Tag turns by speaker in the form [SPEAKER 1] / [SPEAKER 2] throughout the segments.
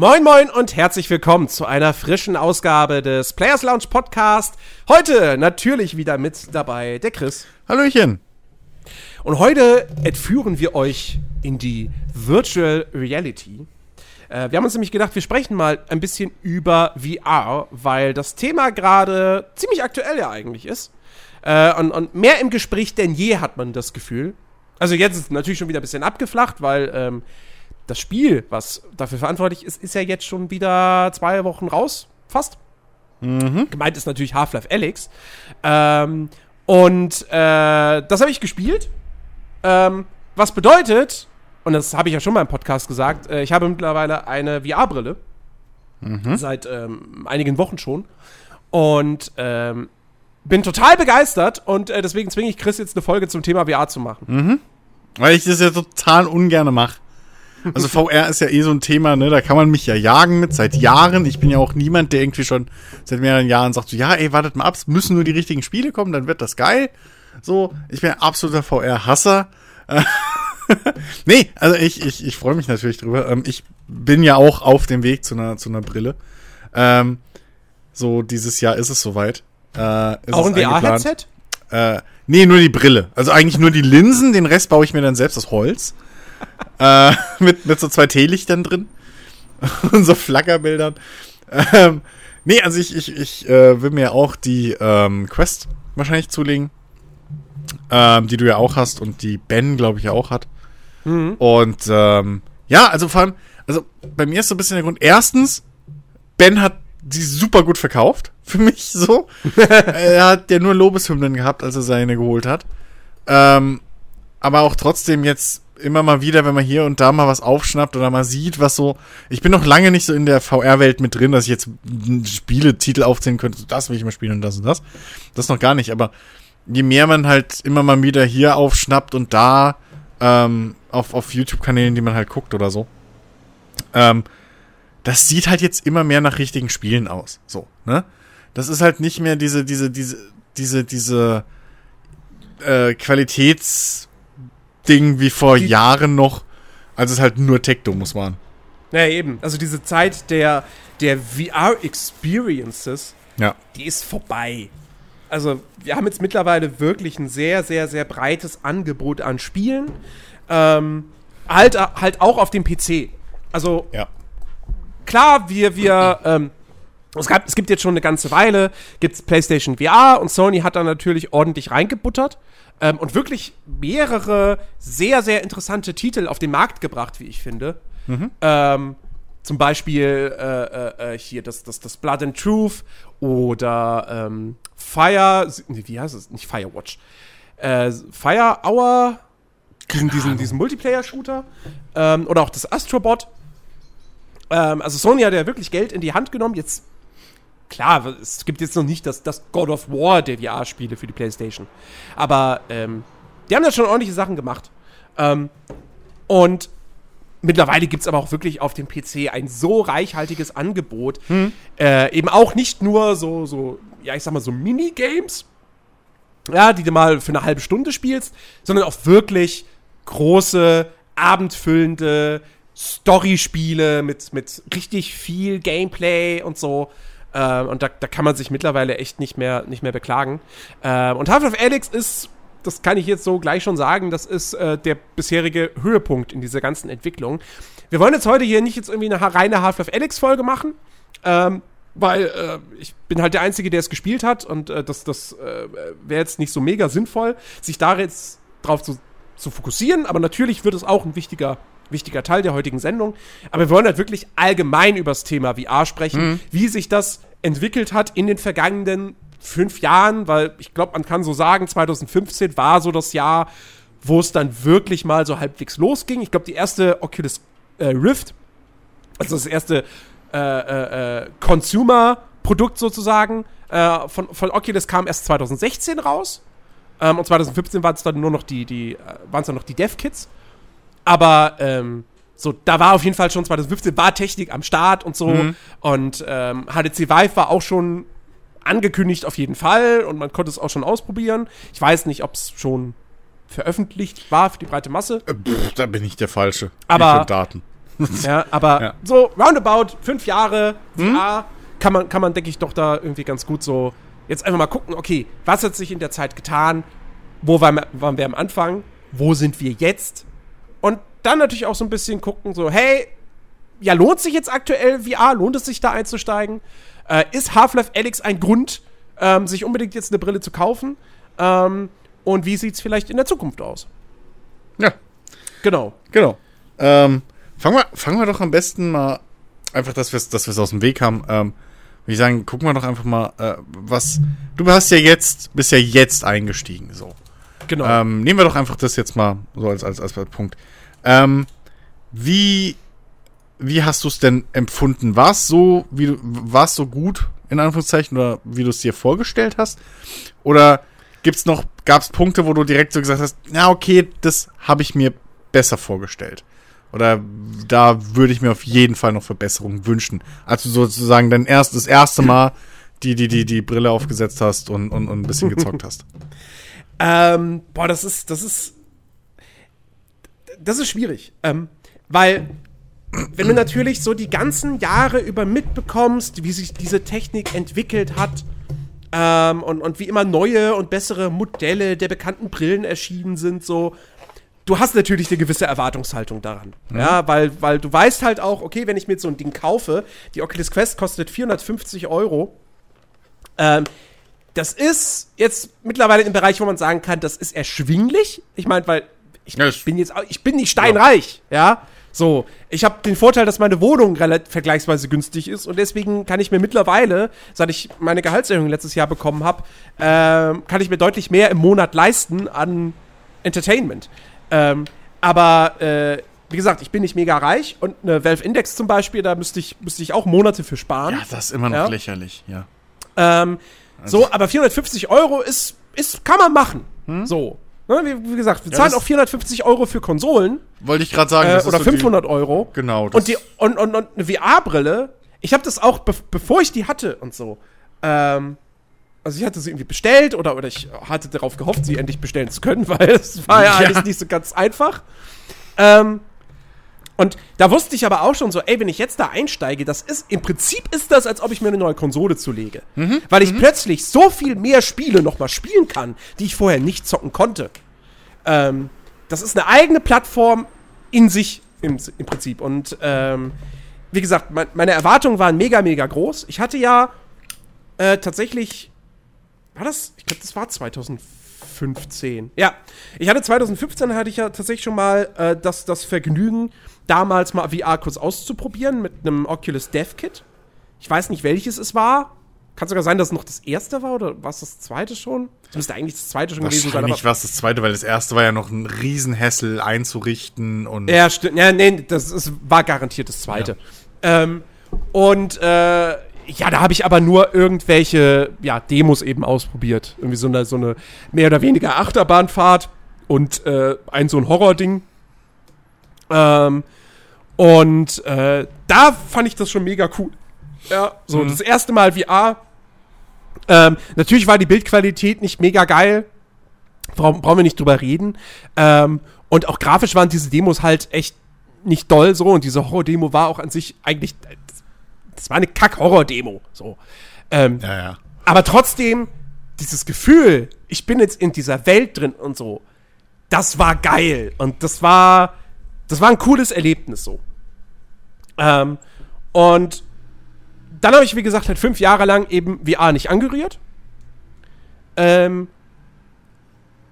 [SPEAKER 1] Moin moin und herzlich willkommen zu einer frischen Ausgabe des Players Lounge Podcast. Heute natürlich wieder mit dabei der Chris.
[SPEAKER 2] Hallöchen.
[SPEAKER 1] Und heute entführen wir euch in die Virtual Reality. Äh, wir haben uns nämlich gedacht, wir sprechen mal ein bisschen über VR, weil das Thema gerade ziemlich aktuell ja eigentlich ist. Äh, und, und mehr im Gespräch denn je hat man das Gefühl. Also jetzt ist es natürlich schon wieder ein bisschen abgeflacht, weil ähm, das Spiel, was dafür verantwortlich ist, ist ja jetzt schon wieder zwei Wochen raus, fast. Mhm. Gemeint ist natürlich Half-Life Alyx. Ähm, und äh, das habe ich gespielt. Ähm, was bedeutet, und das habe ich ja schon mal im Podcast gesagt, äh, ich habe mittlerweile eine VR-Brille. Mhm. Seit ähm, einigen Wochen schon. Und ähm, bin total begeistert und äh, deswegen zwinge ich Chris jetzt eine Folge zum Thema VR zu machen.
[SPEAKER 2] Mhm. Weil ich das ja total ungern mache. Also VR ist ja eh so ein Thema, ne? Da kann man mich ja jagen mit seit Jahren. Ich bin ja auch niemand, der irgendwie schon seit mehreren Jahren sagt so, ja, ey, wartet mal ab, es müssen nur die richtigen Spiele kommen, dann wird das geil. So, ich bin ein absoluter VR-Hasser. nee, also ich, ich, ich freue mich natürlich drüber. Ähm, ich bin ja auch auf dem Weg zu einer, zu einer Brille. Ähm, so, dieses Jahr ist es soweit.
[SPEAKER 1] Äh, auch ein VR-Headset?
[SPEAKER 2] Äh, nee, nur die Brille. Also eigentlich nur die Linsen, den Rest baue ich mir dann selbst aus Holz. Äh, mit, mit so zwei Teelichtern drin. und so Flackerbildern. Ähm, nee, also ich, ich, ich äh, will mir auch die ähm, Quest wahrscheinlich zulegen. Ähm, die du ja auch hast und die Ben, glaube ich, ja auch hat. Mhm. Und ähm, ja, also vor allem, also bei mir ist so ein bisschen der Grund. Erstens, Ben hat die super gut verkauft, für mich so. er hat ja nur Lobeshymnen gehabt, als er seine geholt hat. Ähm, aber auch trotzdem jetzt immer mal wieder, wenn man hier und da mal was aufschnappt oder mal sieht, was so. Ich bin noch lange nicht so in der VR-Welt mit drin, dass ich jetzt Spieletitel aufzählen könnte, das will ich mal spielen und das und das. Das noch gar nicht, aber je mehr man halt immer mal wieder hier aufschnappt und da ähm, auf, auf YouTube-Kanälen, die man halt guckt oder so, ähm, das sieht halt jetzt immer mehr nach richtigen Spielen aus. So, ne? Das ist halt nicht mehr diese, diese, diese, diese, diese äh, Qualitätsding wie vor Die Jahren noch, als es halt nur Tech-Demos waren.
[SPEAKER 1] Ja, eben. Also diese Zeit der, der VR-Experiences,
[SPEAKER 2] ja.
[SPEAKER 1] die ist vorbei. Also wir haben jetzt mittlerweile wirklich ein sehr, sehr, sehr breites Angebot an Spielen. Ähm, halt, halt auch auf dem PC. Also
[SPEAKER 2] ja
[SPEAKER 1] klar, wir, wir, ähm, es, gab, es gibt jetzt schon eine ganze Weile, gibt's PlayStation VR und Sony hat da natürlich ordentlich reingebuttert ähm, und wirklich mehrere sehr, sehr interessante Titel auf den Markt gebracht, wie ich finde. Mhm. Ähm, zum Beispiel äh, äh, äh hier das, das, das Blood and Truth oder ähm, Fire, wie heißt es? Nicht Firewatch. Äh, Fire Hour, diesen, diesen, diesen Multiplayer-Shooter. Ähm, oder auch das Astrobot. Ähm, also Sony hat ja wirklich Geld in die Hand genommen. Jetzt, klar, es gibt jetzt noch nicht das, das God of War der VR-Spiele für die PlayStation. Aber ähm, die haben da schon ordentliche Sachen gemacht. Ähm, und mittlerweile gibt es aber auch wirklich auf dem PC ein so reichhaltiges Angebot. Hm. Äh, eben auch nicht nur so, so, ja, ich sag mal, so Minigames, ja, die du mal für eine halbe Stunde spielst, sondern auch wirklich große, abendfüllende Story-Spiele mit, mit richtig viel Gameplay und so. Ähm, und da, da kann man sich mittlerweile echt nicht mehr, nicht mehr beklagen. Ähm, und Half-Life Alyx ist, das kann ich jetzt so gleich schon sagen, das ist äh, der bisherige Höhepunkt in dieser ganzen Entwicklung. Wir wollen jetzt heute hier nicht jetzt irgendwie eine reine Half-Life Alyx-Folge machen. Ähm, weil äh, ich bin halt der Einzige, der es gespielt hat und äh, das, das äh, wäre jetzt nicht so mega sinnvoll, sich da jetzt drauf zu, zu fokussieren. Aber natürlich wird es auch ein wichtiger wichtiger Teil der heutigen Sendung. Aber wir wollen halt wirklich allgemein über das Thema VR sprechen, mhm. wie sich das entwickelt hat in den vergangenen fünf Jahren, weil ich glaube, man kann so sagen, 2015 war so das Jahr, wo es dann wirklich mal so halbwegs losging. Ich glaube, die erste Oculus äh, Rift, also das erste äh, äh, äh Consumer-Produkt sozusagen äh, von, von Oculus kam erst 2016 raus. Ähm, und 2015 waren es dann nur noch die, die, äh, waren es dann noch die Dev-Kits. Aber ähm, so, da war auf jeden Fall schon 2015 war Technik am Start und so. Mhm. Und ähm, HTC Vive war auch schon angekündigt auf jeden Fall und man konnte es auch schon ausprobieren. Ich weiß nicht, ob es schon veröffentlicht war für die breite Masse.
[SPEAKER 2] Äh, pff, da bin ich der Falsche.
[SPEAKER 1] Aber
[SPEAKER 2] Daten.
[SPEAKER 1] ja, aber
[SPEAKER 2] Ja.
[SPEAKER 1] so roundabout fünf Jahre VR kann man, kann man, denke ich, doch da irgendwie ganz gut so jetzt einfach mal gucken, okay, was hat sich in der Zeit getan? Wo waren waren wir am Anfang? Wo sind wir jetzt? Dann natürlich auch so ein bisschen gucken, so, hey, ja, lohnt sich jetzt aktuell VR? Lohnt es sich da einzusteigen? Äh, ist Half-Life Alyx ein Grund, ähm, sich unbedingt jetzt eine Brille zu kaufen? Ähm, und wie sieht es vielleicht in der Zukunft aus?
[SPEAKER 2] Ja,
[SPEAKER 1] Genau.
[SPEAKER 2] genau. Ähm, fangen, wir, fangen wir doch am besten mal einfach, dass wir es dass wir's aus dem Weg haben. Ähm, würde ich sagen, gucken wir doch einfach mal, äh, was. Du hast ja jetzt, bist ja jetzt eingestiegen, so.
[SPEAKER 1] Genau.
[SPEAKER 2] Ähm, nehmen wir doch einfach das jetzt mal so als, als, als Punkt. Ähm, wie, wie hast du es denn empfunden? War es so, du, so gut, in Anführungszeichen, oder wie du es dir vorgestellt hast? Oder gibt's noch, gab es Punkte, wo du direkt so gesagt hast, na okay, das habe ich mir besser vorgestellt? Oder da würde ich mir auf jeden Fall noch Verbesserungen wünschen. Also sozusagen dein erst, das erste Mal die, die, die, die Brille aufgesetzt hast und, und, und ein bisschen gezockt hast.
[SPEAKER 1] Ähm, boah, das ist, das ist, das ist schwierig, ähm, weil wenn du natürlich so die ganzen Jahre über mitbekommst, wie sich diese Technik entwickelt hat ähm, und, und wie immer neue und bessere Modelle der bekannten Brillen erschienen sind, so, du hast natürlich eine gewisse Erwartungshaltung daran. Ja, weil, weil du weißt halt auch, okay, wenn ich mir jetzt so ein Ding kaufe, die Oculus Quest kostet 450 Euro. Ähm, das ist jetzt mittlerweile im Bereich, wo man sagen kann, das ist erschwinglich. Ich meine, weil ich
[SPEAKER 2] Ja, das-
[SPEAKER 1] bin jetzt ich bin nicht steinreich, ja. So, ich habe den Vorteil, dass meine Wohnung relativ vergleichsweise günstig ist und deswegen kann ich mir mittlerweile, seit ich meine Gehaltserhöhung letztes Jahr bekommen habe, ähm, kann ich mir deutlich mehr im Monat leisten an Entertainment. Ähm, aber äh, wie gesagt, ich bin nicht mega reich und eine Valve Index zum Beispiel, da müsste ich, müsste ich auch Monate für sparen.
[SPEAKER 2] Ja, das ist immer noch
[SPEAKER 1] Ja.
[SPEAKER 2] lächerlich, ja.
[SPEAKER 1] Ähm,
[SPEAKER 2] Also
[SPEAKER 1] so, aber 450 Euro ist, ist kann man machen. So. Ne, wie, gesagt, wir
[SPEAKER 2] Ja,
[SPEAKER 1] zahlen auch 450 Euro für Konsolen
[SPEAKER 2] Wollte ich gerade sagen.
[SPEAKER 1] äh,
[SPEAKER 2] das ist
[SPEAKER 1] oder
[SPEAKER 2] so die-
[SPEAKER 1] 500 Euro.
[SPEAKER 2] Genau. das-
[SPEAKER 1] Und, die, und, und, und eine VR-Brille, ich habe das auch, be bevor ich die hatte und so, ähm, also ich hatte sie irgendwie bestellt oder, oder ich hatte darauf gehofft, sie endlich bestellen zu können, weil es war ja,
[SPEAKER 2] Ja.
[SPEAKER 1] alles nicht so ganz einfach. Ähm, und da wusste ich aber auch schon so, ey, wenn ich jetzt da einsteige, das ist, im Prinzip ist das, als ob ich mir eine neue Konsole zulege.
[SPEAKER 2] Mhm.
[SPEAKER 1] Weil ich plötzlich so viel mehr Spiele nochmal spielen kann, die ich vorher nicht zocken konnte. Ähm, das ist eine eigene Plattform in sich im, im Prinzip. Und ähm, wie gesagt, mein, meine Erwartungen waren mega, mega groß. Ich hatte ja äh, tatsächlich, war das? Ich glaube, das war 2015. Ja, ich hatte 2015 hatte ich ja tatsächlich schon mal äh, das, das Vergnügen, damals mal VR kurz auszuprobieren mit einem Oculus Dev Kit. Ich weiß nicht, welches es war. Kann sogar sein, dass es noch das erste war oder war es das zweite schon? Es müsste eigentlich das zweite schon gewesen sein.
[SPEAKER 2] Wahrscheinlich war es das zweite, weil das erste war ja noch ein Riesenhässel einzurichten und.
[SPEAKER 1] Ja, stimmt. Ja, nee, das ist, war garantiert das zweite. Ähm, und äh, ja, da habe ich aber nur irgendwelche ja, Demos eben ausprobiert. Irgendwie so eine, so eine mehr oder weniger Achterbahnfahrt und äh, ein so ein Horror-Ding. Ähm, und äh, da fand ich das schon mega cool. Ja, so das erste Mal VR. Ähm, natürlich war die Bildqualität nicht mega geil. Brauchen, brauchen wir nicht drüber reden. Ähm, und auch grafisch waren diese Demos halt echt nicht doll so. Und diese Horror-Demo war auch an sich eigentlich. Das war eine Kack-Horror-Demo. So. Ähm,
[SPEAKER 2] Ja, ja.
[SPEAKER 1] aber trotzdem, dieses Gefühl, ich bin jetzt in dieser Welt drin und so, das war geil. Und das war, das war ein cooles Erlebnis so. Ähm, und dann habe ich, wie gesagt, halt fünf Jahre lang eben VR nicht angerührt. Ähm,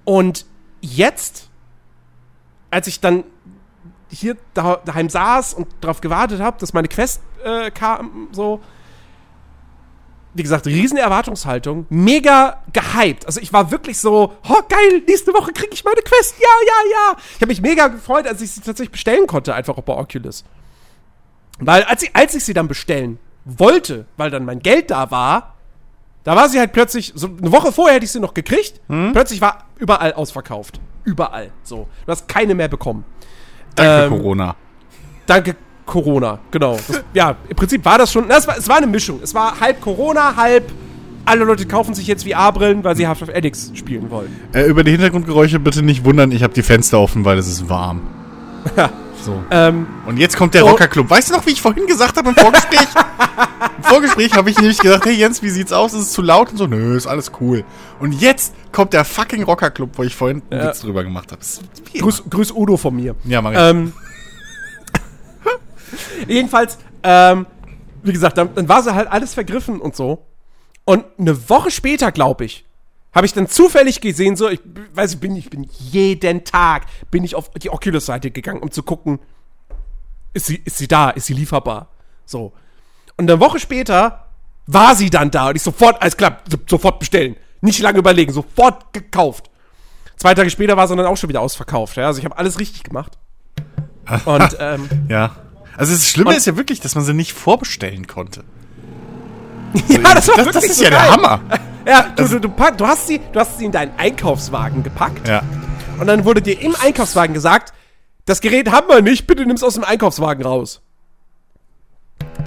[SPEAKER 1] und jetzt, als ich dann hier da, daheim saß und darauf gewartet habe, dass meine Quest äh, kam, so, wie gesagt, riesen Erwartungshaltung, mega gehypt. Also ich war wirklich so, oh geil, nächste Woche kriege ich meine Quest, ja, ja, ja. Ich habe mich mega gefreut, als ich sie tatsächlich bestellen konnte, einfach auch bei Oculus. Weil als ich, als ich sie dann bestellen wollte, weil dann mein Geld da war, da war sie halt plötzlich, so eine Woche vorher hätte ich sie noch gekriegt, plötzlich war überall ausverkauft. Überall. So. Du hast keine mehr bekommen.
[SPEAKER 2] Danke,
[SPEAKER 1] Ähm,
[SPEAKER 2] Corona.
[SPEAKER 1] Danke Corona, genau. Das, ja, im Prinzip war das schon, na, es, war, es war eine Mischung. Es war halb Corona, halb alle Leute kaufen sich jetzt VR-Brillen, weil sie Half-Life Alyx spielen wollen.
[SPEAKER 2] Äh, über die Hintergrundgeräusche bitte nicht wundern, ich habe die Fenster offen, weil es ist warm. So.
[SPEAKER 1] Ähm,
[SPEAKER 2] Und jetzt kommt der
[SPEAKER 1] Oh.
[SPEAKER 2] Rockerclub. Weißt du noch, wie ich vorhin gesagt habe im Vorgespräch? Im Vorgespräch habe ich nämlich gesagt, hey Jens, wie sieht's aus? Ist es zu laut? Und so, nö, ist alles cool. Und jetzt kommt der fucking Rockerclub, wo ich vorhin einen
[SPEAKER 1] Ja.
[SPEAKER 2] Witz drüber gemacht habe.
[SPEAKER 1] Grüß, grüß Udo von mir.
[SPEAKER 2] Ja, mach ich.
[SPEAKER 1] Ähm, jedenfalls, ähm, wie gesagt, dann, dann war sie halt alles vergriffen und so. Und eine Woche später, glaube ich, habe ich dann zufällig gesehen, so, ich weiß, ich bin, ich bin jeden Tag, bin ich auf die Oculus-Seite gegangen, um zu gucken, ist sie, ist sie da, ist sie lieferbar? So. Und eine Woche später war sie dann da und ich sofort, alles klar, so- sofort bestellen. Nicht lange überlegen, sofort gekauft. Zwei Tage später war sie dann auch schon wieder ausverkauft. Ja? Also ich habe alles richtig gemacht. Und ähm,
[SPEAKER 2] ja. Also das Schlimme ist ja wirklich, dass man sie nicht vorbestellen konnte.
[SPEAKER 1] Ja, das war
[SPEAKER 2] Das, das ist
[SPEAKER 1] so
[SPEAKER 2] ja der
[SPEAKER 1] geil.
[SPEAKER 2] Hammer.
[SPEAKER 1] Ja, du, du, du, pack, du, hast sie, du hast sie in deinen Einkaufswagen gepackt
[SPEAKER 2] Ja.
[SPEAKER 1] und dann wurde dir im Einkaufswagen gesagt, das Gerät haben wir nicht, bitte nimm's aus dem Einkaufswagen raus.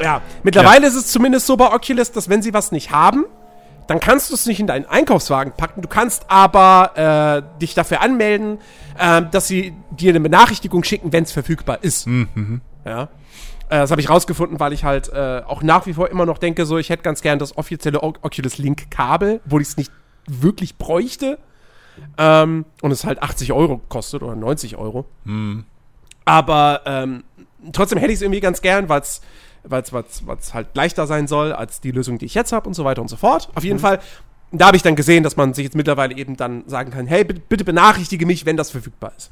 [SPEAKER 1] Ja, mittlerweile ist es zumindest so bei Oculus, dass wenn sie was nicht haben, dann kannst du es nicht in deinen Einkaufswagen packen. Du kannst aber äh, dich dafür anmelden, ähm, dass sie dir eine Benachrichtigung schicken, wenn es verfügbar ist. Ja. Äh, das habe ich rausgefunden, weil ich halt äh, auch nach wie vor immer noch denke, so ich hätte ganz gern das offizielle O Oculus Link Kabel, wo ich es nicht wirklich bräuchte. Ähm, und es halt 80 Euro kostet oder 90 Euro. Aber ähm, trotzdem hätte ich es irgendwie ganz gern, weil es weil's, weil's, weil's halt leichter sein soll als die Lösung, die ich jetzt habe und so weiter und so fort. Auf jeden Fall, da habe ich dann gesehen, dass man sich jetzt mittlerweile eben dann sagen kann, hey, bitte, bitte benachrichtige mich, wenn das verfügbar ist.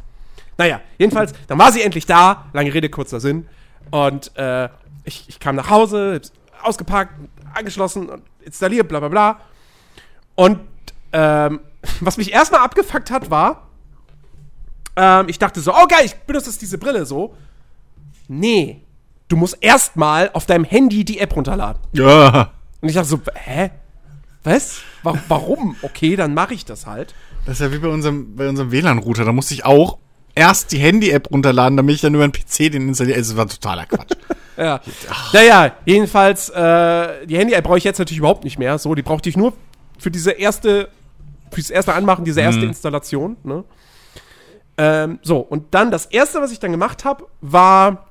[SPEAKER 1] Naja, jedenfalls, dann war sie endlich da, lange Rede, kurzer Sinn. Und äh, ich, ich kam nach Hause, hab's ausgepackt, angeschlossen und installiert, bla bla bla. Und ähm, was mich erstmal abgefuckt hat, war, ähm, ich dachte so, oh geil, ich benutze jetzt diese Brille so. Nee, du musst erstmal auf deinem Handy die App runterladen.
[SPEAKER 2] Ja.
[SPEAKER 1] Und ich dachte so, hä? Was? Wa warum? Okay, dann mache ich das halt.
[SPEAKER 2] Das ist ja wie bei unserem, bei unserem WLAN-Router. Da musste ich auch erst die Handy-App runterladen, damit ich dann über den PC den installiere. Also, Es war totaler Quatsch.
[SPEAKER 1] Ja. Naja, jedenfalls, äh, die Handy-App brauche ich jetzt natürlich überhaupt nicht mehr. So, die brauchte ich nur für diese erste, fürs erste Anmachen, diese erste Installation. Ne? Ähm, so, und dann das erste, was ich dann gemacht habe, war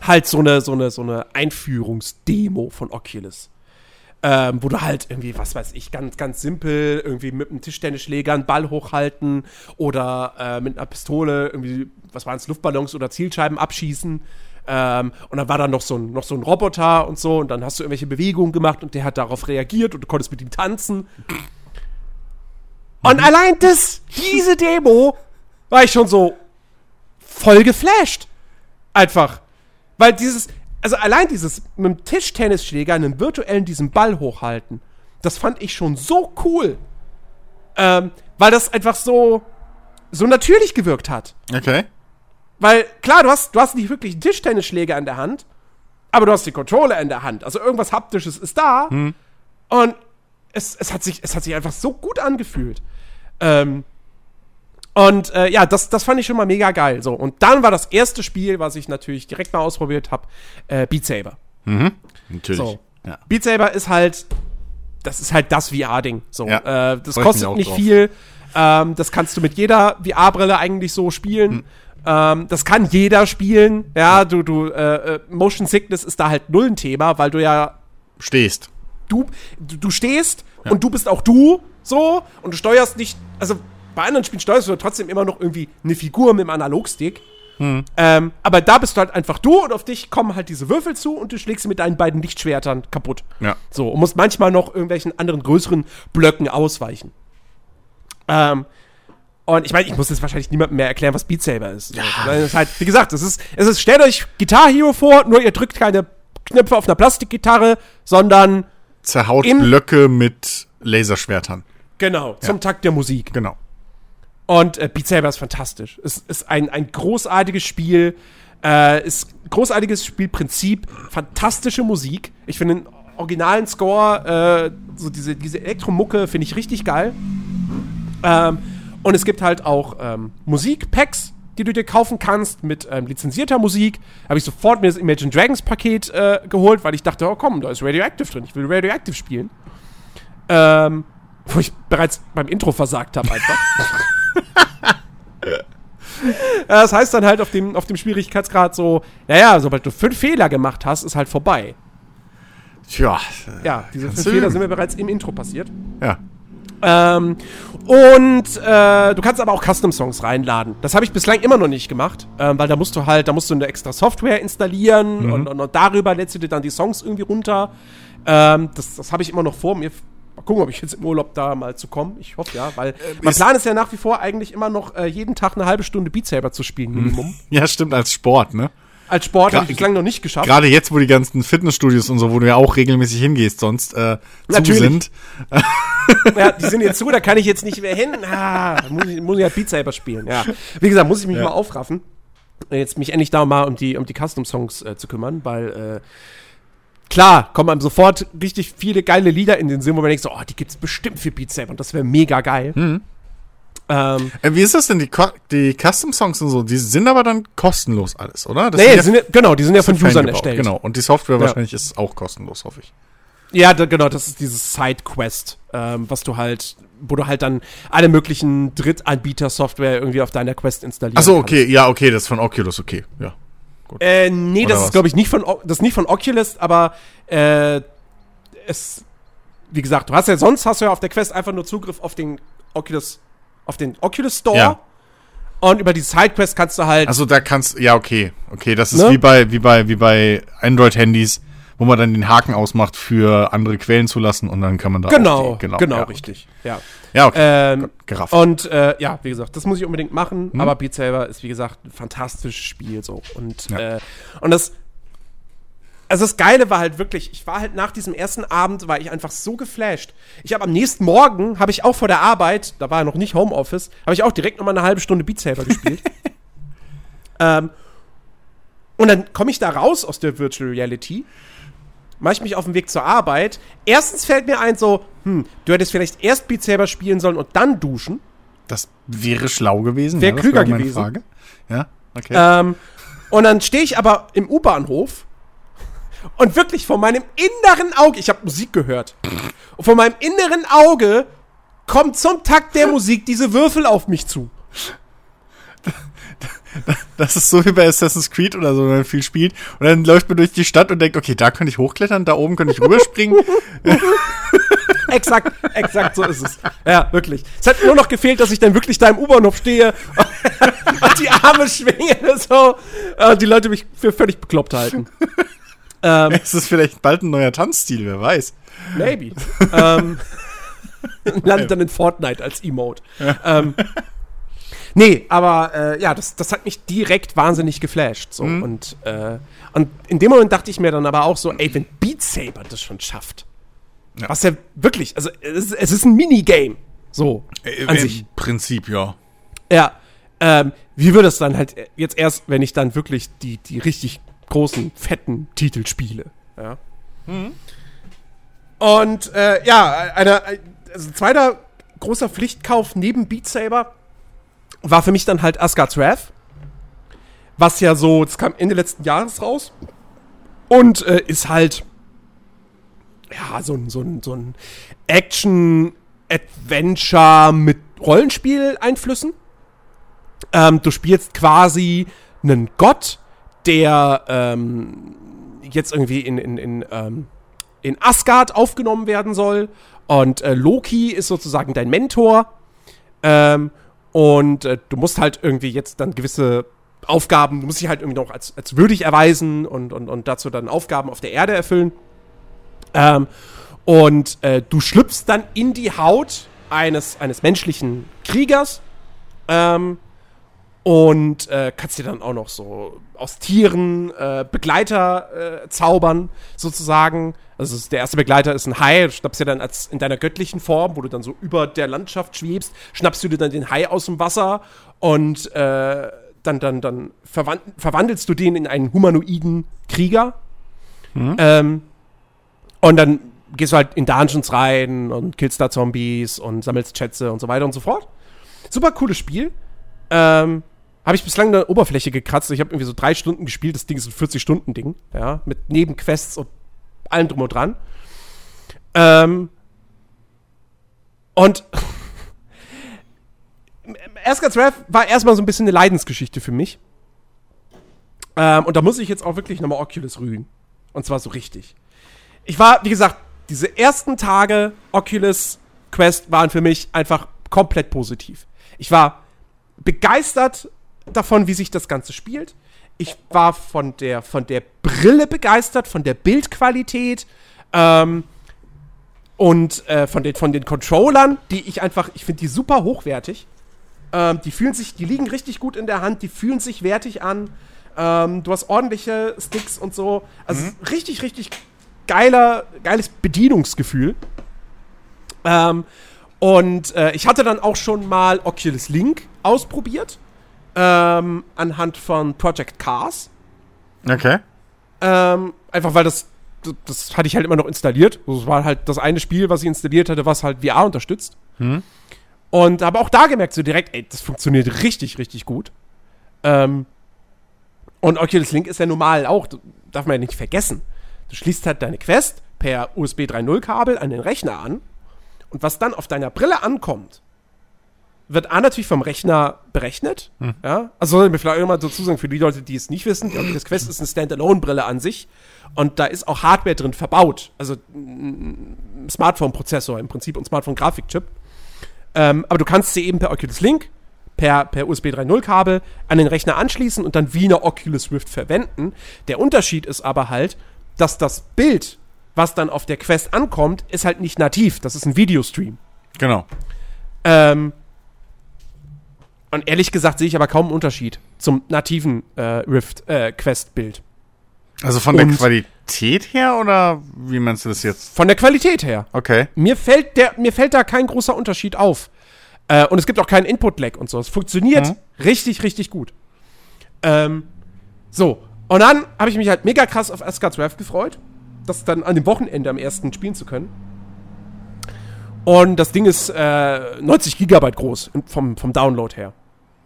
[SPEAKER 1] halt so eine, so eine, so eine Einführungsdemo von Oculus. Ähm, wo du halt irgendwie, was weiß ich, ganz, ganz simpel, irgendwie mit einem Tischtennisschläger einen Ball hochhalten oder äh, mit einer Pistole irgendwie, was waren es, Luftballons oder Zielscheiben abschießen. Ähm, und dann war da noch so, ein, noch so ein Roboter und so und dann hast du irgendwelche Bewegungen gemacht und der hat darauf reagiert und du konntest mit ihm tanzen. Und allein das, diese Demo, war ich schon so voll geflasht. Einfach. Weil dieses, also allein dieses mit dem Tischtennisschläger einen virtuellen diesen Ball hochhalten, das fand ich schon so cool. Ähm, weil das einfach so, so natürlich gewirkt hat.
[SPEAKER 2] Okay.
[SPEAKER 1] Weil, klar, du hast, du hast nicht wirklich einen Tischtennisschläger in der Hand, aber du hast die Controller in der Hand. Also irgendwas Haptisches ist da. Und es, es, hat sich, es hat sich einfach so gut angefühlt. Ähm, und äh, ja, das, das fand ich schon mal mega geil. So, und dann war das erste Spiel, was ich natürlich direkt mal ausprobiert habe, äh, Beat Saber.
[SPEAKER 2] Natürlich.
[SPEAKER 1] So.
[SPEAKER 2] Ja.
[SPEAKER 1] Beat Saber ist halt, das ist halt das VR-Ding. So,
[SPEAKER 2] Ja.
[SPEAKER 1] äh, das kostet nicht
[SPEAKER 2] drauf.
[SPEAKER 1] viel. Ähm, das kannst du mit jeder VR-Brille eigentlich so spielen.
[SPEAKER 2] Hm.
[SPEAKER 1] Ähm, das kann jeder spielen. Ja, du, du, äh, äh, Motion Sickness ist da halt null ein Thema, weil du ja,
[SPEAKER 2] Stehst.
[SPEAKER 1] du, du, du stehst und du bist auch du, so, und du steuerst nicht, also bei anderen Spielen steuerst du ja trotzdem immer noch irgendwie eine Figur mit dem Analogstick.
[SPEAKER 2] Hm.
[SPEAKER 1] Ähm, aber da bist du halt einfach du und auf dich kommen halt diese Würfel zu und du schlägst sie mit deinen beiden Lichtschwertern kaputt.
[SPEAKER 2] Ja.
[SPEAKER 1] So, und musst manchmal noch irgendwelchen anderen größeren Blöcken ausweichen. Ähm, und ich meine, ich muss jetzt wahrscheinlich niemandem mehr erklären, was Beat Saber ist. Ja. Es ist halt, wie gesagt, es ist, es ist, stellt euch Guitar Hero vor, nur ihr drückt keine Knöpfe auf einer Plastikgitarre, sondern,
[SPEAKER 2] Zerhaut Blöcke mit Laserschwertern.
[SPEAKER 1] genau, zum Takt der Musik.
[SPEAKER 2] Genau.
[SPEAKER 1] Und äh, Beat Saber ist fantastisch. Es ist ein, ein großartiges Spiel. Äh, ist großartiges Spielprinzip, fantastische Musik. Ich finde den originalen Score, äh, so diese, diese Elektromucke, finde ich richtig geil. Ähm, und es gibt halt auch ähm, Musikpacks, die du dir kaufen kannst mit ähm, lizenzierter Musik. Habe ich sofort mir das Imagine Dragons Paket äh, geholt, weil ich dachte, oh komm, da ist Radioactive drin. Ich will Radioactive spielen. Ähm, wo ich bereits beim Intro versagt habe einfach. das heißt dann halt auf dem, auf dem Schwierigkeitsgrad so, naja, sobald du fünf Fehler gemacht hast, ist halt vorbei.
[SPEAKER 2] Tja.
[SPEAKER 1] Ja, diese
[SPEAKER 2] Kannst
[SPEAKER 1] fünf Fehler sind mir bereits im Intro passiert.
[SPEAKER 2] Ja.
[SPEAKER 1] Ähm, und äh, du kannst aber auch Custom-Songs reinladen. Das habe ich bislang immer noch nicht gemacht, ähm, weil da musst du halt, da musst du eine extra Software installieren und, und, und darüber lädst du dir dann die Songs irgendwie runter. Ähm, das das habe ich immer noch vor mir. Mal gucken, ob ich jetzt im Urlaub da mal zu kommen. Ich hoffe ja, weil mein
[SPEAKER 2] ist-
[SPEAKER 1] Plan ist ja nach wie vor eigentlich immer noch äh, jeden Tag eine halbe Stunde Beat Saber zu spielen, Minimum.
[SPEAKER 2] Ja, stimmt, als Sport, ne?
[SPEAKER 1] Als Sport habe ich bislang noch nicht geschafft.
[SPEAKER 2] Gerade jetzt, wo die ganzen Fitnessstudios und so, wo du ja auch regelmäßig hingehst, sonst äh, zu sind.
[SPEAKER 1] Ja, die sind jetzt zu, da kann ich jetzt nicht mehr hin. Ah, muss ich, muss ich halt Beat Saber spielen. Ja. Wie gesagt, muss ich mich
[SPEAKER 2] Ja.
[SPEAKER 1] mal aufraffen, jetzt mich endlich da mal um die, um die Custom-Songs äh, zu kümmern, weil äh, klar, kommen einem sofort richtig viele geile Lieder in den Sinn, wo man denkt so, oh, die gibt's bestimmt für Beat Saber und das wäre mega geil.
[SPEAKER 2] Mhm.
[SPEAKER 1] Ähm,
[SPEAKER 2] Äh, wie ist das denn? Die, Co- die Custom-Songs und so, die sind aber dann kostenlos alles, oder? Das
[SPEAKER 1] nee,
[SPEAKER 2] sind
[SPEAKER 1] ja, genau, die sind ja von Usern
[SPEAKER 2] gebaut,
[SPEAKER 1] erstellt.
[SPEAKER 2] Genau. Und die Software
[SPEAKER 1] Ja.
[SPEAKER 2] wahrscheinlich ist auch kostenlos, hoffe ich.
[SPEAKER 1] Ja, da, genau, das ist dieses Side-Quest, ähm, was du halt, wo du halt dann alle möglichen Drittanbieter-Software irgendwie auf deiner Quest installierst.
[SPEAKER 2] Achso, okay, ja, okay, das ist von Oculus, okay, ja.
[SPEAKER 1] Äh, nee,
[SPEAKER 2] Oder
[SPEAKER 1] das
[SPEAKER 2] was?
[SPEAKER 1] ist, glaube ich, nicht von, O- das nicht von Oculus, aber äh, es, wie gesagt, du hast ja sonst hast du ja auf der Quest einfach nur Zugriff auf den Oculus, auf den Oculus Store.
[SPEAKER 2] Ja.
[SPEAKER 1] Und über die Sidequest kannst du halt.
[SPEAKER 2] Also da kannst, ja, okay, okay, das ist
[SPEAKER 1] Ne?
[SPEAKER 2] wie bei, wie bei, wie bei Android-Handys, wo man dann den Haken ausmacht für andere Quellen zu lassen und dann kann man da
[SPEAKER 1] genau,
[SPEAKER 2] auch die,
[SPEAKER 1] genau,
[SPEAKER 2] ja,
[SPEAKER 1] richtig. Ja.
[SPEAKER 2] Ja, okay,
[SPEAKER 1] Ähm,
[SPEAKER 2] gerafft.
[SPEAKER 1] und äh, ja, wie gesagt, das muss ich unbedingt machen.
[SPEAKER 2] Hm?
[SPEAKER 1] Aber Beat Saber ist, wie gesagt, ein fantastisches Spiel so. Und,
[SPEAKER 2] Ja.
[SPEAKER 1] äh, und das. Also das Geile war halt wirklich, ich war halt nach diesem ersten Abend, war ich einfach so geflasht. Ich habe am nächsten Morgen, habe ich auch vor der Arbeit, da war ja noch nicht Homeoffice, habe ich auch direkt noch mal eine halbe Stunde Beat Saber gespielt. ähm, und dann komme ich da raus aus der Virtual Reality, mache ich mich auf den Weg zur Arbeit. Erstens fällt mir ein so, hm, du hättest vielleicht erst Beat Saber spielen sollen und dann duschen.
[SPEAKER 2] das wäre schlau gewesen.
[SPEAKER 1] Wär
[SPEAKER 2] ja,
[SPEAKER 1] klüger
[SPEAKER 2] wäre meine
[SPEAKER 1] gewesen.
[SPEAKER 2] Frage. Ja, okay.
[SPEAKER 1] Ähm, und dann stehe ich aber im U-Bahnhof und wirklich vor meinem inneren Auge, ich habe Musik gehört, und vor meinem inneren Auge kommt zum Takt der Musik diese Würfel auf mich zu.
[SPEAKER 2] Das ist so wie bei Assassin's Creed oder so, wenn man viel spielt. Und dann läuft man durch die Stadt und denkt, okay, da könnte ich hochklettern, da oben könnte ich rüberspringen.
[SPEAKER 1] Exakt, exakt so ist es. Ja, wirklich. Es hat nur noch gefehlt, dass ich dann wirklich da im U-Bahnhof stehe und die Arme schwinge, so, und die Leute mich für völlig bekloppt halten. ähm,
[SPEAKER 2] es ist vielleicht bald ein neuer Tanzstil, wer weiß.
[SPEAKER 1] Maybe. ähm, landet dann in Fortnite als Emote. Ähm, nee, aber äh, ja, das, das hat mich direkt wahnsinnig geflasht. So.
[SPEAKER 2] Mhm.
[SPEAKER 1] Und, äh, und in dem Moment dachte ich mir dann aber auch so, ey, wenn Beat Saber das schon schafft,
[SPEAKER 2] Ja.
[SPEAKER 1] was ja wirklich, also es, ist- es ist ein Minigame. So,
[SPEAKER 2] Äh,
[SPEAKER 1] an
[SPEAKER 2] Im
[SPEAKER 1] sich.
[SPEAKER 2] Prinzip, ja.
[SPEAKER 1] Ja. Ähm, wie wird es dann halt jetzt erst, wenn ich dann wirklich die, die richtig großen, fetten Titel spiele? Ja. Und äh, ja, einer, also zweiter großer Pflichtkauf neben Beat Saber war für mich dann halt Asgard's Wrath. Was ja so, das kam Ende letzten Jahres raus. Und äh, ist halt, ja, so ein, so ein, so ein Action-Adventure mit Rollenspiel-Einflüssen. Ähm, du spielst quasi einen Gott, der ähm, jetzt irgendwie in, in, in, ähm, in Asgard aufgenommen werden soll. Und äh, Loki ist sozusagen dein Mentor. Ähm, und äh, du musst halt irgendwie jetzt dann gewisse Aufgaben, du musst dich halt irgendwie noch als, als würdig erweisen und, und, und dazu dann Aufgaben auf der Erde erfüllen. Ähm, und äh, du schlüpfst dann in die Haut eines, eines menschlichen Kriegers. Ähm, und äh, kannst dir dann auch noch so aus Tieren äh, Begleiter äh, zaubern, sozusagen. Also der erste Begleiter ist ein Hai, du schnappst dir dann als in deiner göttlichen Form, wo du dann so über der Landschaft schwebst, schnappst du dir dann den Hai aus dem Wasser und äh, dann, dann, dann verwand verwandelst du den in einen humanoiden Krieger. Ähm, und dann gehst du halt in Dungeons rein und killst da Zombies und sammelst Schätze und so weiter und so fort. Super cooles Spiel. Ähm, habe ich bislang eine Oberfläche gekratzt. Ich habe irgendwie so drei Stunden gespielt. Das Ding ist ein 40-Stunden-Ding, ja, mit Nebenquests und allem drum und dran. Ähm, und Asgard's Wrath war erstmal so ein bisschen eine Leidensgeschichte für mich. Ähm, und da muss ich jetzt auch wirklich nochmal Oculus rügen. Und zwar so richtig. Ich war, wie gesagt, diese ersten Tage Oculus Quest waren für mich einfach komplett positiv. Ich war begeistert davon, wie sich das Ganze spielt. Ich war von der, von der Brille begeistert, von der Bildqualität ähm, und äh, von, den, von den Controllern, die ich einfach, ich finde die super hochwertig. Ähm, die fühlen sich, die liegen richtig gut in der Hand, die fühlen sich wertig an. Ähm, du hast ordentliche Sticks und so. Also mhm. richtig, richtig geiler, geiles Bedienungsgefühl. Ähm, und äh, ich hatte dann auch schon mal Oculus Link ausprobiert. Ähm, anhand von Project Cars.
[SPEAKER 2] Okay.
[SPEAKER 1] Ähm, einfach weil das, das, das, hatte ich halt immer noch installiert. Das war halt das eine Spiel, was ich installiert hatte, was halt VR unterstützt. Hm. Und habe auch da gemerkt, so direkt, ey, das funktioniert richtig, richtig gut. Ähm, und Oculus Link ist ja normal auch, darf man ja nicht vergessen. Du schließt halt deine Quest per USB 3.0 Kabel an den Rechner an. Und was dann auf deiner Brille ankommt, wird A natürlich vom Rechner berechnet. Hm. Ja? Also soll ich mir vielleicht immer dazu sagen, für die Leute, die es nicht wissen, die Oculus Quest ist eine Standalone-Brille an sich. Und da ist auch Hardware drin verbaut. Also ein Smartphone-Prozessor im Prinzip und Smartphone-Grafikchip. Ähm, aber du kannst sie eben per Oculus Link, per, per USB 3.0-Kabel an den Rechner anschließen und dann wie eine Oculus Rift verwenden. Der Unterschied ist aber halt, dass das Bild, was dann auf der Quest ankommt, ist halt nicht nativ. Das ist ein Videostream.
[SPEAKER 2] Genau.
[SPEAKER 1] Ähm, und ehrlich gesagt sehe ich aber kaum einen Unterschied zum nativen äh, Rift äh, Quest-Bild.
[SPEAKER 2] Also von der Qualität her oder wie meinst du das jetzt?
[SPEAKER 1] Von der Qualität her.
[SPEAKER 2] Okay.
[SPEAKER 1] Mir fällt, der, mir fällt da kein großer Unterschied auf. Äh, und es gibt auch keinen Input-Lag und so. Es funktioniert mhm. richtig, richtig gut. Ähm, so. Und dann habe ich mich halt mega krass auf Asgard's Wrath gefreut, das dann an dem Wochenende am ersten spielen zu können. Und das Ding ist äh, 90 Gigabyte groß vom, vom Download her.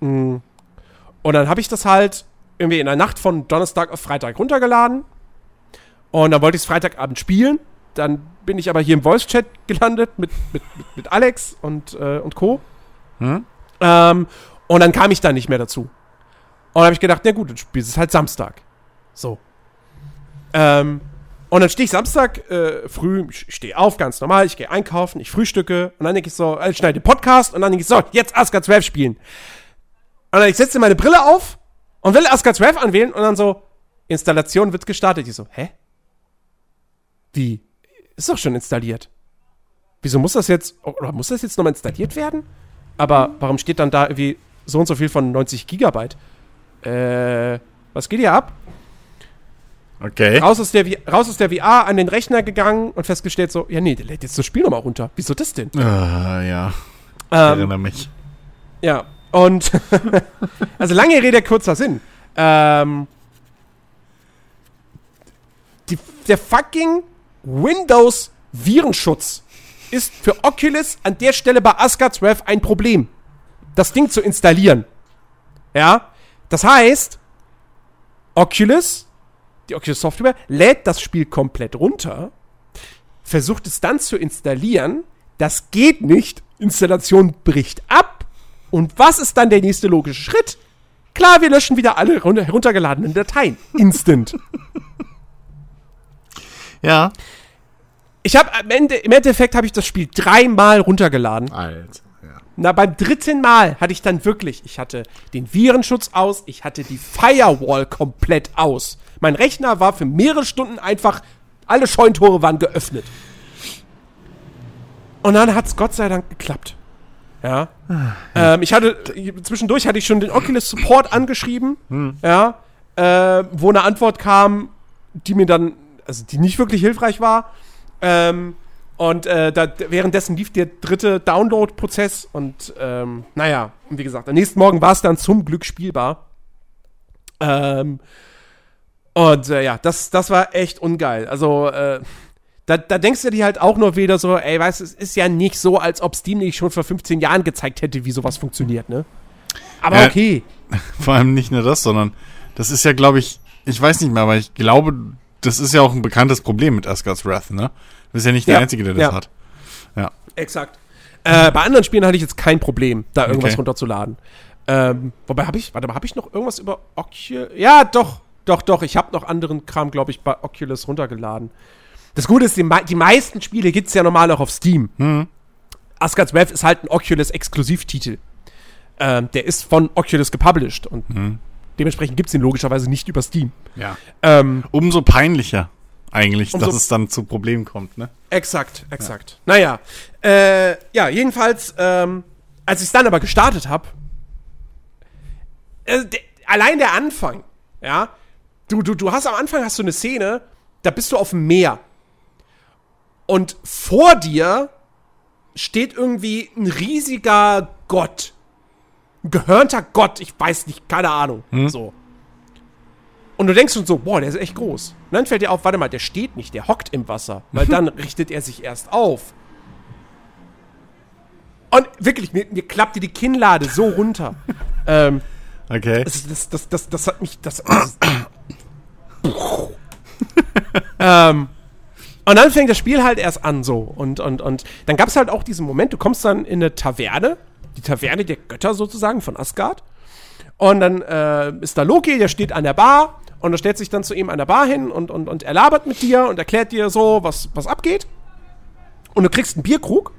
[SPEAKER 1] Mhm. Und dann habe ich das halt irgendwie in der Nacht von Donnerstag auf Freitag runtergeladen. Und dann wollte ich es Freitagabend spielen. Dann bin ich aber hier im Voice-Chat gelandet mit, mit, mit, Alex und, äh, und Co. Hm? Ähm, und dann kam ich da nicht mehr dazu. Und dann habe ich gedacht, na gut, dann spielst es halt Samstag. So. Ähm, und dann stehe ich Samstag äh, früh, ich stehe auf, ganz normal, ich gehe einkaufen, ich frühstücke und dann denke ich so, ich schneide den Podcast und dann denke ich so, jetzt Asgard 12 spielen. Und dann ich setze meine Brille auf und will Wrath anwählen und dann so, Installation wird gestartet. Ich so, hä? Wie? Ist doch schon installiert. Wieso muss das jetzt, oder muss das jetzt nochmal installiert werden? Aber warum steht dann da irgendwie so und so viel von 90 Gigabyte? Äh, was geht hier ab?
[SPEAKER 2] Okay.
[SPEAKER 1] Raus aus, der, raus aus der VR an den Rechner gegangen und festgestellt so, ja nee, der lädt jetzt das Spiel nochmal runter. Wieso das denn?
[SPEAKER 2] Ah, ja.
[SPEAKER 1] Ich ähm, erinnere mich. Ja, und also lange Rede, kurzer Sinn. Ähm, die, der fucking Windows Virenschutz ist für Oculus an der Stelle bei Asgard's Wrath ein Problem. Das Ding zu installieren. Ja? Das heißt, Oculus, die Oculus Software, lädt das Spiel komplett runter, versucht es dann zu installieren. Das geht nicht. Installation bricht ab und was ist dann der nächste logische Schritt? Klar, wir löschen wieder alle heruntergeladenen Dateien. Instant.
[SPEAKER 2] ja.
[SPEAKER 1] Ich habe im Endeffekt habe ich das Spiel dreimal runtergeladen.
[SPEAKER 2] Alter. Ja.
[SPEAKER 1] Na, beim dritten Mal hatte ich dann wirklich, ich hatte den Virenschutz aus, ich hatte die Firewall komplett aus. Mein Rechner war für mehrere Stunden einfach, alle Scheuntore waren geöffnet. Und dann hat es Gott sei Dank geklappt. Ja. Ähm, ich hatte, zwischendurch hatte ich schon den Oculus Support angeschrieben, hm. ja, äh, wo eine Antwort kam, die mir dann, also die nicht wirklich hilfreich war. Ähm, und äh, da, währenddessen lief der dritte Download-Prozess und ähm, naja, wie gesagt, am nächsten Morgen war es dann zum Glück spielbar. Ähm, und äh, ja, das, das war echt ungeil. Also, äh, da, da denkst du dir halt auch nur wieder so, ey, weißt du, es ist ja nicht so, als ob Steam nicht schon vor 15 Jahren gezeigt hätte, wie sowas funktioniert, ne? Aber ja, okay.
[SPEAKER 2] Vor allem nicht nur das, sondern das ist ja, glaube ich, ich weiß nicht mehr, aber ich glaube, das ist ja auch ein bekanntes Problem mit Asgard's Wrath, ne? Du bist ja nicht der ja, Einzige, der das
[SPEAKER 1] ja.
[SPEAKER 2] hat. Ja.
[SPEAKER 1] Exakt. Äh, bei anderen Spielen hatte ich jetzt kein Problem, da irgendwas
[SPEAKER 2] Okay.
[SPEAKER 1] runterzuladen. Ähm, wobei habe ich, warte mal, habe ich noch irgendwas über Oculus? Ja, doch, doch, doch. Ich habe noch anderen Kram, glaube ich, bei Oculus runtergeladen. Das Gute ist, die, die meisten Spiele gibt es ja normal auch auf Steam.
[SPEAKER 2] Hm.
[SPEAKER 1] Asgard's Wrath ist halt ein Oculus-Exklusivtitel. Ähm, der ist von Oculus gepublished und
[SPEAKER 2] Hm.
[SPEAKER 1] dementsprechend gibt es ihn logischerweise nicht über Steam.
[SPEAKER 2] Ja.
[SPEAKER 1] Ähm,
[SPEAKER 2] Umso peinlicher eigentlich,
[SPEAKER 1] Umso-
[SPEAKER 2] dass es dann zu Problemen kommt, ne?
[SPEAKER 1] Exakt, exakt. Naja, äh, ja, jedenfalls, ähm, als ich es dann aber gestartet habe, äh, allein der Anfang, ja, du, du, du hast am Anfang hast du eine Szene, da bist du auf dem Meer und vor dir steht irgendwie ein riesiger Gott, ein gehörnter Gott, ich weiß nicht, keine Ahnung, so. Und du denkst schon so, boah, der ist echt groß. Und dann fällt dir auf, warte mal, der steht nicht, der hockt im Wasser. Weil dann richtet er sich erst auf. Und wirklich, mir, mir klappte die Kinnlade so runter. ähm,
[SPEAKER 2] Okay.
[SPEAKER 1] das, das, das, das, das hat mich. Das, das ähm, und dann fängt das Spiel halt erst an so. Und, und, und dann gab es halt auch diesen Moment, du kommst dann in eine Taverne, die Taverne der Götter sozusagen von Asgard. Und dann äh, ist da Loki, der steht an der Bar und er stellt sich dann zu ihm an der Bar hin und, und, und er labert mit dir und erklärt dir so, was, was abgeht. Und du kriegst einen Bierkrug.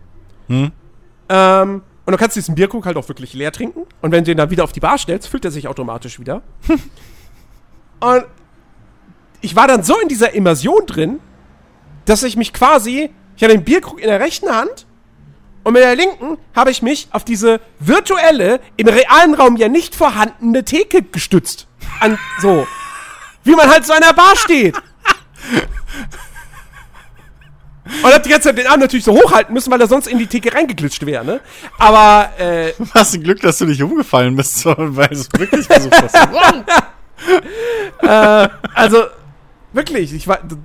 [SPEAKER 1] Ähm, und du kannst diesen Bierkrug halt auch wirklich leer trinken. Und wenn du ihn dann wieder auf die Bar stellst, füllt er sich automatisch wieder. und ich war dann so in dieser Immersion drin, dass ich mich quasi, ich hatte den Bierkrug in der rechten Hand und mit der linken habe ich mich auf diese virtuelle, im realen Raum ja nicht vorhandene Theke gestützt. An, so. Wie man halt so an der Bar steht. Und hab die ganze Zeit den Arm natürlich so hochhalten müssen, weil er sonst in die Theke reingeglitscht wäre, ne? Aber, äh,
[SPEAKER 2] Hast du Glück, dass du nicht umgefallen bist, weil du es wirklich versucht hast. Wow.
[SPEAKER 1] also, wirklich, ich war, du,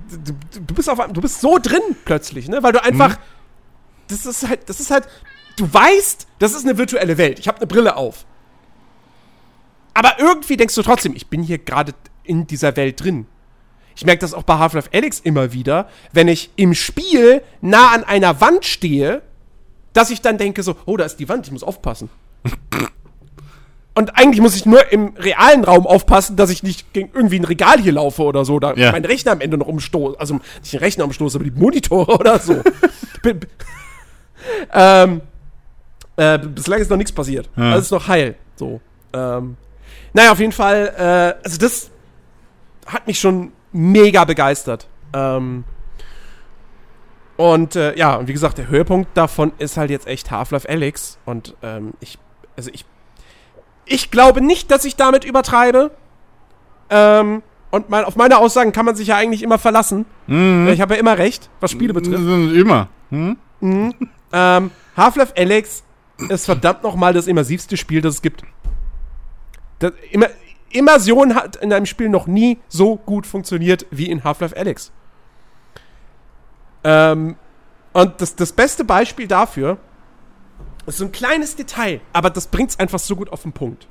[SPEAKER 1] du, bist auf, einem- du bist so drin plötzlich, ne? Weil du einfach, das ist halt, das ist halt, du weißt, das ist eine virtuelle Welt. Ich habe eine Brille auf. Aber irgendwie denkst du trotzdem, ich bin hier gerade in dieser Welt drin. Ich merke das auch bei Half-Life Alyx immer wieder, wenn ich im Spiel nah an einer Wand stehe, dass ich dann denke so, oh, da ist die Wand, ich muss aufpassen. Und eigentlich muss ich nur im realen Raum aufpassen, dass ich nicht gegen irgendwie ein Regal hier laufe oder so, da
[SPEAKER 2] Ja.
[SPEAKER 1] meinen Rechner am Ende noch umstoße. Also nicht den Rechner umstoße, aber die Monitore oder so. Ähm, äh, bislang ist noch nichts passiert.
[SPEAKER 2] Ja.
[SPEAKER 1] Alles noch heil. So. Ähm, naja, auf jeden Fall, äh, also das hat mich schon mega begeistert. Ähm, und äh, ja, und wie gesagt, der Höhepunkt davon ist halt jetzt echt Half-Life Alyx. Und ähm, ich, also ich, ich glaube nicht, dass ich damit übertreibe. Ähm, und mein, auf meine Aussagen kann man sich ja eigentlich immer verlassen.
[SPEAKER 2] Mhm.
[SPEAKER 1] Ich habe ja immer recht, was Spiele betrifft.
[SPEAKER 2] Immer. Hm?
[SPEAKER 1] Ähm, Half-Life Alyx ist verdammt nochmal das immersivste Spiel, das es gibt. Das, Immer, Immersion hat in einem Spiel noch nie so gut funktioniert wie in Half-Life Alyx. Ähm, und das, das beste Beispiel dafür ist so ein kleines Detail, aber das bringt es einfach so gut auf den Punkt.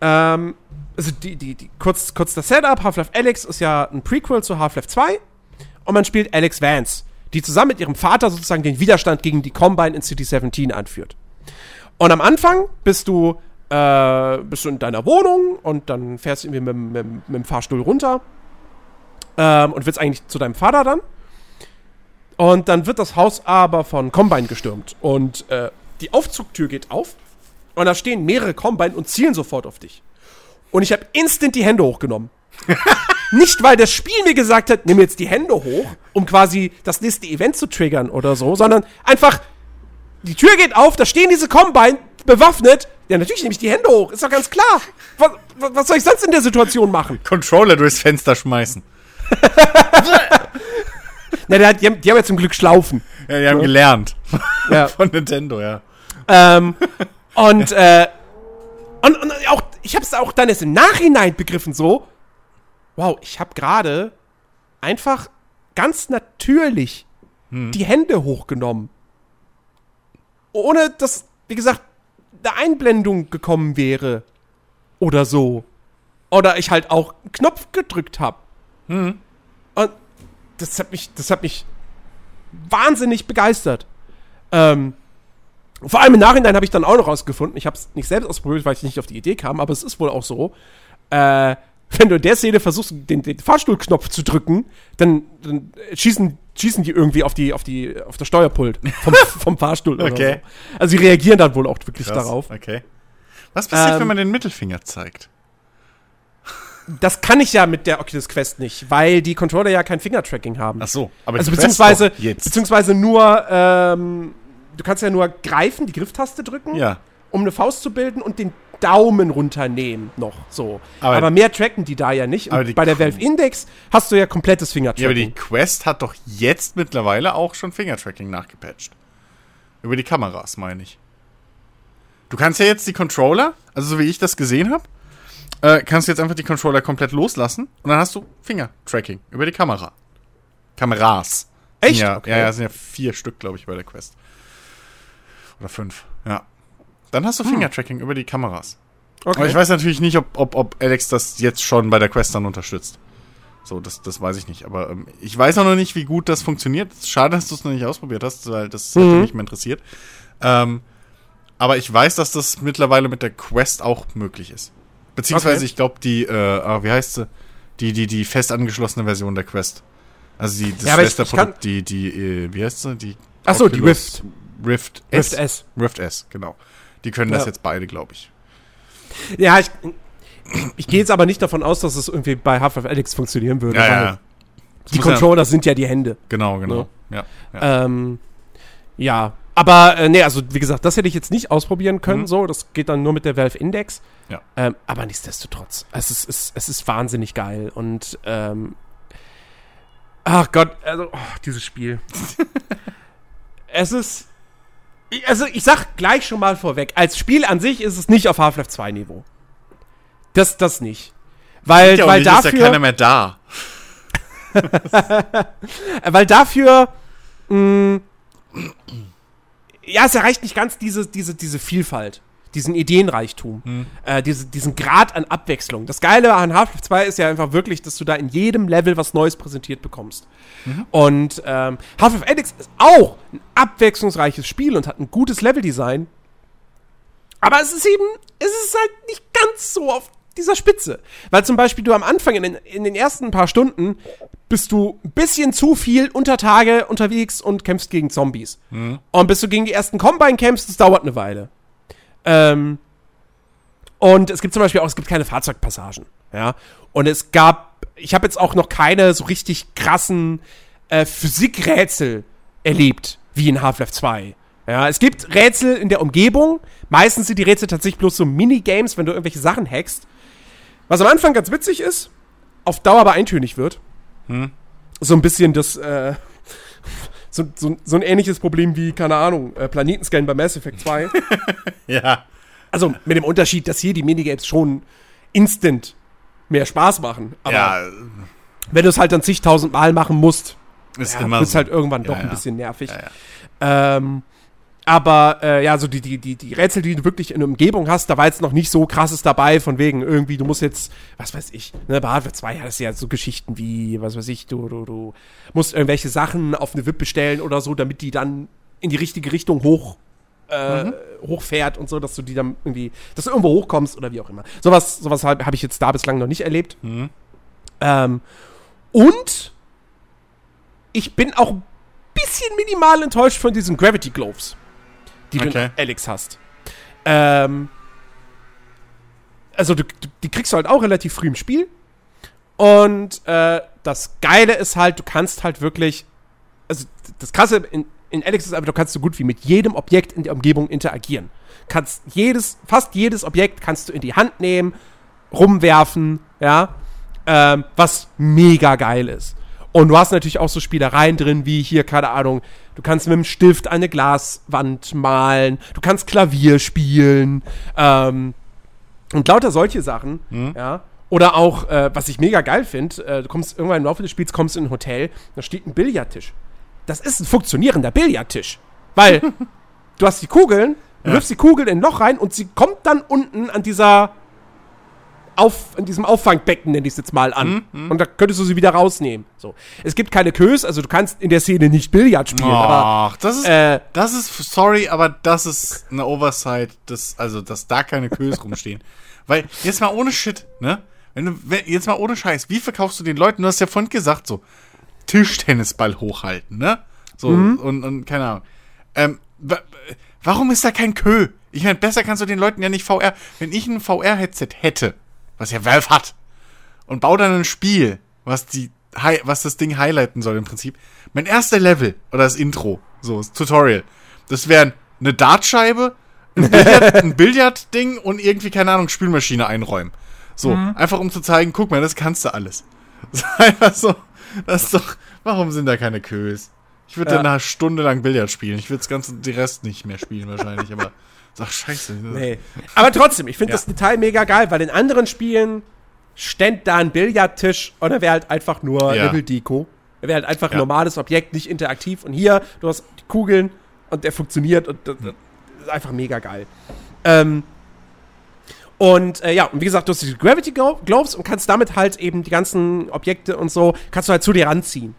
[SPEAKER 1] Ähm, also die, die, die, kurz, kurz das Setup, Half-Life Alyx ist ja ein Prequel zu Half-Life 2 und man spielt Alex Vance, die zusammen mit ihrem Vater sozusagen den Widerstand gegen die Combine in City 17 anführt. Und am Anfang bist du, äh, bist du in deiner Wohnung und dann fährst du irgendwie mit, mit, mit dem Fahrstuhl runter ähm, und willst eigentlich zu deinem Vater dann. Und dann wird das Haus aber von Combine gestürmt und äh, die Aufzugtür geht auf und da stehen mehrere Combine und zielen sofort auf dich. Und ich habe instant die Hände hochgenommen. Nicht, weil das Spiel mir gesagt hat, nimm jetzt die Hände hoch, um quasi das nächste Event zu triggern oder so, sondern einfach, die Tür geht auf, da stehen diese Combine bewaffnet. Ja, natürlich nehme ich die Hände hoch, ist doch ganz klar. Was, was, soll ich sonst in der Situation machen?
[SPEAKER 2] Controller durchs Fenster schmeißen.
[SPEAKER 1] Na, die, haben, die haben ja zum Glück Schlaufen.
[SPEAKER 2] Ja, die haben gelernt.
[SPEAKER 1] Ja.
[SPEAKER 2] Von Nintendo, ja.
[SPEAKER 1] Ähm, und, äh, und, und auch, ich habe es auch dann erst im Nachhinein begriffen, so, wow, ich habe gerade einfach ganz natürlich die Hände hochgenommen. Ohne dass, wie gesagt, eine Einblendung gekommen wäre. Oder so. Oder ich halt auch einen Knopf gedrückt habe. Und das hat mich, das hat mich wahnsinnig begeistert. Ähm, Vor allem im Nachhinein habe ich dann auch noch rausgefunden, ich habe es nicht selbst ausprobiert, weil ich nicht auf die Idee kam, aber es ist wohl auch so, äh, wenn du in der Szene versuchst, den, den Fahrstuhlknopf zu drücken, dann, dann schießen, schießen die irgendwie auf die, auf die, auf das Steuerpult vom, vom Fahrstuhl oder
[SPEAKER 2] Okay.
[SPEAKER 1] so. Also sie reagieren dann wohl auch wirklich
[SPEAKER 2] Krass,
[SPEAKER 1] darauf.
[SPEAKER 2] Okay. Was passiert,
[SPEAKER 1] Ähm,
[SPEAKER 2] wenn man den Mittelfinger zeigt?
[SPEAKER 1] Das kann ich ja mit der Oculus Quest nicht, weil die Controller ja kein Fingertracking haben.
[SPEAKER 2] Ach so, aber
[SPEAKER 1] also beziehungsweise, beziehungsweise nur, ähm, du kannst ja nur greifen, die Grifftaste drücken,
[SPEAKER 2] ja.
[SPEAKER 1] um eine Faust zu bilden und den Daumen runternehmen noch so.
[SPEAKER 2] Aber-
[SPEAKER 1] Aber, mehr tracken die da ja nicht. Bei der Valve Index hast du ja komplettes Fingertracking.
[SPEAKER 2] Ja, aber die Quest hat doch jetzt mittlerweile auch schon Fingertracking nachgepatcht. Über die Kameras, meine ich. Du kannst ja jetzt die Controller, also so wie ich das gesehen habe, äh, kannst du jetzt einfach die Controller komplett loslassen und dann hast du Fingertracking über die Kamera. Kameras.
[SPEAKER 1] Echt?
[SPEAKER 2] Ja,
[SPEAKER 1] Okay.
[SPEAKER 2] ja, ja, sind ja vier Stück, glaube ich, bei der Quest. Oder fünf, ja. Dann hast du Fingertracking über die Kameras.
[SPEAKER 1] okay.
[SPEAKER 2] Aber ich weiß natürlich nicht, ob, ob, ob Alex das jetzt schon bei der Quest dann unterstützt. So, das, das weiß ich nicht. Aber ähm, ich weiß auch noch nicht, wie gut das funktioniert. Schade, dass du es noch nicht ausprobiert hast, weil das hätte
[SPEAKER 1] Mhm.
[SPEAKER 2] mich mehr interessiert. Ähm, aber ich weiß, dass das mittlerweile mit der Quest auch möglich ist. Beziehungsweise,
[SPEAKER 1] Okay.
[SPEAKER 2] ich glaube, die, äh, ah, wie heißt sie? Die, die, die fest angeschlossene Version der Quest. Also die, das
[SPEAKER 1] Ja,
[SPEAKER 2] Schwesterprodukt, die, die, äh, wie heißt sie? Die
[SPEAKER 1] Ach so, die
[SPEAKER 2] Oculus Rift S.
[SPEAKER 1] Rift S.
[SPEAKER 2] Rift S, genau. Die können das
[SPEAKER 1] Ja.
[SPEAKER 2] jetzt beide, glaube ich.
[SPEAKER 1] Ja, ich, ich gehe jetzt aber nicht davon aus, dass es irgendwie bei Half-Life Alyx funktionieren würde.
[SPEAKER 2] Ja,
[SPEAKER 1] weil
[SPEAKER 2] ja.
[SPEAKER 1] Die Controller sind ja die Hände.
[SPEAKER 2] Genau, genau. Ja. ja.
[SPEAKER 1] Ähm, ja, aber äh, nee, also wie gesagt, das hätte ich jetzt nicht ausprobieren können.
[SPEAKER 2] Mhm.
[SPEAKER 1] So, das geht dann nur mit der Valve Index.
[SPEAKER 2] Ja.
[SPEAKER 1] Ähm, aber nichtsdestotrotz, es ist, es, es ist wahnsinnig geil und ähm, ach Gott, also oh, dieses Spiel. es ist, also ich sag gleich schon mal vorweg, als Spiel an sich ist es nicht auf Half-Life 2 Niveau. Das, das nicht. Weil,
[SPEAKER 2] ja,
[SPEAKER 1] weil
[SPEAKER 2] nicht, ist ja
[SPEAKER 1] dafür,
[SPEAKER 2] keiner mehr da.
[SPEAKER 1] Weil dafür, mh, ja, es erreicht nicht ganz diese, diese, diese Vielfalt, diesen Ideenreichtum, äh, diese, diesen Grad an Abwechslung. Das Geile an Half-Life 2 ist ja einfach wirklich, dass du da in jedem Level was Neues präsentiert bekommst. Und ähm, Half-Life Alyx ist auch ein abwechslungsreiches Spiel und hat ein gutes Leveldesign. Aber es ist eben, es ist halt nicht ganz so auf dieser Spitze. Weil zum Beispiel du am Anfang, in den, in den ersten paar Stunden, bist du ein bisschen zu viel unter Tage unterwegs und kämpfst gegen Zombies. Und bis du gegen die ersten Combine kämpfst, das dauert eine Weile. Ähm, und es gibt zum Beispiel auch, es gibt keine Fahrzeugpassagen. Ja. Und es gab, ich habe jetzt auch noch keine so richtig krassen äh, Physikrätsel erlebt, wie in Half-Life 2. Ja, es gibt Rätsel in der Umgebung. Meistens sind die Rätsel tatsächlich bloß so Minigames, wenn du irgendwelche Sachen hackst. Was am Anfang ganz witzig ist, auf Dauer aber eintönig wird. So ein bisschen das, äh, so, so, so ein ähnliches Problem wie, keine Ahnung, äh, Planetenscan bei Mass Effect 2.
[SPEAKER 2] Ja.
[SPEAKER 1] Also mit dem Unterschied, dass hier die Minigames schon instant mehr Spaß machen. Aber
[SPEAKER 2] ja,
[SPEAKER 1] wenn du es halt dann zigtausend Mal machen musst,
[SPEAKER 2] ist
[SPEAKER 1] ja,
[SPEAKER 2] immer
[SPEAKER 1] wird es
[SPEAKER 2] so.
[SPEAKER 1] halt irgendwann
[SPEAKER 2] Ja,
[SPEAKER 1] doch ein
[SPEAKER 2] ja.
[SPEAKER 1] bisschen nervig. Ähm, aber äh, ja, so die, die, die, die Rätsel, die du wirklich in der Umgebung hast, da war jetzt noch nicht so krasses dabei, von wegen irgendwie, du musst jetzt, was weiß ich, ne, bei Hardware 2 hat es ja so Geschichten wie, was weiß ich, du, du, du musst irgendwelche Sachen auf eine WIP bestellen oder so, damit die dann in die richtige Richtung hoch äh, hochfährt und so, dass du die dann irgendwie, dass du irgendwo hochkommst oder wie auch immer. Sowas, sowas habe hab ich jetzt da bislang noch nicht erlebt.
[SPEAKER 2] Mhm.
[SPEAKER 1] Ähm, und ich bin auch ein bisschen minimal enttäuscht von diesen Gravity Gloves, die du
[SPEAKER 2] Okay.
[SPEAKER 1] in Alex hast. Ähm, also du, du, die kriegst du halt auch relativ früh im Spiel. Und äh, das Geile ist halt, du kannst halt wirklich, also das Krasse in, in Alex ist einfach, du kannst so gut wie mit jedem Objekt in der Umgebung interagieren. Kannst jedes, fast jedes Objekt kannst du in die Hand nehmen, rumwerfen, ja, ähm, was mega geil ist. Und du hast natürlich auch so Spielereien drin, wie hier, keine Ahnung, du kannst mit dem Stift eine Glaswand malen, du kannst Klavier spielen, ähm, und lauter solche Sachen, ja. Oder auch, äh, was ich mega geil finde, äh, du kommst irgendwann im Laufe des Spiels, kommst in ein Hotel, da steht ein Billardtisch. Das ist ein funktionierender Billardtisch. Weil du hast die Kugeln, du
[SPEAKER 2] Ja.
[SPEAKER 1] wirfst die Kugel in ein Loch rein und sie kommt dann unten an dieser Auf, in diesem Auffangbecken, nenne ich es jetzt mal an.
[SPEAKER 2] Mhm,
[SPEAKER 1] Und da könntest du sie wieder rausnehmen. So. Es gibt keine Kös, also du kannst in der Szene nicht Billard spielen, aber
[SPEAKER 2] Ach, das ist,
[SPEAKER 1] äh,
[SPEAKER 2] das ist, sorry, aber das ist eine Oversight, das, also, dass da keine Kös rumstehen. Weil, jetzt mal ohne Shit, ne? Wenn du, wenn, jetzt mal ohne Scheiß, wie verkaufst du den Leuten, du hast ja vorhin gesagt, so, Tischtennisball hochhalten, ne? So,
[SPEAKER 1] Mhm.
[SPEAKER 2] und, und, keine Ahnung. Ähm, wa- warum ist da kein Kö? Ich meine, besser kannst du den Leuten ja nicht VR, wenn ich ein VR-Headset hätte, was ja Valve hat, und baue dann ein Spiel, was die, was das Ding highlighten soll im Prinzip. Mein erster Level oder das Intro, so das Tutorial, das wären eine Dartscheibe, ein, Billard, ein Billardding und irgendwie keine Ahnung Spülmaschine einräumen. So einfach um zu zeigen, guck mal, das kannst du alles. Das ist einfach so, das ist doch, warum sind da keine Kös? Ich würde
[SPEAKER 1] Ja.
[SPEAKER 2] dann eine Stunde lang Billard spielen. Ich würde das ganze die Rest nicht mehr spielen wahrscheinlich, aber sag scheiße.
[SPEAKER 1] Nee. Aber trotzdem, ich finde
[SPEAKER 2] Ja.
[SPEAKER 1] das Detail mega geil, weil in anderen Spielen ständ da ein Billardtisch und er wäre halt einfach nur
[SPEAKER 2] Ja.
[SPEAKER 1] Level-Deko. Er wäre halt einfach ein normales Objekt, nicht interaktiv. Und hier, du hast die Kugeln und der funktioniert und das, das ist einfach mega geil. Ähm, und äh, ja, und wie gesagt, du hast die Gravity Glo- Globes und kannst damit halt eben die ganzen Objekte und so, kannst du halt zu dir ranziehen.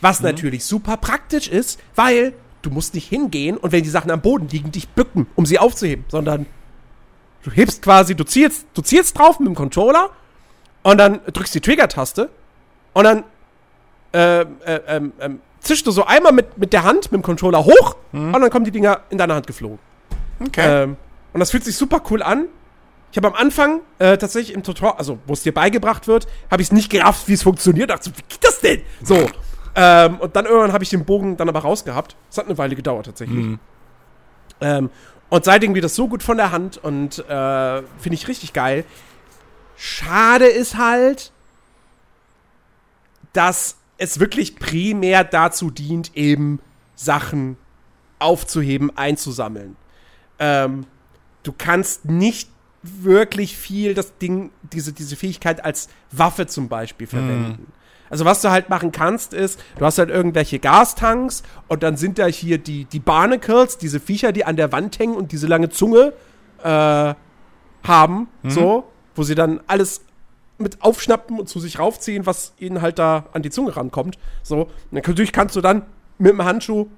[SPEAKER 1] Was natürlich super praktisch ist, weil du musst nicht hingehen und wenn die Sachen am Boden liegen, dich bücken, um sie aufzuheben, sondern du hebst quasi, du zielst, du zielst drauf mit dem Controller und dann drückst die Trigger-Taste und dann äh, äh, ähm, ähm, zischst du so einmal mit, mit der Hand, mit dem Controller hoch und dann kommen die Dinger in deine Hand geflogen.
[SPEAKER 2] Okay.
[SPEAKER 1] Ähm, und das fühlt sich super cool an. Ich habe am Anfang äh, tatsächlich im Tutorial, also wo es dir beigebracht wird, habe ich es nicht gerafft, wie es funktioniert. Dachte so, wie geht das denn? So. Ähm, und dann irgendwann habe ich den Bogen dann aber rausgehabt. Es hat eine Weile gedauert tatsächlich. Ähm, und seitdem geht das so gut von der Hand und äh, finde ich richtig geil. Schade ist halt, dass es wirklich primär dazu dient, eben Sachen aufzuheben, einzusammeln. Ähm, du kannst nicht wirklich viel das Ding, diese, diese Fähigkeit als Waffe zum Beispiel verwenden. Also was du halt machen kannst, ist, du hast halt irgendwelche Gastanks und dann sind da hier die, die Barnacles, diese Viecher, die an der Wand hängen und diese lange Zunge äh, haben, so, wo sie dann alles mit aufschnappen und zu sich raufziehen, was ihnen halt da an die Zunge rankommt. So, und natürlich kannst du dann mit dem Handschuh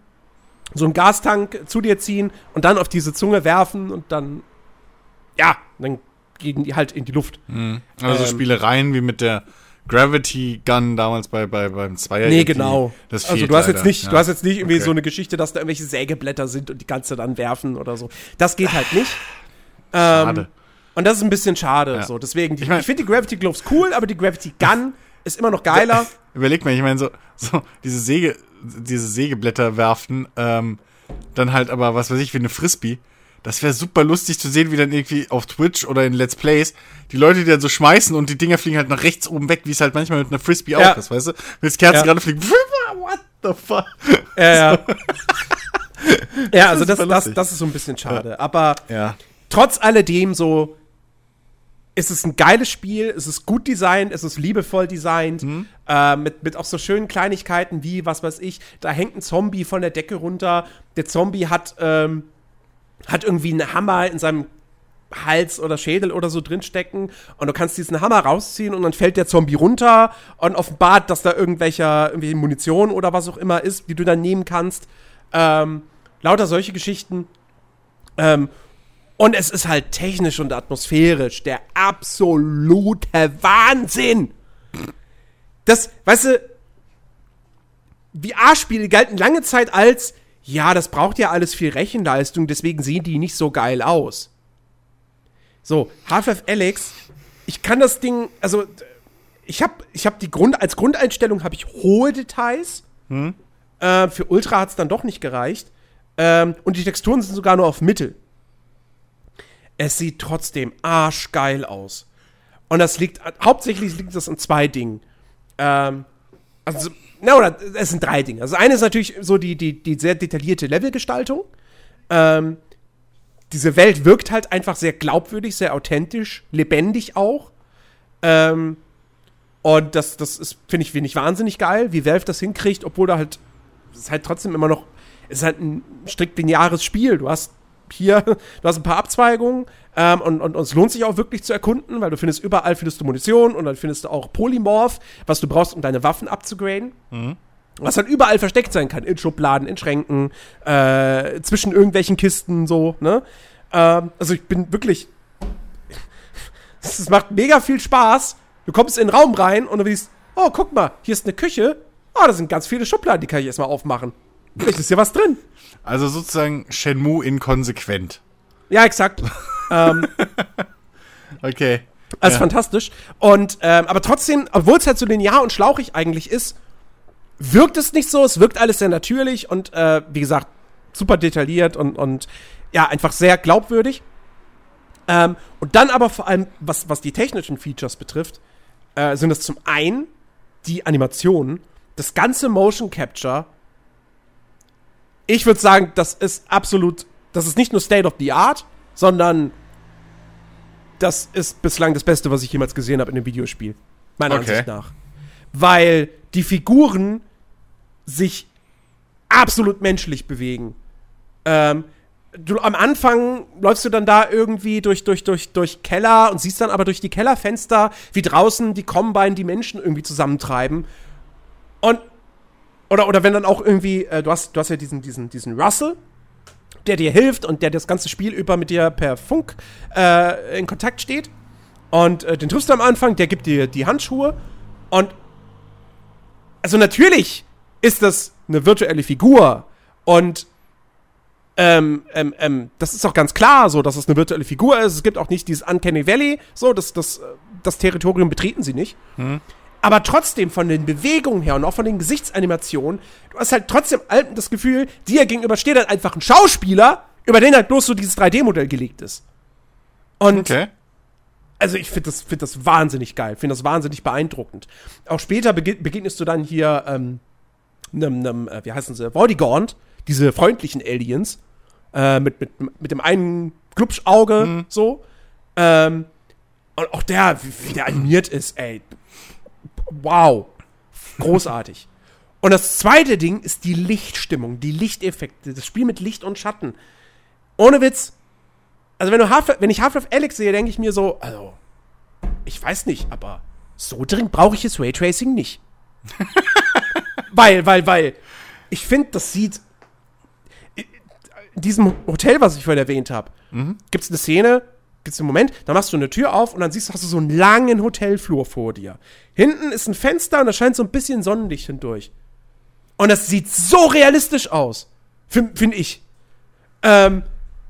[SPEAKER 1] so einen Gastank zu dir ziehen und dann auf diese Zunge werfen und dann, ja, dann gehen die halt in die Luft.
[SPEAKER 2] Also
[SPEAKER 1] ähm,
[SPEAKER 2] Spielereien wie mit der Gravity Gun damals bei, bei beim Zweier.
[SPEAKER 1] Nee, genau. Also du hast
[SPEAKER 2] leider,
[SPEAKER 1] jetzt nicht,
[SPEAKER 2] ja.
[SPEAKER 1] du hast jetzt nicht irgendwie
[SPEAKER 2] Okay.
[SPEAKER 1] so eine Geschichte, dass da irgendwelche Sägeblätter sind und die kannst du dann werfen oder so. Das geht halt nicht. Ähm,
[SPEAKER 2] Schade.
[SPEAKER 1] und das ist ein bisschen schade.
[SPEAKER 2] Ja.
[SPEAKER 1] So, deswegen, die,
[SPEAKER 2] Ich
[SPEAKER 1] ich,
[SPEAKER 2] mein-
[SPEAKER 1] finde die Gravity Gloves cool, aber die Gravity Gun ist immer noch geiler.
[SPEAKER 2] Überleg mal, ich meine, so, so diese Säge, diese Sägeblätter werfen, ähm, dann halt aber, was weiß ich, wie eine Frisbee. Das wäre super lustig zu sehen, wie dann irgendwie auf Twitch oder in Let's Plays die Leute, die dann so schmeißen und die Dinger fliegen halt nach rechts oben weg, wie es halt manchmal mit einer Frisbee
[SPEAKER 1] Ja.
[SPEAKER 2] auch ist, weißt du? Wenn das Kerzen
[SPEAKER 1] Ja.
[SPEAKER 2] gerade fliegen, what the fuck?
[SPEAKER 1] Ja, ja. ja, also das, das, das ist so ein bisschen schade. Aber
[SPEAKER 2] Ja.
[SPEAKER 1] trotz alledem so ist es ein geiles Spiel, es ist gut designt, es ist liebevoll designt, äh, mit, mit auch so schönen Kleinigkeiten wie, was weiß ich, da hängt ein Zombie von der Decke runter, der Zombie hat, ähm, hat irgendwie einen Hammer in seinem Hals oder Schädel oder so drinstecken und du kannst diesen Hammer rausziehen und dann fällt der Zombie runter und offenbart, dass da irgendwelche, irgendwelche Munition oder was auch immer ist, die du dann nehmen kannst. Ähm, lauter solche Geschichten. Ähm, und es ist halt technisch und atmosphärisch der absolute Wahnsinn. Das, weißt du, VR-Spiele galten lange Zeit als, ja, das braucht ja alles viel Rechenleistung, deswegen sehen die nicht so geil aus. So, Half-Life Alex, ich kann das Ding, also ich habe ich hab die Grund, als Grundeinstellung habe ich hohe Details. Äh, für Ultra hat es dann doch nicht gereicht. Ähm, und die Texturen sind sogar nur auf Mittel. Es sieht trotzdem arschgeil aus. Und das liegt, hauptsächlich liegt das an zwei Dingen. Ähm, also, na, oder es sind drei Dinge. Also, eine ist natürlich so die, die, die sehr detaillierte Levelgestaltung. Ähm, diese Welt wirkt halt einfach sehr glaubwürdig, sehr authentisch, lebendig auch. Ähm, und das, das ist, finde ich, finde ich wahnsinnig geil, wie Valve das hinkriegt, obwohl da halt, es ist halt trotzdem immer noch, es ist halt ein strikt lineares Spiel. Du hast hier, du hast ein paar Abzweigungen, Ähm, und, und, und es lohnt sich auch wirklich zu erkunden, weil du findest überall findest du Munition und dann findest du auch Polymorph, was du brauchst, um deine Waffen abzugraden. Was dann überall versteckt sein kann, in Schubladen, in Schränken, äh, zwischen irgendwelchen Kisten, so, ne? Ähm, also ich bin wirklich. Es macht mega viel Spaß. Du kommst in den Raum rein und du siehst, oh, guck mal, hier ist eine Küche. Oh, da sind ganz viele Schubladen, die kann ich erstmal aufmachen. Vielleicht ist hier was drin.
[SPEAKER 2] Also sozusagen Shenmue inkonsequent.
[SPEAKER 1] Ja, exakt. Ähm,
[SPEAKER 2] Okay.
[SPEAKER 1] Also
[SPEAKER 2] Ja.
[SPEAKER 1] fantastisch. Und, ähm, aber trotzdem, obwohl es halt so linear und schlauchig eigentlich ist, wirkt es nicht so. Es wirkt alles sehr natürlich und, äh, wie gesagt, super detailliert und, und ja, einfach sehr glaubwürdig. Ähm, und dann aber vor allem, was, was die technischen Features betrifft, äh, sind es zum einen die Animationen, das ganze Motion Capture. Ich würde sagen, das ist absolut, das ist nicht nur State of the Art, sondern das ist bislang das Beste, was ich jemals gesehen habe in einem Videospiel. Meiner
[SPEAKER 2] Okay.
[SPEAKER 1] Ansicht nach. Weil die Figuren sich absolut menschlich bewegen. Ähm, du, am Anfang läufst du dann da irgendwie durch, durch, durch, durch Keller und siehst dann aber durch die Kellerfenster, wie draußen die Combine die Menschen irgendwie zusammentreiben. Und oder, oder wenn dann auch irgendwie, äh, du, hast, du hast ja diesen, diesen, diesen Russell, der dir hilft und der das ganze Spiel über mit dir per Funk äh, in Kontakt steht. Und äh, den triffst du am Anfang, der gibt dir die Handschuhe. Und also natürlich ist das eine virtuelle Figur. Und ähm, ähm, ähm, das ist auch ganz klar so, dass es eine virtuelle Figur ist. Es gibt auch nicht dieses Uncanny Valley, so, das, das, äh, das Territorium betreten sie nicht. Aber trotzdem von den Bewegungen her und auch von den Gesichtsanimationen, du hast halt trotzdem alten das Gefühl, dir gegenüber steht halt einfach ein Schauspieler, über den halt bloß so dieses 3D-Modell gelegt ist. Und
[SPEAKER 2] Okay.
[SPEAKER 1] also ich finde das, find das wahnsinnig geil, finde das wahnsinnig beeindruckend. Auch später bege begegnest du dann hier ähm, nem, nem, äh, wie heißen sie, Vortigaunt, diese freundlichen Aliens, äh, mit, mit, mit dem einen Glubschauge, so. Ähm, und auch der, wie, wie der animiert ist, ey. Wow. Großartig. Und das zweite Ding ist die Lichtstimmung, die Lichteffekte, das Spiel mit Licht und Schatten. Ohne Witz. Also wenn, du Half wenn ich Half-Life Alex sehe, denke ich mir so, also, ich weiß nicht, aber so dringend brauche ich jetzt Raytracing nicht. weil, weil, weil, ich finde, das sieht in diesem Hotel, was ich vorhin erwähnt habe, gibt es eine Szene, gibt es einen Moment, da machst du eine Tür auf und dann siehst du, hast du so einen langen Hotelflur vor dir. Hinten ist ein Fenster und da scheint so ein bisschen Sonnenlicht hindurch. Und das sieht so realistisch aus, finde find ich. Ähm,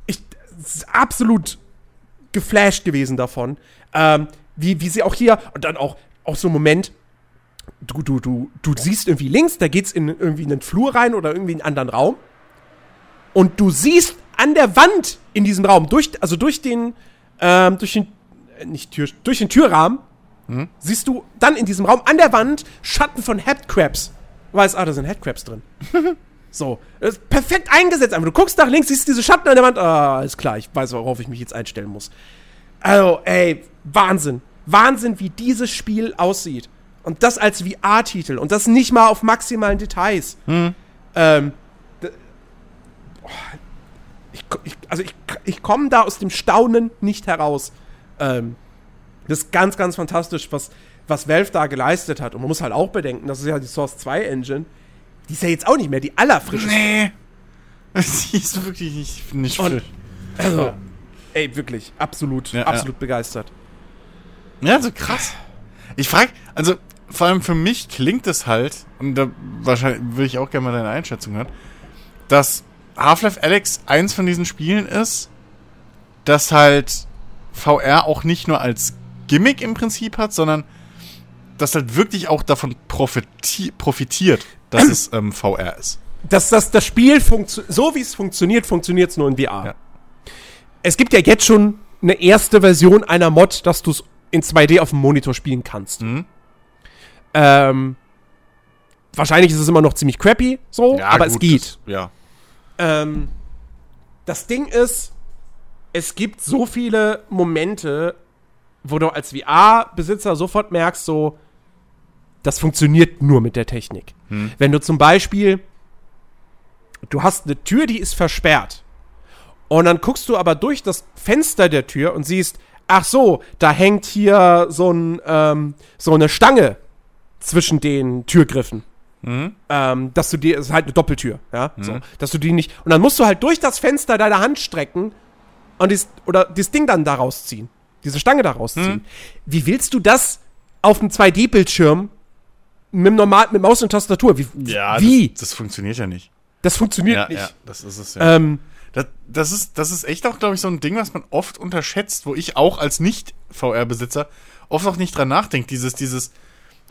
[SPEAKER 1] ich absolut geflasht gewesen davon, ähm, wie, wie sie auch hier und dann auch, auch so ein Moment, du, du, du, du siehst irgendwie links, da geht's in irgendwie einen Flur rein oder irgendwie in einen anderen Raum. Und du siehst an der Wand in diesem Raum, durch, also durch den, ähm, durch den, äh, nicht Tür, durch den Türrahmen, siehst du dann in diesem Raum an der Wand Schatten von Headcrabs. Du weißt, ah, da sind Headcrabs drin. so. Das ist perfekt eingesetzt. Aber du guckst nach links, siehst diese Schatten an der Wand. Ah, ist klar, ich weiß, worauf ich mich jetzt einstellen muss. Also, ey, Wahnsinn. Wahnsinn, wie dieses Spiel aussieht. Und das als VR-Titel. Und das nicht mal auf maximalen Details. Ähm, d- oh, ich, ich, also ich, ich komme da aus dem Staunen nicht heraus. Ähm, das ist ganz, ganz fantastisch, was, was Valve da geleistet hat. Und man muss halt auch bedenken, das ist ja die Source 2 Engine. Die ist ja jetzt auch nicht mehr die allerfrischeste.
[SPEAKER 2] Nee. Sie ist wirklich nicht, nicht
[SPEAKER 1] Und-
[SPEAKER 2] frisch.
[SPEAKER 1] Also, ey, wirklich, absolut,
[SPEAKER 2] Ja,
[SPEAKER 1] absolut begeistert.
[SPEAKER 2] Ja, so krass. Ich frage, also vor allem für mich klingt es halt, und da wahrscheinlich würde ich auch gerne mal deine Einschätzung hören, dass Half-Life Alex eins von diesen Spielen ist, das halt VR auch nicht nur als Gimmick im Prinzip hat, sondern das halt wirklich auch davon profiti profitiert, dass es ähm, VR ist.
[SPEAKER 1] dass das, das Spiel funktioniert, so wie es funktioniert, funktioniert es nur in VR.
[SPEAKER 2] Ja.
[SPEAKER 1] Es gibt ja jetzt schon eine erste Version einer Mod, dass du es in 2D auf dem Monitor spielen kannst.
[SPEAKER 2] Mhm.
[SPEAKER 1] Ähm, wahrscheinlich ist es immer noch ziemlich crappy, so, aber es
[SPEAKER 2] gut,
[SPEAKER 1] geht.
[SPEAKER 2] Das, ja.
[SPEAKER 1] Ähm, das Ding ist, es gibt so viele Momente, wo du als VR-Besitzer sofort merkst, so, das funktioniert nur mit der Technik. Wenn du zum Beispiel, du hast eine Tür, die ist versperrt. Und dann guckst du aber durch das Fenster der Tür und siehst, ach so, da hängt hier so, ein, ähm, so eine Stange zwischen den Türgriffen. Ähm, dass du dir, es ist halt eine Doppeltür, ja, so, dass du die nicht, und dann musst du halt durch das Fenster deine Hand strecken und dies, oder das Ding dann da rausziehen, diese Stange da rausziehen. Wie willst du das auf einem 2D-Bildschirm mit dem normal, mit Maus und Tastatur? Wie? wie?
[SPEAKER 2] Das, das funktioniert ja nicht.
[SPEAKER 1] Das funktioniert
[SPEAKER 2] Ja,
[SPEAKER 1] nicht.
[SPEAKER 2] ja, das ist es ja.
[SPEAKER 1] Ähm,
[SPEAKER 2] Das, das, ist, das ist echt auch, glaube ich, so ein Ding, was man oft unterschätzt, wo ich auch als Nicht-VR-Besitzer oft auch nicht dran nachdenke. Dieses, dieses,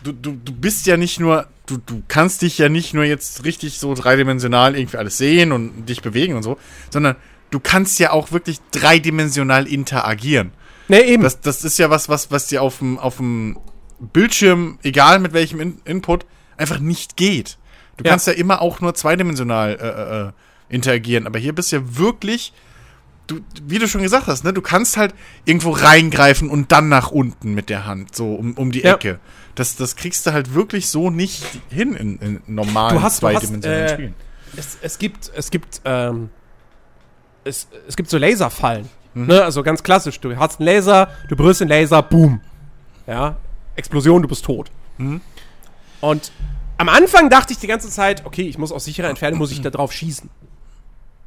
[SPEAKER 2] du, du, du bist ja nicht nur, du, du kannst dich ja nicht nur jetzt richtig so dreidimensional irgendwie alles sehen und dich bewegen und so, sondern du kannst ja auch wirklich dreidimensional interagieren.
[SPEAKER 1] ne, eben.
[SPEAKER 2] Das, das ist ja was, was, was dir auf dem, auf dem Bildschirm, egal mit welchem In Input, einfach nicht geht. Du
[SPEAKER 1] Ja.
[SPEAKER 2] kannst ja immer auch nur zweidimensional äh, äh, äh, interagieren, aber hier bist du ja wirklich, du, wie du schon gesagt hast, ne, du kannst halt irgendwo reingreifen und dann nach unten mit der Hand, so um, um die
[SPEAKER 1] Ja.
[SPEAKER 2] Ecke. Das, das kriegst du halt wirklich so nicht hin in, in normalen
[SPEAKER 1] Du hast- du hast,
[SPEAKER 2] zweidimensionalen
[SPEAKER 1] äh,
[SPEAKER 2] Spielen.
[SPEAKER 1] es, es gibt, es gibt, ähm, es, es gibt so Laserfallen. Ne? Also ganz klassisch. Du hast einen Laser, du berührst den Laser, boom. Ja, Explosion, du bist tot. Und am Anfang dachte ich die ganze Zeit, okay, ich muss aus sicherer Entfernung, muss ich da drauf schießen.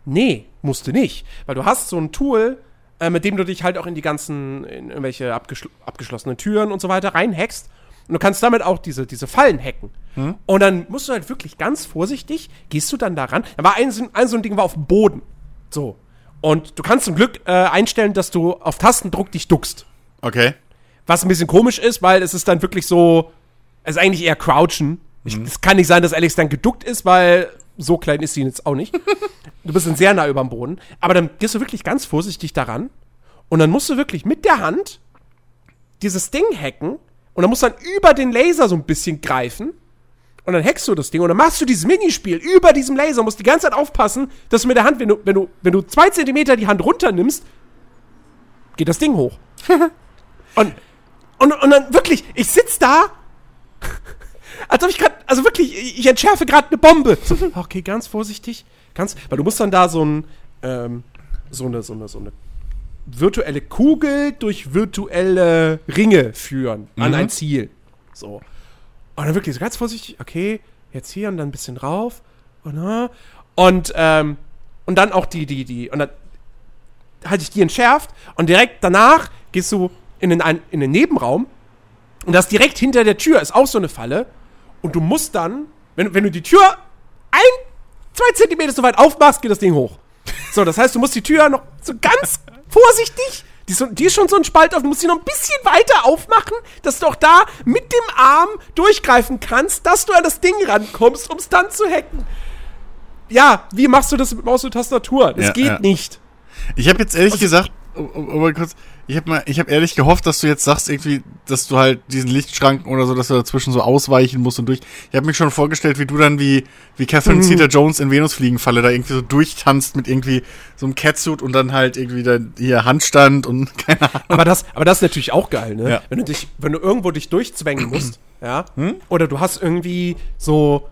[SPEAKER 1] Nee, musst du nicht. Weil du hast so ein Tool, äh, mit dem du dich halt auch in die ganzen, in irgendwelche abgeschl abgeschlossenen Türen und so weiter reinhackst. Und du kannst damit auch diese, diese Fallen hacken. Und dann musst du halt wirklich ganz vorsichtig, gehst du dann da ran. Da war ein, so- ein so ein Ding war auf dem Boden. So. Und du kannst zum Glück äh, einstellen, dass du auf Tastendruck dich duckst.
[SPEAKER 2] Okay.
[SPEAKER 1] Was ein bisschen komisch ist, weil es ist dann wirklich so, es ist eigentlich eher Crouchen. Ich, Es kann nicht sein, dass Alex dann geduckt ist, weil so klein ist sie jetzt auch nicht. du bist dann sehr nah über dem Boden. Aber dann gehst du wirklich ganz vorsichtig daran. Und dann musst du wirklich mit der Hand dieses Ding hacken. Und dann musst du dann über den Laser so ein bisschen greifen. Und dann hackst du das Ding und dann machst du dieses Minispiel über diesem Laser. Musst die ganze Zeit aufpassen, dass du mit der Hand, wenn du, wenn du, wenn du zwei Zentimeter die Hand runternimmst, geht das Ding hoch. und, und, und dann wirklich, ich sitz da, als ob ich gerade, also wirklich, ich entschärfe gerade eine Bombe. So, okay, ganz vorsichtig, ganz, weil du musst dann da so ein, ähm, so eine, so eine, so eine virtuelle Kugel durch virtuelle Ringe führen an ein Ziel. So. Und dann wirklich so ganz vorsichtig, okay, jetzt hier und dann ein bisschen rauf. Und, äh, und, ähm, und dann auch die, die, die, und dann hatte ich die entschärft und direkt danach gehst du in den, in den Nebenraum und das direkt hinter der Tür ist auch so eine Falle und du musst dann, wenn, wenn du die Tür ein, zwei Zentimeter so weit aufmachst, geht das Ding hoch. So, das heißt, du musst die Tür noch so ganz vorsichtig, die ist, die ist schon so ein Spalt auf, du musst sie noch ein bisschen weiter aufmachen, dass du auch da mit dem Arm durchgreifen kannst, dass du an das Ding rankommst, um es dann zu hacken. Ja, wie machst du das mit Maus und Tastatur? Das
[SPEAKER 2] Ja,
[SPEAKER 1] geht
[SPEAKER 2] ja.
[SPEAKER 1] nicht.
[SPEAKER 2] Ich habe jetzt ehrlich gesagt, um, um, um mal kurz, ich habe mal, ich habe ehrlich gehofft, dass du jetzt sagst irgendwie, dass du halt diesen Lichtschranken oder so, dass du dazwischen so ausweichen musst und durch. Ich habe mich schon vorgestellt, wie du dann wie wie Catherine Zeta-Jones in Venusfliegenfalle da irgendwie so durchtanzt mit irgendwie so einem Catsuit und dann halt irgendwie dann hier Handstand und keine Ahnung.
[SPEAKER 1] Aber das, aber das ist natürlich auch geil, ne?
[SPEAKER 2] Ja.
[SPEAKER 1] Wenn du dich, wenn du irgendwo dich durchzwängen musst, ja, oder du hast irgendwie so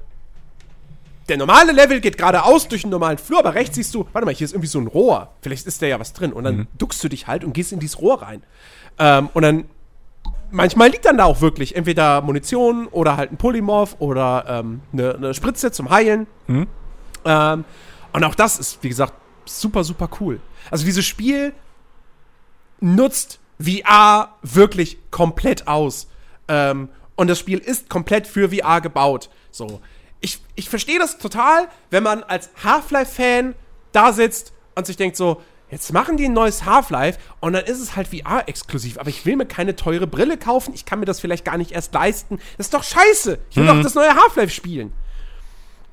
[SPEAKER 1] der normale Level geht geradeaus durch einen normalen Flur, aber rechts siehst du, warte mal, hier ist irgendwie so ein Rohr. Vielleicht ist da ja was drin. Und dann duckst du dich halt und gehst in dieses Rohr rein. Ähm, und dann, manchmal liegt dann da auch wirklich entweder Munition oder halt ein Polymorph oder ähm, eine, eine Spritze zum Heilen. Ähm, und auch das ist, wie gesagt, super, super cool. Also dieses Spiel nutzt VR wirklich komplett aus. Ähm, und das Spiel ist komplett für VR gebaut. So. Ich, ich verstehe das total, wenn man als Half-Life-Fan da sitzt und sich denkt so, jetzt machen die ein neues Half-Life und dann ist es halt VR-exklusiv. Aber ich will mir keine teure Brille kaufen. Ich kann mir das vielleicht gar nicht erst leisten. Das ist doch scheiße. Ich will doch das neue Half-Life spielen.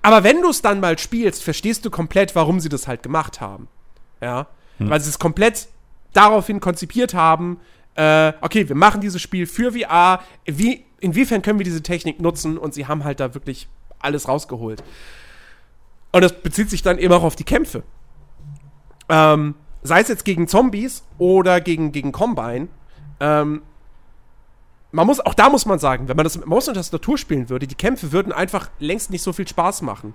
[SPEAKER 1] Aber wenn du es dann mal spielst, verstehst du komplett, warum sie das halt gemacht haben. Ja. Weil sie es komplett daraufhin konzipiert haben, äh, okay, wir machen dieses Spiel für VR. Wie, inwiefern können wir diese Technik nutzen? Und sie haben halt da wirklich alles rausgeholt. Und das bezieht sich dann eben auch auf die Kämpfe. Ähm, sei es jetzt gegen Zombies oder gegen, gegen Combine. Ähm, man muss, auch da muss man sagen, wenn man das mit Maus und Tastatur spielen würde, die Kämpfe würden einfach längst nicht so viel Spaß machen.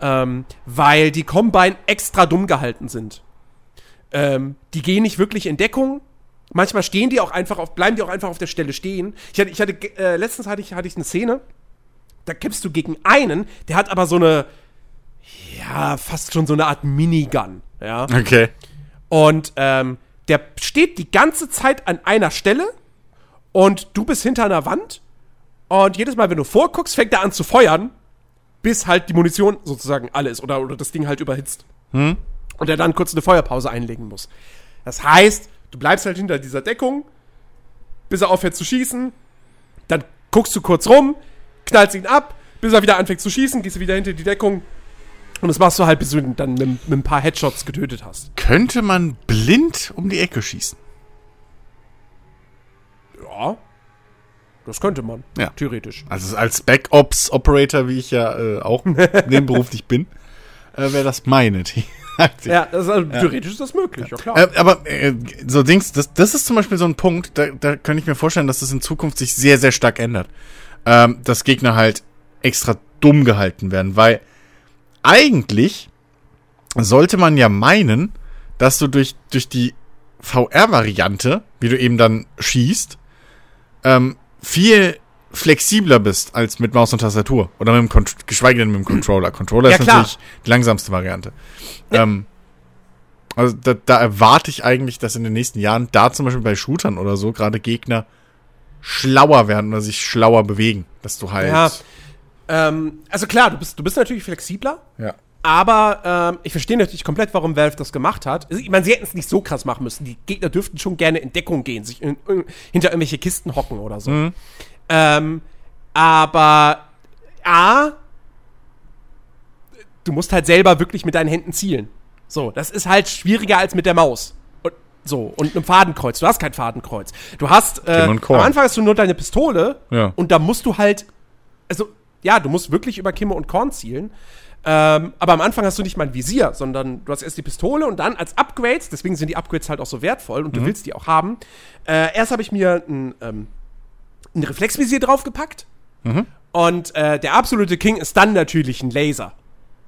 [SPEAKER 1] Ähm, weil die Combine extra dumm gehalten sind. ähm, die gehen nicht wirklich in Deckung. Manchmal stehen die auch einfach auf, bleiben die auch einfach auf der Stelle stehen. Ich hatte, ich hatte äh, letztens hatte ich, hatte ich eine Szene, da kämpfst du gegen einen, der hat aber so eine, ja, fast schon so eine Art Minigun, ja.
[SPEAKER 2] Okay.
[SPEAKER 1] Und ähm, der steht die ganze Zeit an einer Stelle und du bist hinter einer Wand und jedes Mal, wenn du vorguckst, fängt er an zu feuern, bis halt die Munition sozusagen alle ist oder, oder das Ding halt überhitzt.
[SPEAKER 2] Hm?
[SPEAKER 1] Und er dann kurz eine Feuerpause einlegen muss. Das heißt, du bleibst halt hinter dieser Deckung, bis er aufhört zu schießen, dann guckst du kurz rum, knallst ihn ab, bis er wieder anfängt zu schießen, gehst du wieder hinter die Deckung und das machst du halt, bis du ihn dann mit, mit ein paar Headshots getötet hast.
[SPEAKER 2] Könnte man blind um die Ecke schießen?
[SPEAKER 1] Ja. Das könnte man.
[SPEAKER 2] Ja.
[SPEAKER 1] Theoretisch.
[SPEAKER 2] Also als Backups-Operator, wie ich ja äh, auch nebenberuflich bin, äh, wäre das meine Theorie.
[SPEAKER 1] Ja, das ist also, theoretisch ist das möglich, ja, klar.
[SPEAKER 2] Äh, aber äh, so Dings, das, das ist zum Beispiel so ein Punkt, da, da könnte ich mir vorstellen, dass das in Zukunft sich sehr, sehr stark ändert. Ähm, dass Gegner halt extra dumm gehalten werden, weil eigentlich sollte man ja meinen, dass du durch, durch die VR-Variante, wie du eben dann schießt, ähm, viel flexibler bist als mit Maus und Tastatur. Oder mit dem Con geschweige denn mit dem Controller. Controller
[SPEAKER 1] Ja,
[SPEAKER 2] ist
[SPEAKER 1] klar.
[SPEAKER 2] natürlich die langsamste Variante. Ähm, also da, da erwarte ich eigentlich, dass in den nächsten Jahren da zum Beispiel bei Shootern oder so gerade Gegner schlauer werden oder sich schlauer bewegen. Dass du halt.
[SPEAKER 1] Ja. Ähm, also klar, du bist, du bist natürlich flexibler,
[SPEAKER 2] ja.
[SPEAKER 1] aber ähm, ich verstehe natürlich komplett, warum Valve das gemacht hat. Also, Ich meine, sie hätten es nicht so krass machen müssen. Die Gegner dürften schon gerne in Deckung gehen, sich in, in, hinter irgendwelche Kisten hocken oder so. Ähm, aber A, du musst halt selber wirklich mit deinen Händen zielen. So, das ist halt schwieriger als mit der Maus. So, und einem Fadenkreuz. Du hast kein Fadenkreuz. Du hast, äh, am Anfang hast du nur deine Pistole
[SPEAKER 2] Ja.
[SPEAKER 1] und da musst du halt, also, ja, du musst wirklich über Kimme und Korn zielen. Ähm, aber am Anfang hast du nicht mal ein Visier, sondern du hast erst die Pistole und dann als Upgrades, deswegen sind die Upgrades halt auch so wertvoll und du
[SPEAKER 2] Mhm.
[SPEAKER 1] willst die auch haben. Äh, erst habe ich mir ein, ähm, ein Reflexvisier draufgepackt
[SPEAKER 2] Mhm.
[SPEAKER 1] und äh, der absolute King ist dann natürlich ein Laser.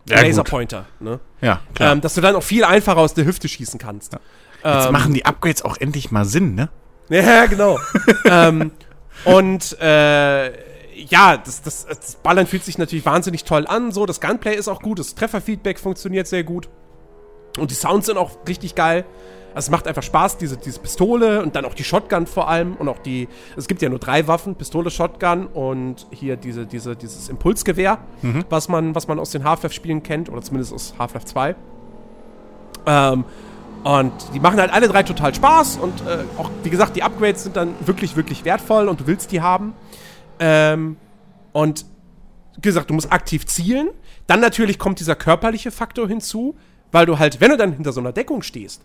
[SPEAKER 1] Ein
[SPEAKER 2] Ja.
[SPEAKER 1] Laserpointer, ne?
[SPEAKER 2] Ja, klar.
[SPEAKER 1] Ähm, dass du dann auch viel einfacher aus der Hüfte schießen kannst.
[SPEAKER 2] Jetzt
[SPEAKER 1] ähm,
[SPEAKER 2] machen die Upgrades auch endlich mal Sinn, ne?
[SPEAKER 1] Ja, genau. ähm, und äh, ja, das, das, das Ballern fühlt sich natürlich wahnsinnig toll an. So, das Gunplay ist auch gut, das Trefferfeedback funktioniert sehr gut. Und die Sounds sind auch richtig geil. Also es macht einfach Spaß, diese, diese Pistole und dann auch die Shotgun vor allem. Und auch die. Es gibt ja nur drei Waffen: Pistole, Shotgun und hier diese, diese, dieses Impulsgewehr, was, man, was man aus den Half-Life-Spielen kennt, oder zumindest aus Half-Life 2. Ähm, und die machen halt alle drei total Spaß und äh, auch, wie gesagt, die Upgrades sind dann wirklich, wirklich wertvoll und du willst die haben. Ähm, und wie gesagt, du musst aktiv zielen. Dann natürlich kommt dieser körperliche Faktor hinzu, weil du halt, wenn du dann hinter so einer Deckung stehst,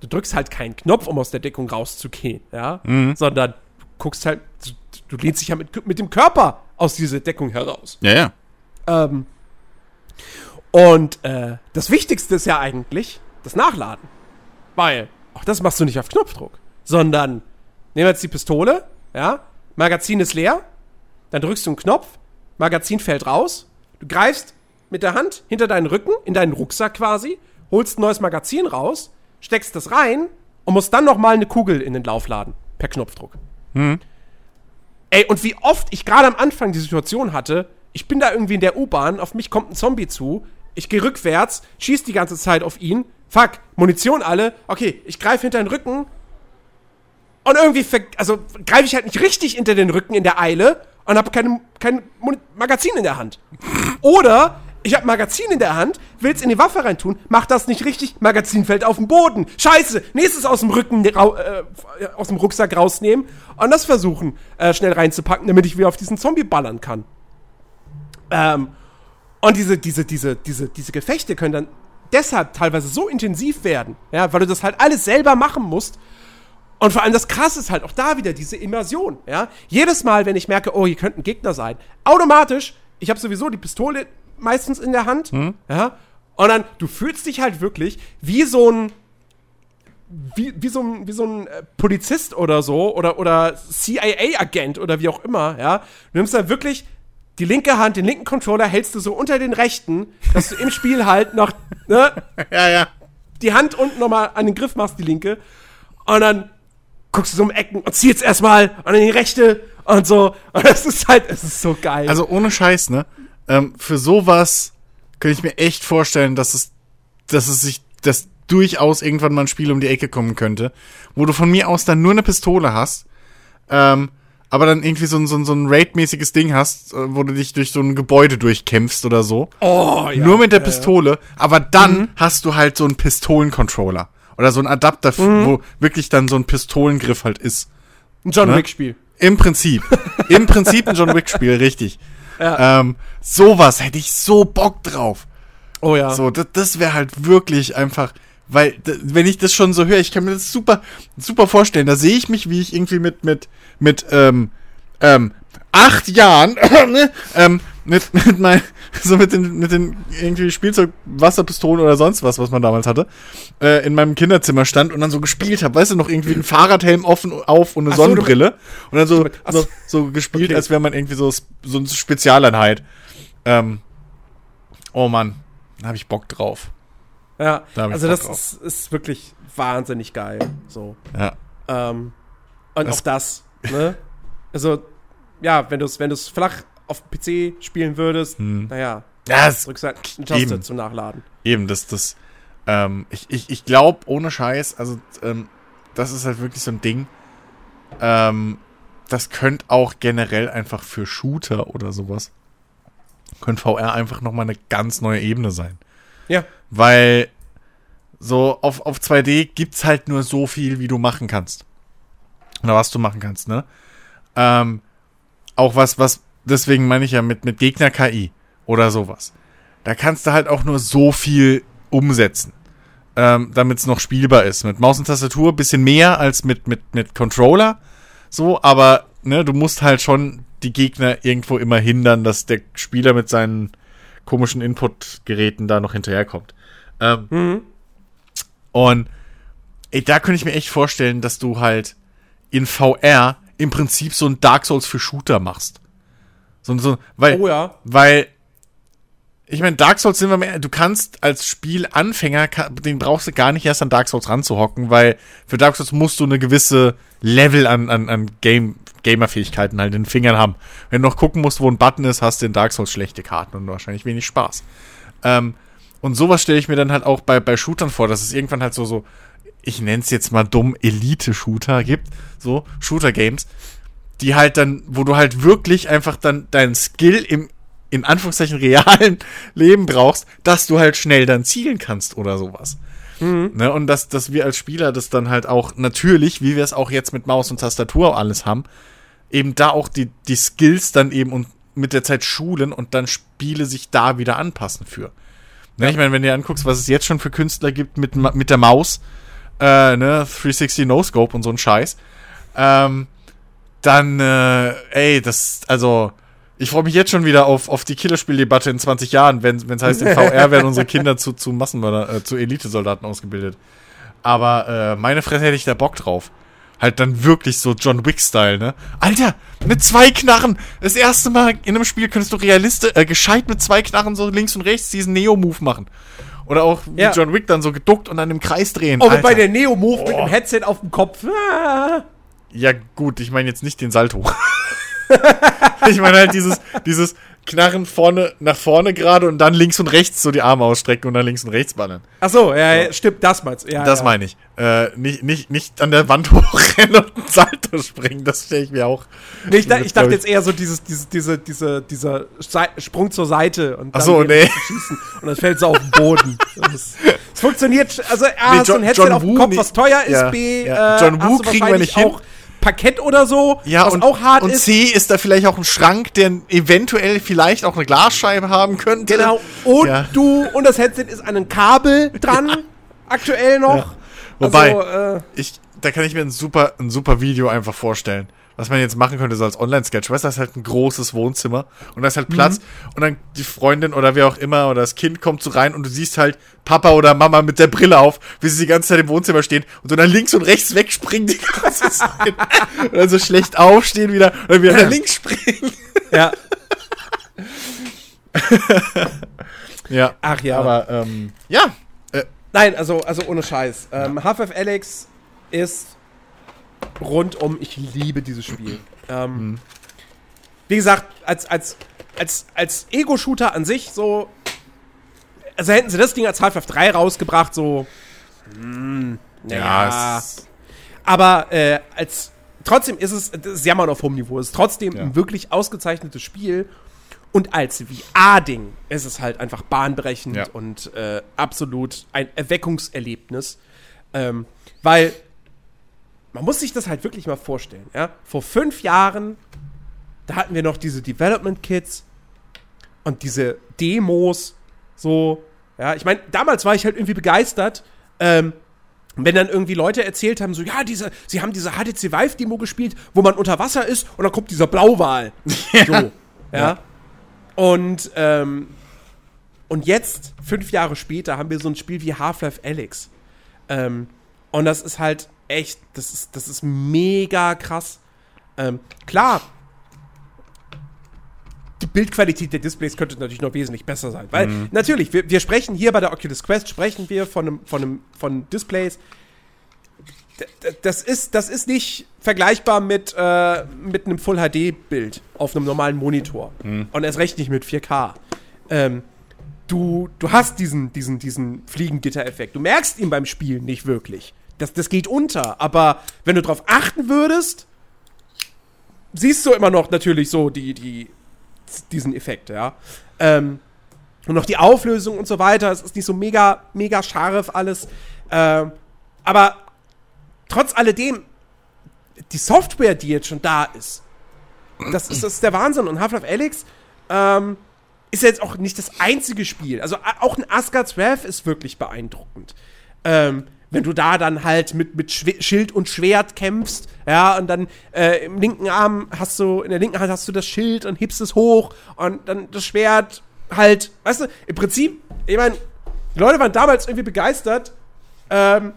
[SPEAKER 1] du drückst halt keinen Knopf, um aus der Deckung rauszugehen, ja, sondern du guckst halt, du, du lehnst dich ja mit, mit dem Körper aus dieser Deckung heraus.
[SPEAKER 2] Ja, ja.
[SPEAKER 1] Ähm, und äh, das Wichtigste ist ja eigentlich das Nachladen. Weil, auch das machst du nicht auf Knopfdruck, sondern nehmen wir jetzt die Pistole, ja, Magazin ist leer, dann drückst du einen Knopf, Magazin fällt raus, du greifst mit der Hand hinter deinen Rücken, in deinen Rucksack quasi, holst ein neues Magazin raus, steckst das rein und musst dann nochmal eine Kugel in den Lauf laden, per Knopfdruck. Ey, und wie oft ich gerade am Anfang die Situation hatte, ich bin da irgendwie in der U-Bahn, auf mich kommt ein Zombie zu, ich gehe rückwärts, schieß die ganze Zeit auf ihn, fuck, Munition alle, okay, ich greife hinter den Rücken und irgendwie, also greife ich halt nicht richtig hinter den Rücken in der Eile und habe kein, kein Magazin in der Hand. Oder ich habe Magazin in der Hand, will's in die Waffe reintun, mach das nicht richtig, Magazin fällt auf den Boden. Scheiße, nächstes aus dem Rücken, äh, aus dem Rucksack rausnehmen und das versuchen, äh, schnell reinzupacken, damit ich wieder auf diesen Zombie ballern kann. Ähm, und diese, diese, diese, diese, diese Gefechte können dann deshalb teilweise so intensiv werden, ja, weil du das halt alles selber machen musst. Und vor allem das Krasse ist halt auch da wieder diese Immersion, ja. Jedes Mal, wenn ich merke, oh, hier könnte ein Gegner sein, automatisch, ich habe sowieso die Pistole meistens in der Hand, ja. Und dann, du fühlst dich halt wirklich wie so ein, wie, wie so ein, wie so ein äh, Polizist oder so oder, oder CIA-Agent oder wie auch immer, ja. Du nimmst dann wirklich die linke Hand, den linken Controller hältst du so unter den rechten, dass du im Spiel halt noch, ne,
[SPEAKER 2] Ja, ja.
[SPEAKER 1] die Hand unten nochmal an den Griff machst, die linke, und dann guckst du so um Ecken und zieh jetzt erstmal und dann die rechte und so. Und es ist halt, es ist so geil.
[SPEAKER 2] Also ohne Scheiß, ne? Ähm, für sowas könnte ich mir echt vorstellen, dass es, dass es sich, dass durchaus irgendwann mal ein Spiel um die Ecke kommen könnte, wo du von mir aus dann nur eine Pistole hast, ähm, aber dann irgendwie so ein, so ein, so ein Raid-mäßiges Ding hast, äh, wo du dich durch so ein Gebäude durchkämpfst oder so.
[SPEAKER 1] oh, ja.
[SPEAKER 2] Nur mit der
[SPEAKER 1] Ja, Mhm. ja.
[SPEAKER 2] Pistole, aber dann hast du halt so einen Pistolencontroller. Oder so einen Adapter,
[SPEAKER 1] Mhm.
[SPEAKER 2] wo wirklich dann so ein Pistolengriff halt ist.
[SPEAKER 1] Ein John
[SPEAKER 2] Ne?
[SPEAKER 1] Wick-Spiel.
[SPEAKER 2] Im Prinzip. Im Prinzip ein John Wick-Spiel, richtig. Ähm, sowas hätte ich so Bock drauf.
[SPEAKER 1] Oh ja.
[SPEAKER 2] So, das, das wäre halt wirklich einfach, weil, wenn ich das schon so höre, ich kann mir das super, super vorstellen. Da sehe ich mich, wie ich irgendwie mit, mit, mit, ähm, ähm, acht Jahren, ne, ähm, mit, mit mein, so mit den, mit den irgendwie Spielzeug, Wasserpistolen oder sonst was, was man damals hatte, äh, in meinem Kinderzimmer stand und dann so gespielt habe. Weißt du, noch irgendwie ein Fahrradhelm offen auf und eine
[SPEAKER 1] so,
[SPEAKER 2] Sonnenbrille. und dann so, so.
[SPEAKER 1] so
[SPEAKER 2] gespielt,
[SPEAKER 1] Okay.
[SPEAKER 2] als wäre man irgendwie so, so eine Spezialeinheit. Ähm, oh Mann, da habe ich Bock drauf.
[SPEAKER 1] Ja.
[SPEAKER 2] Da
[SPEAKER 1] Also das ist, ist wirklich wahnsinnig geil. So.
[SPEAKER 2] Ja.
[SPEAKER 1] Ähm, und
[SPEAKER 2] Das-
[SPEAKER 1] auch das, ne? Also, ja, wenn du es wenn du's flach auf dem PC spielen würdest, naja,
[SPEAKER 2] Ja, es,
[SPEAKER 1] drückst halt eine Taste
[SPEAKER 2] Eben.
[SPEAKER 1] zum Nachladen.
[SPEAKER 2] eben, das, das, ähm, ich, ich, ich glaube, ohne Scheiß, also, ähm, das ist halt wirklich so ein Ding, ähm, das könnte auch generell einfach für Shooter oder sowas, könnte VR einfach nochmal eine ganz neue Ebene sein.
[SPEAKER 1] Ja.
[SPEAKER 2] Weil so auf, auf 2D gibt's halt nur so viel, wie du machen kannst. Oder was du machen kannst, ne? Ähm, auch was, was, deswegen meine ich ja mit, mit Gegner-KI oder sowas. Da kannst du halt auch nur so viel umsetzen, ähm, damit es noch spielbar ist. Mit Maus und Tastatur bisschen mehr als mit, mit, mit Controller, so, aber ne, du musst halt schon die Gegner irgendwo immer hindern, dass der Spieler mit seinen komischen Input-Geräten da noch hinterherkommt. Ähm, Und ey, da könnte ich mir echt vorstellen, dass du halt in VR im Prinzip so ein Dark Souls für Shooter machst. So, so, weil,
[SPEAKER 1] Oh ja.
[SPEAKER 2] weil, ich meine, Dark Souls sind wir mehr, du kannst als Spielanfänger, den brauchst du gar nicht erst an Dark Souls ranzuhocken, weil für Dark Souls musst du eine gewisse Level an, an, an Game, Gamer-Fähigkeiten halt in den Fingern haben. Wenn du noch gucken musst, wo ein Button ist, hast du in Dark Souls schlechte Karten und wahrscheinlich wenig Spaß. Ähm, und sowas stelle ich mir dann halt auch bei, bei Shootern vor, dass es irgendwann halt so, so, ich nenne es jetzt mal dumm, Elite-Shooter gibt, so, Shooter-Games, die halt dann, wo du halt wirklich einfach dann deinen Skill im, in Anführungszeichen, realen Leben brauchst, dass du halt schnell dann zielen kannst oder sowas. Ne, und dass, dass wir als Spieler das dann halt auch natürlich, wie wir es auch jetzt mit Maus und Tastatur alles haben, eben da auch die, die Skills dann eben und mit der Zeit schulen und dann Spiele sich da wieder anpassen für. Ne, Ich meine, wenn du dir anguckst, was es jetzt schon für Künstler gibt mit, mit der Maus, äh, ne, 360 No-Scope und so ein Scheiß, ähm, dann, äh, ey, das, also, ich freue mich jetzt schon wieder auf, auf die Killerspieldebatte in 20 Jahren, wenn es heißt, in VR werden unsere Kinder zu, zu Massenmörder, äh, zu Elitesoldaten ausgebildet. Aber äh, meine Fresse hätte ich da Bock drauf. Halt dann wirklich so John Wick-Style, ne? Alter, mit zwei Knarren! Das erste Mal in einem Spiel könntest du realist, äh, gescheit mit zwei Knarren so links und rechts diesen Neo-Move machen. Oder auch wie
[SPEAKER 1] Ja.
[SPEAKER 2] John Wick dann so geduckt und dann im Kreis drehen.
[SPEAKER 1] Oh, bei
[SPEAKER 2] Alter.
[SPEAKER 1] der Neo-Move mit
[SPEAKER 2] Oh.
[SPEAKER 1] dem Headset auf dem Kopf. Ah.
[SPEAKER 2] Ja, gut, ich meine jetzt nicht den Salto. ich meine halt dieses, dieses Knarren vorne, nach vorne gerade und dann links und rechts so die Arme ausstrecken und dann links und rechts ballern.
[SPEAKER 1] Ach so, ja, ja, stimmt, das meinst. Ja,
[SPEAKER 2] das
[SPEAKER 1] ja.
[SPEAKER 2] meine ich. Äh, nicht, nicht, nicht an der Wand hochrennen und einen Salto springen, das stelle ich mir auch.
[SPEAKER 1] Nee, ich, da, ich dachte
[SPEAKER 2] ich-
[SPEAKER 1] jetzt eher so dieses, diese, diese, diese, dieser Sprung zur Seite und
[SPEAKER 2] Ach so, nee.
[SPEAKER 1] schießen und das fällt so auf den Boden. Es funktioniert, also A,
[SPEAKER 2] Nee,
[SPEAKER 1] hast du
[SPEAKER 2] John-
[SPEAKER 1] ein Headset
[SPEAKER 2] John
[SPEAKER 1] auf dem
[SPEAKER 2] Woo
[SPEAKER 1] Kopf, was teuer ist,
[SPEAKER 2] Ja,
[SPEAKER 1] B,
[SPEAKER 2] ja.
[SPEAKER 1] Äh,
[SPEAKER 2] John Woo
[SPEAKER 1] hast du
[SPEAKER 2] kriegen wir nicht hin.
[SPEAKER 1] Parkett oder so,
[SPEAKER 2] Ja,
[SPEAKER 1] was
[SPEAKER 2] und,
[SPEAKER 1] auch hart
[SPEAKER 2] und
[SPEAKER 1] ist.
[SPEAKER 2] C ist da vielleicht auch ein Schrank, der eventuell vielleicht auch eine Glasscheibe haben könnte.
[SPEAKER 1] Genau. Und
[SPEAKER 2] Ja.
[SPEAKER 1] du, und das Headset ist an ein Kabel dran, aktuell noch.
[SPEAKER 2] Wobei,
[SPEAKER 1] Also, äh,
[SPEAKER 2] ich, da kann ich mir ein super, ein super Video einfach vorstellen. Was man jetzt machen könnte, so als Online-Sketch. Weißt du, das ist halt ein großes Wohnzimmer und da ist halt Platz und dann die Freundin oder wer auch immer oder das Kind kommt so rein und du siehst halt Papa oder Mama mit der Brille auf, wie sie die ganze Zeit im Wohnzimmer stehen und so dann links und rechts wegspringen die ganze Zeit. und dann so schlecht aufstehen wieder und dann wieder nach links springen.
[SPEAKER 1] ja.
[SPEAKER 2] Ja.
[SPEAKER 1] Ach ja.
[SPEAKER 2] Aber, ähm, ja, äh,
[SPEAKER 1] Nein, also, also ohne Scheiß. Ähm, Half-Life Alex ist rundum, ich liebe dieses Spiel. Ähm,
[SPEAKER 2] Mhm.
[SPEAKER 1] Wie gesagt, als, als, als, als Ego-Shooter an sich so. Also hätten sie das Ding als Half-Life 3 rausgebracht, so. Hm, naja.
[SPEAKER 2] es-
[SPEAKER 1] Aber äh, als trotzdem ist es, das ist Jammern auf hohem Niveau. Es ist trotzdem
[SPEAKER 2] Ja.
[SPEAKER 1] ein wirklich ausgezeichnetes Spiel. Und als VR-Ding ist es halt einfach bahnbrechend
[SPEAKER 2] Ja.
[SPEAKER 1] und äh, absolut ein Erweckungserlebnis. Ähm, weil man muss sich das halt wirklich mal vorstellen. Ja? Vor fünf Jahren, da hatten wir noch diese Development Kits und diese Demos. So, ja, ich meine, damals war ich halt irgendwie begeistert. Ähm, wenn dann irgendwie Leute erzählt haben, so, ja, diese, sie haben diese HTC Vive-Demo gespielt, wo man unter Wasser ist und dann kommt dieser Blauwal. So, ja. Und, ähm, und jetzt, fünf Jahre später, haben wir so ein Spiel wie Half-Life Alyx. Ähm, und das ist halt echt, das ist, das ist mega krass. Ähm, klar, die Bildqualität der Displays könnte natürlich noch wesentlich besser sein. Weil natürlich, wir, wir sprechen hier bei der Oculus Quest, sprechen wir von, einem, von, einem, von Displays. Das ist, das ist nicht vergleichbar mit, äh, mit einem Full-HD-Bild auf einem normalen Monitor. Und erst recht nicht mit 4K. Ähm, du, du hast diesen, diesen, diesen Fliegengitter-Effekt. Du merkst ihn beim Spielen nicht wirklich. Das, das geht unter. Aber wenn du darauf achten würdest, siehst du immer noch natürlich so die, die, diesen Effekt, ja. Ähm, und noch die Auflösung und so weiter. Es ist nicht so mega, mega scharf alles. Ähm, aber trotz alledem, die Software, die jetzt schon da ist, das ist, das ist der Wahnsinn. Und Half-Life Alyx ähm, ist jetzt auch nicht das einzige Spiel. Also auch ein Asgard's Wrath ist wirklich beeindruckend. Ähm, wenn du da dann halt mit, mit Schild und Schwert kämpfst, ja, und dann äh, im linken Arm hast du, in der linken Hand hast du das Schild und hebst es hoch und dann das Schwert halt, weißt du, im Prinzip, ich meine, die Leute waren damals irgendwie begeistert, ähm,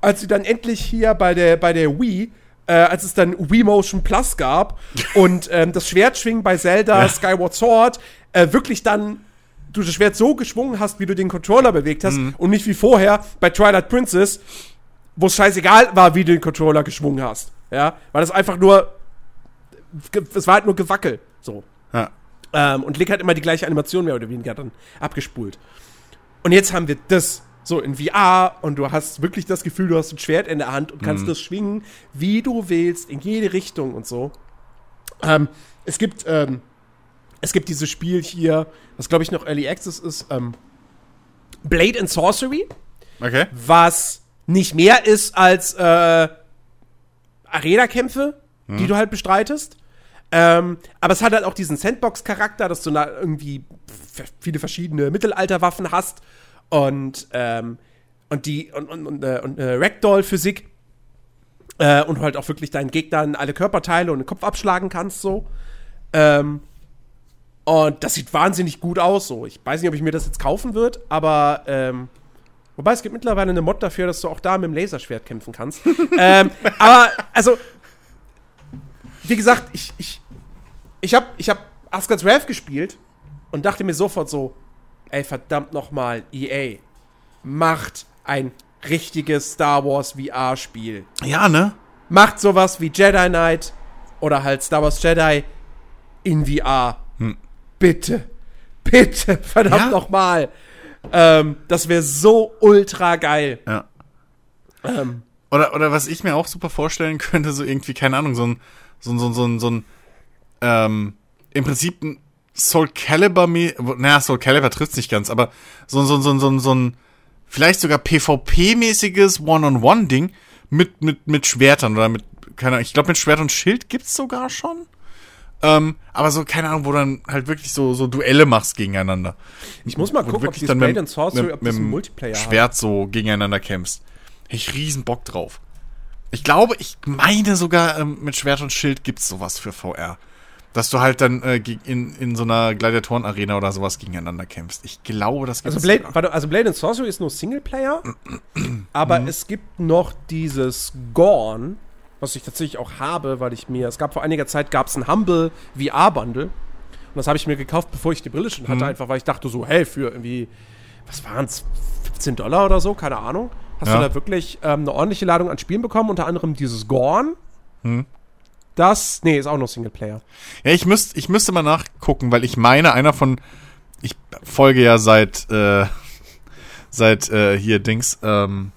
[SPEAKER 1] als sie dann endlich hier bei der, bei der Wii, äh, als es dann Wii Motion Plus gab und ähm, das Schwertschwingen bei Zelda
[SPEAKER 2] Ja.
[SPEAKER 1] Skyward Sword äh, wirklich dann du das Schwert so geschwungen hast, wie du den Controller bewegt hast und nicht wie vorher bei Twilight Princess, wo es scheißegal war, wie du den Controller geschwungen hast. Ja, weil das einfach nur es war halt nur gewackelt, so.
[SPEAKER 2] Ja.
[SPEAKER 1] Ähm, und Link hat immer die gleiche Animation mehr oder weniger dann abgespult. Und jetzt haben wir das so in VR und du hast wirklich das Gefühl, du hast ein Schwert in der Hand und kannst das schwingen, wie du willst, in jede Richtung und so. Ähm, es gibt, ähm, es gibt dieses Spiel hier, was glaube ich noch Early Access ist, ähm, Blade and Sorcery,
[SPEAKER 2] Okay.
[SPEAKER 1] was nicht mehr ist als äh, Arena-Kämpfe, die du halt bestreitest. Ähm, aber es hat halt auch diesen Sandbox-Charakter, dass du da irgendwie viele verschiedene Mittelalterwaffen hast und, ähm, und die und, und, und, äh, und äh, Ragdoll-Physik äh, und halt auch wirklich deinen Gegnern alle Körperteile und den Kopf abschlagen kannst so. Ähm, und das sieht wahnsinnig gut aus so. Ich weiß nicht, ob ich mir das jetzt kaufen würde, aber ähm, Wobei es gibt mittlerweile eine Mod dafür, dass du auch da mit dem Laserschwert kämpfen kannst. ähm, aber, also, wie gesagt, ich, ich, ich habe ich hab Asgard's Wrath gespielt und dachte mir sofort so, ey, verdammt nochmal, EA, macht ein richtiges Star Wars VR-Spiel.
[SPEAKER 2] Ja, ne?
[SPEAKER 1] Macht sowas wie Jedi Knight oder halt Star Wars Jedi in VR. Bitte. Bitte, verdammt
[SPEAKER 2] Ja?
[SPEAKER 1] nochmal. Ähm, das wäre so ultra geil.
[SPEAKER 2] Ja.
[SPEAKER 1] Ähm,
[SPEAKER 2] Oder, oder was ich mir auch super vorstellen könnte, so irgendwie, keine Ahnung, so ein, so ein, so ein, so ein, so ein ähm, im Prinzip ein Soul Calibur, naja, Soul Calibur trifft nicht ganz, aber so, ein- so, ein- so, ein- so, ein- so ein, vielleicht sogar PvP-mäßiges One-on-One-Ding mit, mit, mit Schwertern oder mit, keine Ahnung, ich glaube mit Schwert und Schild gibt's sogar schon. Ähm, aber so, keine Ahnung, wo dann halt wirklich so, so Duelle machst gegeneinander.
[SPEAKER 1] ich muss mal
[SPEAKER 2] du
[SPEAKER 1] gucken, ob die
[SPEAKER 2] dann
[SPEAKER 1] Blade
[SPEAKER 2] mit,
[SPEAKER 1] Sorcery,
[SPEAKER 2] mit,
[SPEAKER 1] ob
[SPEAKER 2] mit dem
[SPEAKER 1] Multiplayer hat.
[SPEAKER 2] Schwert so gegeneinander kämpfst. Hätte ich riesen Bock drauf. Ich glaube, ich meine sogar, ähm, mit Schwert und Schild gibt's sowas für VR. Dass du halt dann äh, in, in so einer Gladiatoren-Arena oder sowas gegeneinander kämpfst. Ich glaube, das gibt's
[SPEAKER 1] Also Blade, warte, also Blade and Sorcery ist nur Singleplayer, aber
[SPEAKER 2] Mhm.
[SPEAKER 1] es gibt noch dieses Gorn, was ich tatsächlich auch habe, weil ich mir, es gab vor einiger Zeit, gab es ein Humble VR-Bundle und das habe ich mir gekauft, bevor ich die Brille schon
[SPEAKER 2] Mhm.
[SPEAKER 1] hatte, einfach weil ich dachte so, hey, für irgendwie was waren es, 15 Dollar oder so, keine Ahnung. Hast
[SPEAKER 2] Ja.
[SPEAKER 1] du da wirklich ähm, eine ordentliche Ladung an Spielen bekommen, unter anderem dieses Gorn.
[SPEAKER 2] Hm.
[SPEAKER 1] Das, nee, ist auch noch Singleplayer.
[SPEAKER 2] Ja, ich, müsst, ich müsste mal nachgucken, weil ich meine, einer von. Ich folge ja seit. Äh, seit äh, hier Dings. Ähm,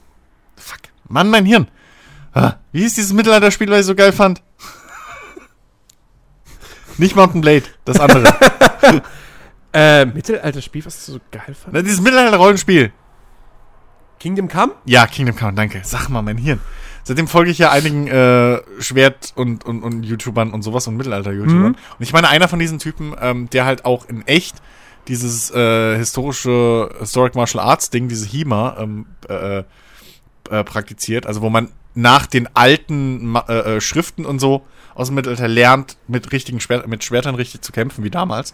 [SPEAKER 2] fuck. Mann, mein Hirn. Ah, wie hieß dieses Mittelalterspiel, was ich so geil fand? Nicht Mountain Blade, das andere.
[SPEAKER 1] Äh, Mittelalter-Spiel, was du so geil fandest?
[SPEAKER 2] Na, dieses Mittelalter-Rollenspiel.
[SPEAKER 1] Kingdom Come?
[SPEAKER 2] Ja, Kingdom Come, danke. Sag mal, mein Hirn. Seitdem folge ich ja einigen äh, Schwert- und, und, und YouTubern und sowas und Mittelalter-YouTubern.
[SPEAKER 1] Mhm.
[SPEAKER 2] Und ich meine, einer von diesen Typen, ähm, der halt auch in echt dieses äh, historische Historic Martial Arts Ding, diese HEMA, ähm, äh, äh, praktiziert, also wo man nach den alten äh, äh, Schriften und so aus dem Mittelalter lernt, mit richtigen Schwert mit Schwertern richtig zu kämpfen, wie damals.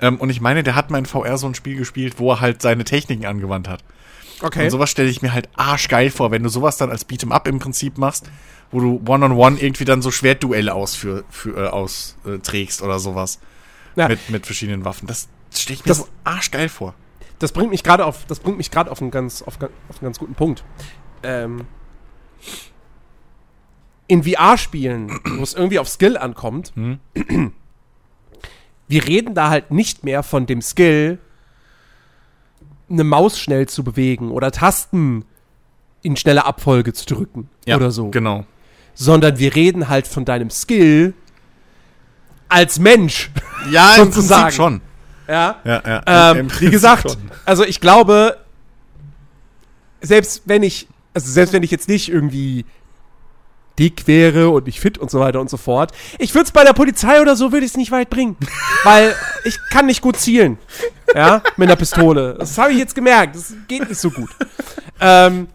[SPEAKER 2] Ähm, und ich meine, der hat mal in VR so ein Spiel gespielt, wo er halt seine Techniken angewandt hat.
[SPEAKER 1] Okay.
[SPEAKER 2] Und sowas stelle ich mir halt arschgeil vor, wenn du sowas dann als Beat'em-up im Prinzip machst, wo du One-on-One irgendwie dann so Schwertduelle ausführ, für, äh, austrägst oder sowas.
[SPEAKER 1] Ja.
[SPEAKER 2] Mit, mit verschiedenen Waffen. Das stelle ich mir
[SPEAKER 1] Das-
[SPEAKER 2] so arschgeil vor.
[SPEAKER 1] das bringt mich gerade auf, das bringt mich gerade auf einen ganz, auf, auf einen ganz guten Punkt. Ähm, in VR-Spielen, wo es irgendwie auf Skill ankommt,
[SPEAKER 2] Hm?
[SPEAKER 1] wir reden da halt nicht mehr von dem Skill, eine Maus schnell zu bewegen oder Tasten in schneller Abfolge zu drücken oder so,
[SPEAKER 2] Genau.
[SPEAKER 1] sondern wir reden halt von deinem Skill als Mensch.
[SPEAKER 2] Ja, im
[SPEAKER 1] Sozusagen.
[SPEAKER 2] Prinzip schon.
[SPEAKER 1] Ja.
[SPEAKER 2] Ja, ja. Im
[SPEAKER 1] Ähm, wie gesagt,
[SPEAKER 2] schon.
[SPEAKER 1] also ich glaube, selbst wenn ich, also selbst wenn ich jetzt nicht irgendwie dick wäre und nicht fit und so weiter und so fort, ich würde es bei der Polizei oder so, würde ich es nicht weit bringen. weil ich kann nicht gut zielen. Ja, mit einer Pistole. Das habe ich jetzt gemerkt. Das geht nicht so gut. Ähm,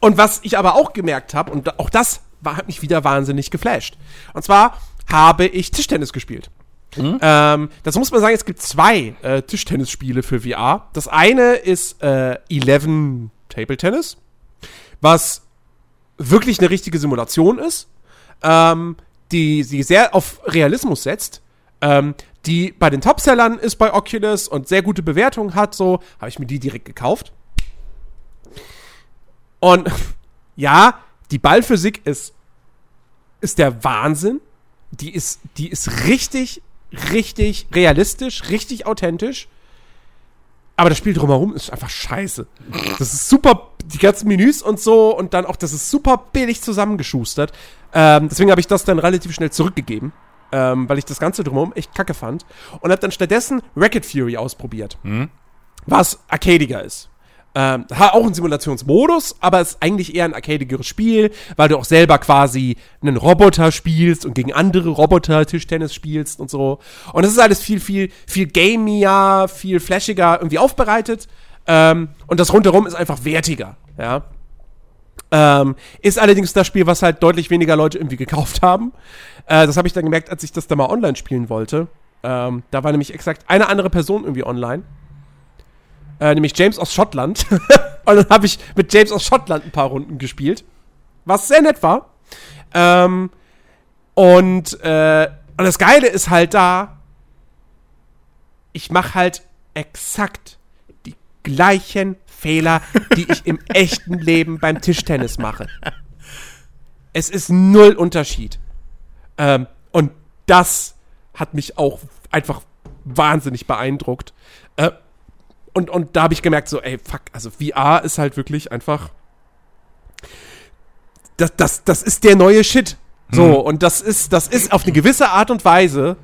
[SPEAKER 1] und was ich aber auch gemerkt habe, und auch das war, hat mich wieder wahnsinnig geflasht. Und zwar habe ich Tischtennis gespielt. Ähm, das muss man sagen, es gibt zwei äh, Tischtennisspiele für VR. Das eine ist äh, Eleven Table Tennis, was wirklich eine richtige Simulation ist, ähm, die sie sehr auf Realismus setzt, ähm, die bei den Topsellern ist bei Oculus und sehr gute Bewertungen hat, so habe ich mir die direkt gekauft. Und ja, die Ballphysik ist, ist der Wahnsinn. Die ist, die ist richtig, richtig realistisch, richtig authentisch. Aber das Spiel drumherum ist einfach scheiße. Das ist super, die ganzen Menüs und so und dann auch, das ist super billig zusammengeschustert. Ähm, deswegen habe ich das dann relativ schnell zurückgegeben, ähm, weil ich das Ganze drumherum echt kacke fand. Und habe dann stattdessen Racket Fury ausprobiert, was arcadiger ist. Ähm, hat auch einen Simulationsmodus, aber ist eigentlich eher ein arcadigeres Spiel, weil du auch selber quasi einen Roboter spielst und gegen andere Roboter Tischtennis spielst und so. Und es ist alles viel, viel, viel gamier, viel flashiger irgendwie aufbereitet. Ähm, und das rundherum ist einfach wertiger, ja. Ähm, ist allerdings das Spiel, was halt deutlich weniger Leute irgendwie gekauft haben. Äh, das habe ich dann gemerkt, als ich das da mal online spielen wollte. Ähm, da war nämlich exakt eine andere Person irgendwie online. Äh, nämlich James aus Schottland. und dann habe ich mit James aus Schottland ein paar Runden gespielt. Was sehr nett war. Ähm, und, äh, und das Geile ist halt da, ich mache halt exakt die gleichen Fehler, die ich im echten Leben beim Tischtennis mache. Es ist null Unterschied. Ähm, und das hat mich auch einfach wahnsinnig beeindruckt. Äh, und, und da habe ich gemerkt, so, ey, fuck, also VR ist halt wirklich einfach. Das, das, das ist der neue Shit. So,
[SPEAKER 2] Mhm.
[SPEAKER 1] und das ist, das ist auf eine gewisse Art und Weise,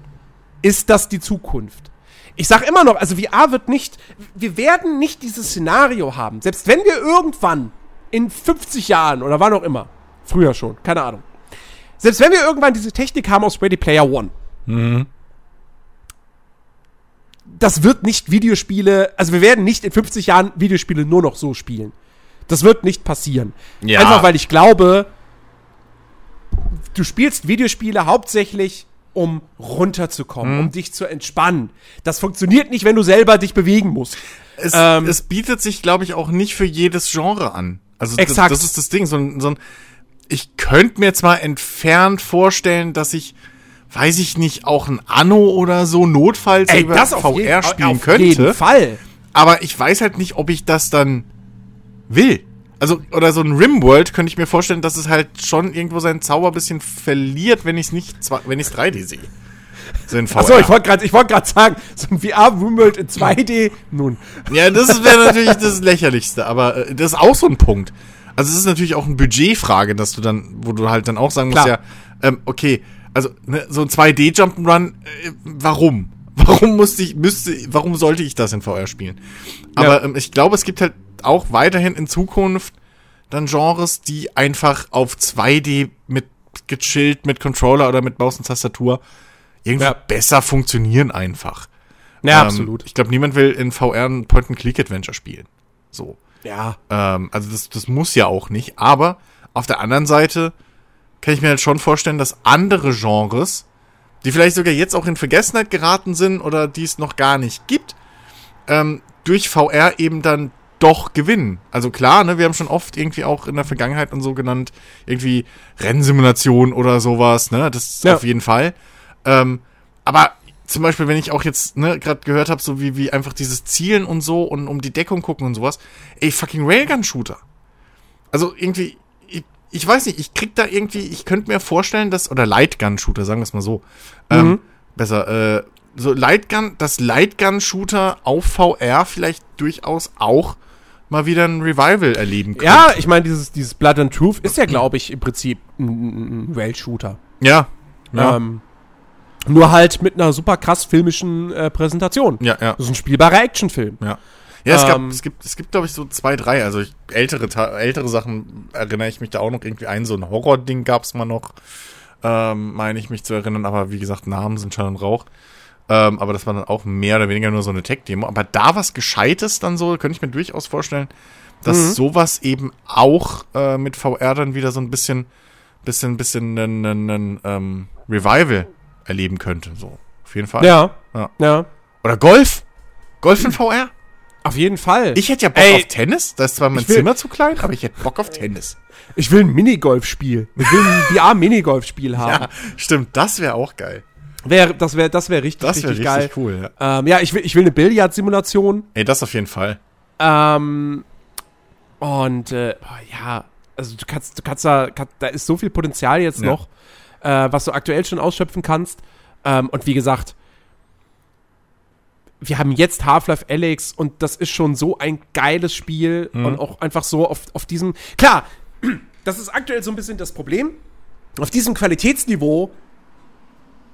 [SPEAKER 1] ist das die Zukunft. Ich sag immer noch, also VR wird nicht, wir werden nicht dieses Szenario haben. Selbst wenn wir irgendwann in 50 Jahren oder wann auch immer, früher schon, keine Ahnung. Selbst wenn wir irgendwann diese Technik haben aus Ready Player One, das wird nicht Videospiele, also wir werden nicht in 50 Jahren Videospiele nur noch so spielen. Das wird nicht passieren.
[SPEAKER 2] Ja.
[SPEAKER 1] Einfach weil ich glaube, du spielst Videospiele hauptsächlich, um runterzukommen,
[SPEAKER 2] Mhm.
[SPEAKER 1] um dich zu entspannen. Das funktioniert nicht, wenn du selber dich bewegen musst.
[SPEAKER 2] Es,
[SPEAKER 1] Ähm,
[SPEAKER 2] es bietet sich, glaube ich, auch nicht für jedes Genre an. Also das,
[SPEAKER 1] Exakt.
[SPEAKER 2] das ist das Ding. So ein, so ein, ich könnte mir zwar entfernt vorstellen, dass ich, weiß ich nicht, auch ein Anno oder so notfalls über VR
[SPEAKER 1] je-
[SPEAKER 2] spielen
[SPEAKER 1] auf
[SPEAKER 2] könnte.
[SPEAKER 1] jeden Fall.
[SPEAKER 2] aber ich weiß halt nicht, ob ich das dann will. Also, oder so ein Rimworld könnte ich mir vorstellen, dass es halt schon irgendwo seinen Zauber ein bisschen verliert, wenn ich es nicht, wenn ich es 3D sehe. So.
[SPEAKER 1] Achso, ich wollte gerade wollt sagen, so ein VR-Roomworld in 2D, nun.
[SPEAKER 2] Ja, das wäre natürlich das Lächerlichste, aber äh, das ist auch so ein Punkt. Also es ist natürlich auch eine Budgetfrage, dass du dann, wo du halt dann auch sagen musst,
[SPEAKER 1] Klar.
[SPEAKER 2] ja, ähm, okay, also ne, so ein 2D Jump'n'Run, äh, warum? Warum musste ich, müsste, warum sollte ich das in VR spielen? Aber
[SPEAKER 1] Ja.
[SPEAKER 2] ähm, ich glaube, es gibt halt auch weiterhin in Zukunft dann Genres, die einfach auf 2D mit gechillt, mit Controller oder mit Maus und Tastatur irgendwie
[SPEAKER 1] Ja.
[SPEAKER 2] besser funktionieren einfach.
[SPEAKER 1] Ja,
[SPEAKER 2] Ähm,
[SPEAKER 1] absolut.
[SPEAKER 2] Ich glaube, niemand will in VR ein Point-and-Click-Adventure spielen. So.
[SPEAKER 1] Ja.
[SPEAKER 2] Ähm, also das, das muss ja auch nicht. Aber auf der anderen Seite kann ich mir halt schon vorstellen, dass andere Genres, die vielleicht sogar jetzt auch in Vergessenheit geraten sind oder die es noch gar nicht gibt, ähm, durch VR eben dann doch gewinnen. Also klar, ne, wir haben schon oft irgendwie auch in der Vergangenheit und so genannt, irgendwie Rennsimulation oder sowas, ne, das
[SPEAKER 1] Ja.
[SPEAKER 2] auf jeden Fall. Ähm, aber zum Beispiel, wenn ich auch jetzt, ne, gerade gehört habe, so wie, wie einfach dieses Zielen und so und um die Deckung gucken und sowas, ey, fucking Railgun-Shooter. Also irgendwie, ich, weiß nicht, ich krieg da irgendwie, ich könnte mir vorstellen, dass, oder Lightgun-Shooter, sagen wir es mal so, ähm, besser, äh, so Lightgun, dass Lightgun-Shooter auf VR vielleicht durchaus auch mal wieder ein Revival erleben können.
[SPEAKER 1] Ja, ich meine, dieses, dieses Blood and Truth ist ja, glaube ich, im Prinzip ein, ein Rail-Shooter.
[SPEAKER 2] Ja. Ja.
[SPEAKER 1] Ähm, nur halt mit einer super krass filmischen äh, Präsentation.
[SPEAKER 2] ja, ja.
[SPEAKER 1] Das ist ein spielbarer Actionfilm.
[SPEAKER 2] Ja. Ja, es, gab,
[SPEAKER 1] Ähm,
[SPEAKER 2] es gibt, es gibt, glaube ich, so zwei, drei. Also ich, ältere, ältere Sachen erinnere ich mich da auch noch irgendwie ein. So ein Horror-Ding gab es mal noch, ähm, meine ich mich zu erinnern. Aber wie gesagt, Namen sind Schall und Rauch. Ähm, aber das war dann auch mehr oder weniger nur so eine Tech-Demo. Aber da was Gescheites dann so, könnte ich mir durchaus vorstellen, dass
[SPEAKER 1] Mhm.
[SPEAKER 2] sowas eben auch äh, mit VR dann wieder so ein bisschen, bisschen, bisschen ein, ein, ein ähm, Revival erleben könnte. So, auf jeden Fall.
[SPEAKER 1] Ja.
[SPEAKER 2] Ja.
[SPEAKER 1] Ja.
[SPEAKER 2] Oder Golf? Golf in VR?
[SPEAKER 1] Auf jeden Fall.
[SPEAKER 2] Ich hätte ja Bock
[SPEAKER 1] Ey,
[SPEAKER 2] auf Tennis. Da ist zwar mein
[SPEAKER 1] will-
[SPEAKER 2] Zimmer zu klein, aber ich hätte Bock auf Tennis.
[SPEAKER 1] Ich will ein Minigolfspiel. Ich will ein VR-Minigolfspiel haben.
[SPEAKER 2] Ja, stimmt. Das wäre auch geil.
[SPEAKER 1] Wär, das wäre das wär richtig,
[SPEAKER 2] Das wäre
[SPEAKER 1] richtig,
[SPEAKER 2] richtig,
[SPEAKER 1] geil.
[SPEAKER 2] cool. Ja.
[SPEAKER 1] Ähm, ja, ich will, ich will eine Billard-Simulation.
[SPEAKER 2] Ey, das auf jeden Fall.
[SPEAKER 1] Ähm, und äh, ja, also du kannst, du kannst da, kann, da ist so viel Potenzial jetzt
[SPEAKER 2] Ja.
[SPEAKER 1] noch, äh, was du aktuell schon ausschöpfen kannst. Ähm, und wie gesagt, wir haben jetzt Half-Life Alyx und das ist schon so ein geiles Spiel
[SPEAKER 2] Mhm.
[SPEAKER 1] und auch einfach so auf, auf diesem. Klar, das ist aktuell so ein bisschen das Problem. Auf diesem Qualitätsniveau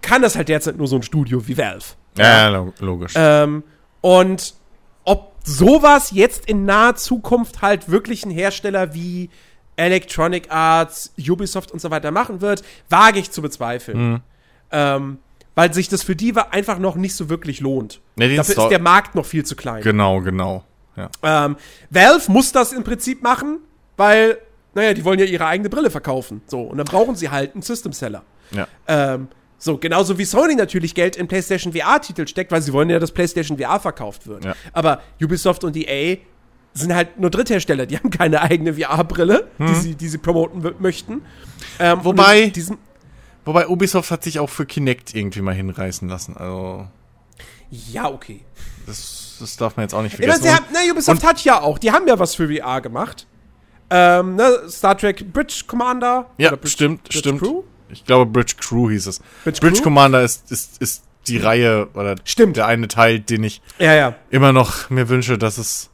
[SPEAKER 1] kann das halt derzeit nur so ein Studio wie Valve.
[SPEAKER 2] Ja, lo- logisch.
[SPEAKER 1] Ähm, und ob sowas jetzt in naher Zukunft halt wirklich ein Hersteller wie Electronic Arts, Ubisoft und so weiter machen wird, wage ich zu bezweifeln. Ähm, weil sich das für die einfach noch nicht so wirklich lohnt.
[SPEAKER 2] Nee,
[SPEAKER 1] Dafür ist der Markt noch viel zu klein.
[SPEAKER 2] genau, genau. Ja.
[SPEAKER 1] Ähm, Valve muss das im Prinzip machen, weil, naja, die wollen ja ihre eigene Brille verkaufen. So, und dann brauchen sie halt einen System Seller.
[SPEAKER 2] ja.
[SPEAKER 1] Ähm, so, genauso wie Sony natürlich Geld in PlayStation VR-Titel steckt, weil sie wollen ja, dass PlayStation VR verkauft wird.
[SPEAKER 2] Ja.
[SPEAKER 1] Aber Ubisoft und EA sind halt nur Dritthersteller, die haben keine eigene VR-Brille, die, sie, die sie promoten möchten. Ähm,
[SPEAKER 2] Wobei- Wobei Ubisoft hat sich auch für Kinect irgendwie mal hinreißen lassen. Also,
[SPEAKER 1] ja, okay.
[SPEAKER 2] das, das darf man jetzt auch nicht
[SPEAKER 1] Ja,
[SPEAKER 2] vergessen.
[SPEAKER 1] sie haben, na, Ubisoft hat ja auch, die haben ja was für VR gemacht. Ähm, ne, Star Trek Bridge Commander.
[SPEAKER 2] ja,
[SPEAKER 1] Bridge-
[SPEAKER 2] stimmt,
[SPEAKER 1] Bridge
[SPEAKER 2] stimmt.
[SPEAKER 1] Crew?
[SPEAKER 2] Ich glaube, Bridge Crew hieß es.
[SPEAKER 1] Bridge
[SPEAKER 2] Bridge? Commander ist, ist, ist die Reihe oder
[SPEAKER 1] Stimmt.
[SPEAKER 2] der eine Teil, den ich
[SPEAKER 1] Ja, ja.
[SPEAKER 2] immer noch mir wünsche, dass es.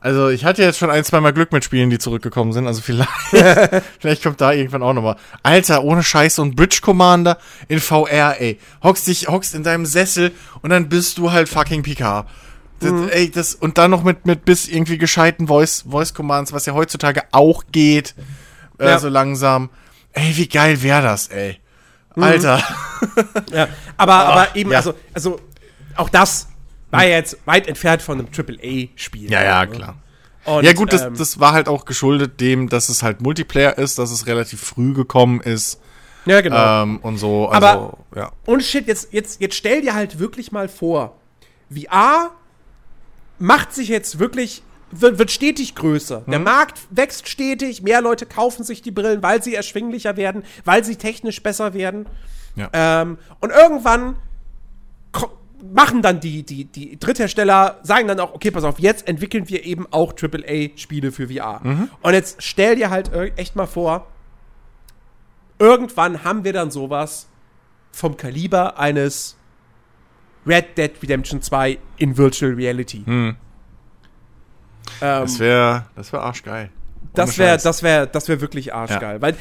[SPEAKER 2] Also ich hatte jetzt schon ein, zwei Mal Glück mit Spielen, die zurückgekommen sind. Also vielleicht, vielleicht kommt da irgendwann auch nochmal. Alter, ohne Scheiße und Bridge Commander in VR, ey. Hockst dich, hockst in deinem Sessel und dann bist du halt fucking Picard. Das, Ey, das, und dann noch mit, mit bis irgendwie gescheiten Voice, Voice Commands, was ja heutzutage auch geht, äh,
[SPEAKER 1] Ja.
[SPEAKER 2] so langsam. Ey, wie geil wäre das, ey. Alter.
[SPEAKER 1] Ja, aber, aber eben,
[SPEAKER 2] ja.
[SPEAKER 1] also, also, auch das war ja jetzt weit entfernt von einem AAA-Spiel.
[SPEAKER 2] Ja, ja,
[SPEAKER 1] Ne?
[SPEAKER 2] klar.
[SPEAKER 1] Und,
[SPEAKER 2] ja gut, das,
[SPEAKER 1] ähm,
[SPEAKER 2] das war halt auch geschuldet dem, dass es halt Multiplayer ist, dass es relativ früh gekommen ist
[SPEAKER 1] ja, genau.
[SPEAKER 2] ähm, und so. Also,
[SPEAKER 1] Aber-
[SPEAKER 2] ja.
[SPEAKER 1] Und shit, jetzt, jetzt, jetzt stell dir halt wirklich mal vor, VR macht sich jetzt wirklich, wird, wird stetig größer.
[SPEAKER 2] Mhm.
[SPEAKER 1] Der Markt wächst stetig, mehr Leute kaufen sich die Brillen, weil sie erschwinglicher werden, weil sie technisch besser werden.
[SPEAKER 2] Ja.
[SPEAKER 1] Ähm, und irgendwann machen dann die, die, die Dritthersteller, sagen dann auch, okay, pass auf, jetzt entwickeln wir eben auch AAA-Spiele für VR. Und jetzt stell dir halt echt mal vor, irgendwann haben wir dann sowas vom Kaliber eines Red Dead Redemption 2 in Virtual Reality. Ähm,
[SPEAKER 2] Das wäre das wär arschgeil.
[SPEAKER 1] das wäre das wäre das wäre wirklich arschgeil, weil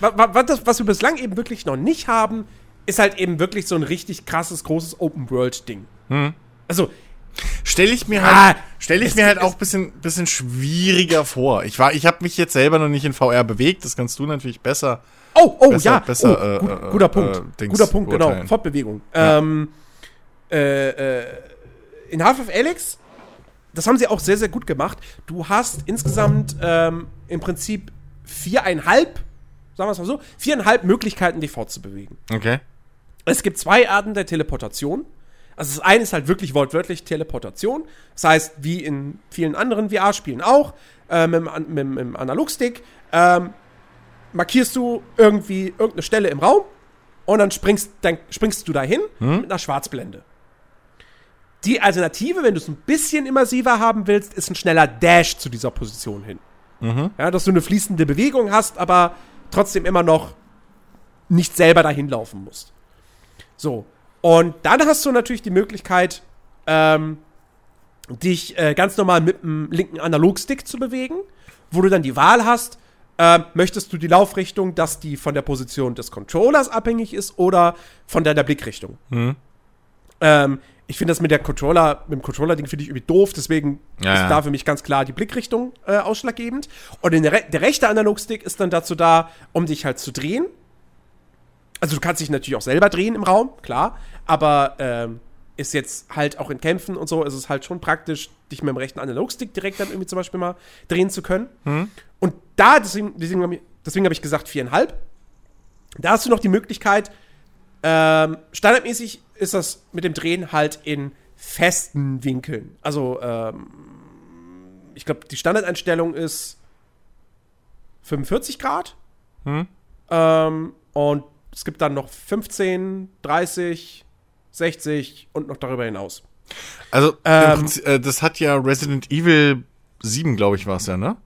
[SPEAKER 1] wa, wa, das was wir bislang eben wirklich noch nicht haben, ist halt eben wirklich so ein richtig krasses großes Open World Ding. Also
[SPEAKER 2] Stelle ich mir
[SPEAKER 1] Ah,
[SPEAKER 2] halt, stell ich mir halt auch ein bisschen, bisschen schwieriger vor. Ich war, ich habe mich jetzt selber noch nicht in VR bewegt. Das kannst du natürlich besser.
[SPEAKER 1] oh oh
[SPEAKER 2] Besser-
[SPEAKER 1] ja,
[SPEAKER 2] besser,
[SPEAKER 1] oh,
[SPEAKER 2] äh,
[SPEAKER 1] gut,
[SPEAKER 2] äh,
[SPEAKER 1] guter
[SPEAKER 2] äh,
[SPEAKER 1] Punkt,
[SPEAKER 2] Dings
[SPEAKER 1] guter Punkt genau,
[SPEAKER 2] beurteilen.
[SPEAKER 1] Fortbewegung.
[SPEAKER 2] Ja.
[SPEAKER 1] Ähm, äh, äh, in Half-Life Alyx, das haben sie auch sehr sehr gut gemacht. Du hast insgesamt ähm, im Prinzip viereinhalb, sagen wir es mal so, viereinhalb Möglichkeiten, dich fortzubewegen.
[SPEAKER 2] Okay.
[SPEAKER 1] Es gibt zwei Arten der Teleportation. Also das eine ist halt wirklich wortwörtlich Teleportation. Das heißt, wie in vielen anderen VR-Spielen auch, äh, mit, mit, mit dem Analogstick, ähm, markierst du irgendwie irgendeine Stelle im Raum und dann springst, dann springst du dahin mit einer Schwarzblende. Die Alternative, wenn du es ein bisschen immersiver haben willst, ist ein schneller Dash zu dieser Position hin. Ja, dass du eine fließende Bewegung hast, aber trotzdem immer noch nicht selber dahin laufen musst. So. Und dann hast du natürlich die Möglichkeit, ähm, dich äh, ganz normal mit dem linken Analogstick zu bewegen, wo du dann die Wahl hast, ähm, möchtest du die Laufrichtung, dass die von der Position des Controllers abhängig ist oder von deiner Blickrichtung. Ähm, ich finde das mit der Controller, mit dem Controller-Ding finde ich irgendwie doof, deswegen
[SPEAKER 2] Ja,
[SPEAKER 1] ist
[SPEAKER 2] ja.
[SPEAKER 1] da für mich ganz klar die Blickrichtung äh, ausschlaggebend. Und der, re der rechte Analogstick ist dann dazu da, um dich halt zu drehen. Also du kannst dich natürlich auch selber drehen im Raum, klar, aber ähm, ist jetzt halt auch in Kämpfen und so, ist es halt schon praktisch, dich mit dem rechten Analogstick direkt dann irgendwie zum Beispiel mal drehen zu können. Und da, deswegen, deswegen, deswegen habe ich gesagt viereinhalb. Da hast du noch die Möglichkeit, ähm, standardmäßig ist das mit dem Drehen halt in festen Winkeln. Also, ähm, ich glaube, die Standardeinstellung ist 45 Grad. Ähm, und es gibt dann noch 15, 30, 60 und noch darüber hinaus.
[SPEAKER 2] Also,
[SPEAKER 1] Ähm,
[SPEAKER 2] Prinzip, äh, das hat ja Resident Evil 7, glaube ich, war es ja, ne?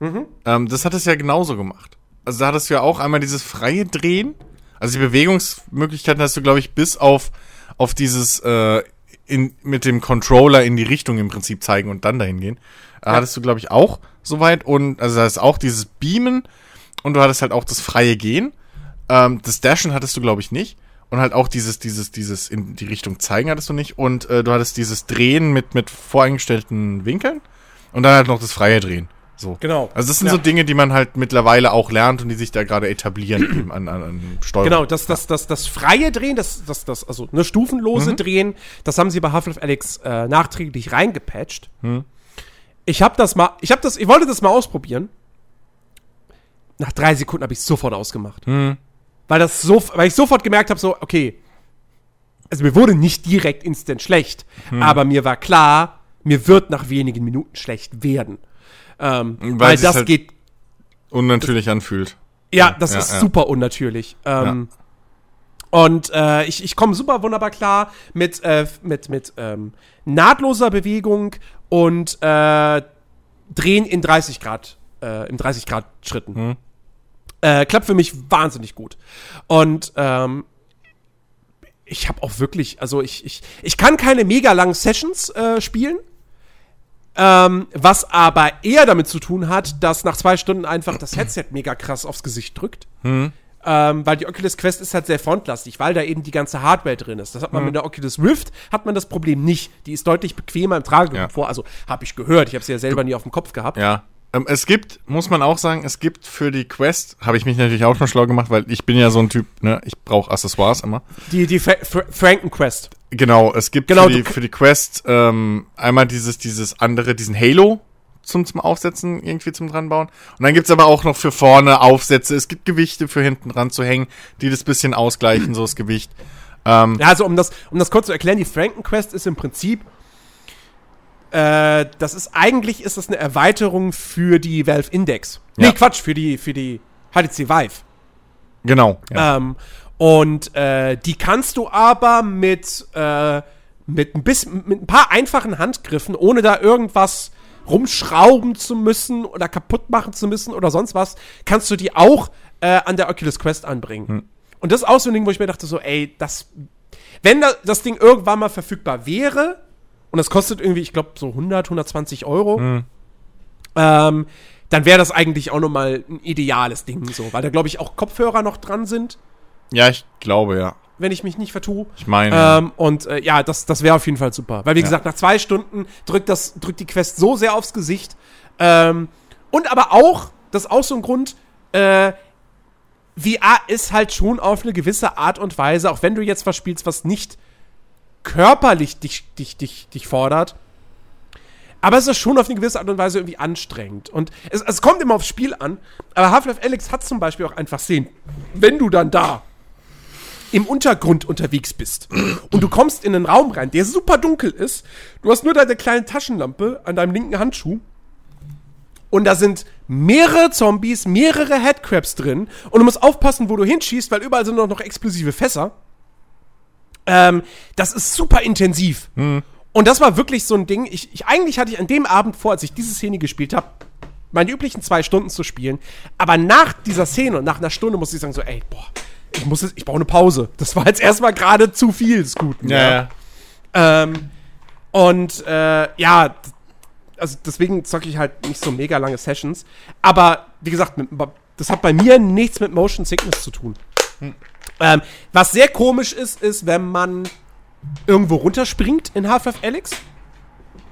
[SPEAKER 1] Mhm.
[SPEAKER 2] Ähm, das hat es ja genauso gemacht. Also, da hattest du ja auch einmal dieses freie Drehen. Also, die Bewegungsmöglichkeiten hast du, glaube ich, bis auf, auf dieses äh, in, mit dem Controller in die Richtung im Prinzip zeigen und dann dahin gehen. Äh, Hattest du, glaube ich, auch soweit. Und also, da ist auch dieses Beamen und du hattest halt auch das freie Gehen. Ähm, das Dashen hattest du, glaube ich, nicht. Und halt auch dieses, dieses, dieses in die Richtung zeigen hattest du nicht. Und äh, du hattest dieses Drehen mit, mit voreingestellten Winkeln. Und dann halt noch das freie Drehen. So.
[SPEAKER 1] Genau.
[SPEAKER 2] Also das sind
[SPEAKER 1] Ja.
[SPEAKER 2] so Dinge, die man halt mittlerweile auch lernt und die sich da gerade etablieren eben an, an, an Steuerung.
[SPEAKER 1] Genau, das, das, das, das freie Drehen, das, das, das, also ne, stufenlose
[SPEAKER 2] Mhm.
[SPEAKER 1] Drehen, das haben sie bei Half-Life Alyx äh, nachträglich reingepatcht.
[SPEAKER 2] Mhm.
[SPEAKER 1] Ich habe das mal, ich habe das, ich wollte das mal ausprobieren. Nach drei Sekunden habe ich sofort ausgemacht.
[SPEAKER 2] Mhm.
[SPEAKER 1] Weil das so, weil ich sofort gemerkt habe, so, okay, also mir wurde nicht direkt instant schlecht,
[SPEAKER 2] Mhm.
[SPEAKER 1] aber mir war klar, mir wird nach wenigen Minuten schlecht werden. Ähm,
[SPEAKER 2] Weil
[SPEAKER 1] weil das
[SPEAKER 2] halt-
[SPEAKER 1] geht
[SPEAKER 2] Unnatürlich anfühlt.
[SPEAKER 1] ja, das
[SPEAKER 2] Ja,
[SPEAKER 1] ist
[SPEAKER 2] ja.
[SPEAKER 1] super unnatürlich. Ähm, Und äh, ich, ich komme super wunderbar klar mit, äh, mit, mit ähm, nahtloser Bewegung und äh, Drehen in 30 Grad, äh, in 30 Grad Schritten.
[SPEAKER 2] Hm.
[SPEAKER 1] Äh, klappt für mich wahnsinnig gut. Und ähm, ich habe auch wirklich, also ich, ich, ich kann keine mega langen Sessions äh, spielen. Ähm, was aber eher damit zu tun hat, dass nach zwei Stunden einfach das Headset mega krass aufs Gesicht drückt.
[SPEAKER 2] Hm.
[SPEAKER 1] Ähm, weil die Oculus Quest ist halt sehr frontlastig, weil da eben die ganze Hardware drin ist. Das hat man
[SPEAKER 2] Hm.
[SPEAKER 1] mit der Oculus Rift, hat man das Problem nicht. Die ist deutlich bequemer im Tragekomfort. Also habe ich gehört, ich habe sie ja selber nie auf dem Kopf gehabt.
[SPEAKER 2] Ja. Ähm, es gibt, muss man auch sagen, es gibt für die Quest, habe ich mich natürlich auch schon schlau gemacht, weil ich bin ja so ein Typ, ne, ich brauche Accessoires immer.
[SPEAKER 1] Die, die Fra Fra Franken Quest.
[SPEAKER 2] Genau, es gibt
[SPEAKER 1] Genau,
[SPEAKER 2] für, die, für die Quest ähm, einmal dieses, dieses andere, diesen Halo zum, zum Aufsetzen, irgendwie zum dranbauen. Und dann gibt's aber auch noch für vorne Aufsätze. Es gibt Gewichte für hinten dran zu hängen, die das bisschen ausgleichen, so das Gewicht. Ähm,
[SPEAKER 1] Ja, also um das, um das kurz zu erklären, die Franken Quest ist im Prinzip, äh, das ist eigentlich ist das eine Erweiterung für die Valve Index. Nee,
[SPEAKER 2] Ja.
[SPEAKER 1] Quatsch, für die, für die HTC Vive.
[SPEAKER 2] genau. Ja.
[SPEAKER 1] Ähm, Und äh, die kannst du aber mit, äh, mit, ein bisschen, mit ein paar einfachen Handgriffen, ohne da irgendwas rumschrauben zu müssen oder kaputt machen zu müssen oder sonst was, kannst du die auch äh, an der Oculus Quest anbringen. Hm. Und das ist auch so ein Ding, wo ich mir dachte, so, ey, das, wenn da, das Ding irgendwann mal verfügbar wäre, und das kostet irgendwie, ich glaube, so 100, 120 Euro, hm. ähm, dann wäre das eigentlich auch nochmal ein ideales Ding, so, weil da, glaube ich, auch Kopfhörer noch dran sind.
[SPEAKER 2] Ja, ich glaube, ja.
[SPEAKER 1] Wenn ich mich nicht vertue.
[SPEAKER 2] Ich meine.
[SPEAKER 1] Ähm, und äh, ja, das, das wäre auf jeden Fall super. Weil, wie ja. gesagt, nach zwei Stunden drückt, das, drückt die Quest so sehr aufs Gesicht. Ähm, und aber auch, das ist auch so ein Grund, äh, VR ist halt schon auf eine gewisse Art und Weise, auch wenn du jetzt was spielst, was nicht körperlich dich, dich, dich, dich fordert, aber es ist schon auf eine gewisse Art und Weise irgendwie anstrengend. Und es, es kommt immer aufs Spiel an. Aber Half-Life Alex hat zum Beispiel auch einfach sehen, wenn du dann da im Untergrund unterwegs bist und du kommst in einen Raum rein, der super dunkel ist, du hast nur deine kleine Taschenlampe an deinem linken Handschuh und da sind mehrere Zombies, mehrere Headcrabs drin und du musst aufpassen, wo du hinschießt, weil überall sind noch, noch explosive Fässer. Ähm, das ist super intensiv. Hm. Und das war wirklich so ein Ding. Ich, ich, eigentlich hatte ich an dem Abend vor, als ich diese Szene gespielt habe, meine üblichen zwei Stunden zu spielen. Aber nach dieser Szene und nach einer Stunde muss ich sagen, so, ey, boah, ich muss jetzt, ich brauche eine Pause. Das war jetzt erstmal gerade zu viel des Guten.
[SPEAKER 2] Ja. ja.
[SPEAKER 1] Ähm, und äh, ja, also deswegen zocke ich halt nicht so mega lange Sessions. Aber wie gesagt, mit, das hat bei mir nichts mit Motion Sickness zu tun. Hm. Ähm, was sehr komisch ist, ist, wenn man irgendwo runterspringt in Half-Life Alyx.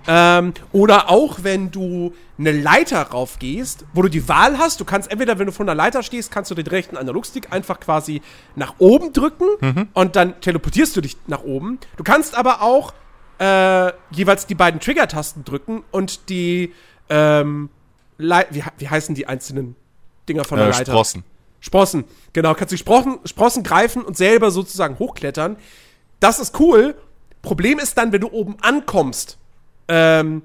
[SPEAKER 1] Ähm, oder auch, wenn du eine Leiter raufgehst, wo du die Wahl hast, du kannst entweder, wenn du von der Leiter stehst, kannst du den rechten Analogstick einfach quasi nach oben drücken mhm. und dann teleportierst du dich nach oben. Du kannst aber auch äh, jeweils die beiden Trigger-Tasten drücken und die, ähm, wie, wie heißen die einzelnen Dinger von der äh, Leiter?
[SPEAKER 2] Sprossen.
[SPEAKER 1] Sprossen, genau. Kannst du Sprossen, Sprossen greifen und selber sozusagen hochklettern. Das ist cool. Problem ist dann, wenn du oben ankommst, ähm,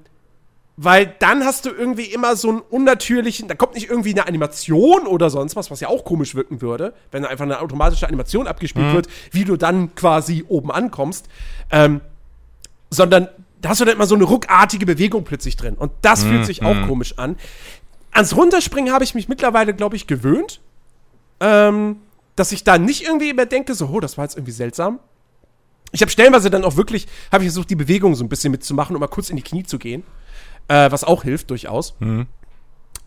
[SPEAKER 1] weil dann hast du irgendwie immer so einen unnatürlichen, da kommt nicht irgendwie eine Animation oder sonst was, was ja auch komisch wirken würde, wenn einfach eine automatische Animation abgespielt mhm. wird, wie du dann quasi oben ankommst, ähm, sondern da hast du dann immer so eine ruckartige Bewegung plötzlich drin. Und das mhm. fühlt sich auch mhm. komisch an. Ans Runterspringen habe ich mich mittlerweile, glaube ich, gewöhnt. Ähm, dass ich da nicht irgendwie immer denke, so, oh, das war jetzt irgendwie seltsam. Ich habe stellenweise dann auch wirklich, habe ich versucht, die Bewegung so ein bisschen mitzumachen, um mal kurz in die Knie zu gehen. Äh, was auch hilft, durchaus. Mhm.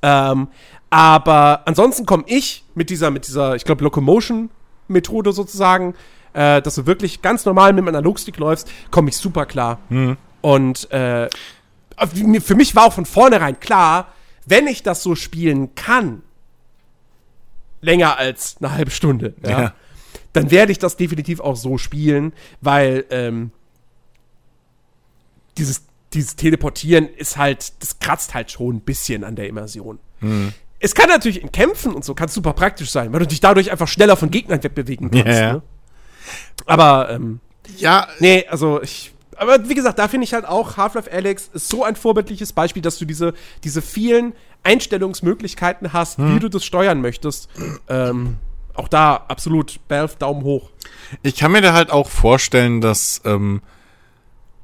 [SPEAKER 1] Ähm, aber ansonsten komme ich mit dieser, mit dieser, ich glaube, Locomotion-Methode sozusagen, äh, dass du wirklich ganz normal mit dem Analogstick läufst, komme ich super klar. Mhm. Und äh, für mich war auch von vornherein klar, wenn ich das so spielen kann, länger als eine halbe Stunde, ja. ja dann werde ich das definitiv auch so spielen, weil ähm, dieses, dieses Teleportieren ist halt, das kratzt halt schon ein bisschen an der Immersion. Mhm. Es kann natürlich in Kämpfen und so kann super praktisch sein, weil du dich dadurch einfach schneller von Gegnern wegbewegen kannst. Yeah. Ne? Aber ähm, ja, nee, also ich aber wie gesagt, da finde ich halt auch Half-Life Alex ist so ein vorbildliches Beispiel, dass du diese, diese vielen Einstellungsmöglichkeiten hast, hm. wie du das steuern möchtest. Ähm, auch da absolut Valve Daumen hoch.
[SPEAKER 2] Ich kann mir da halt auch vorstellen, dass, ähm,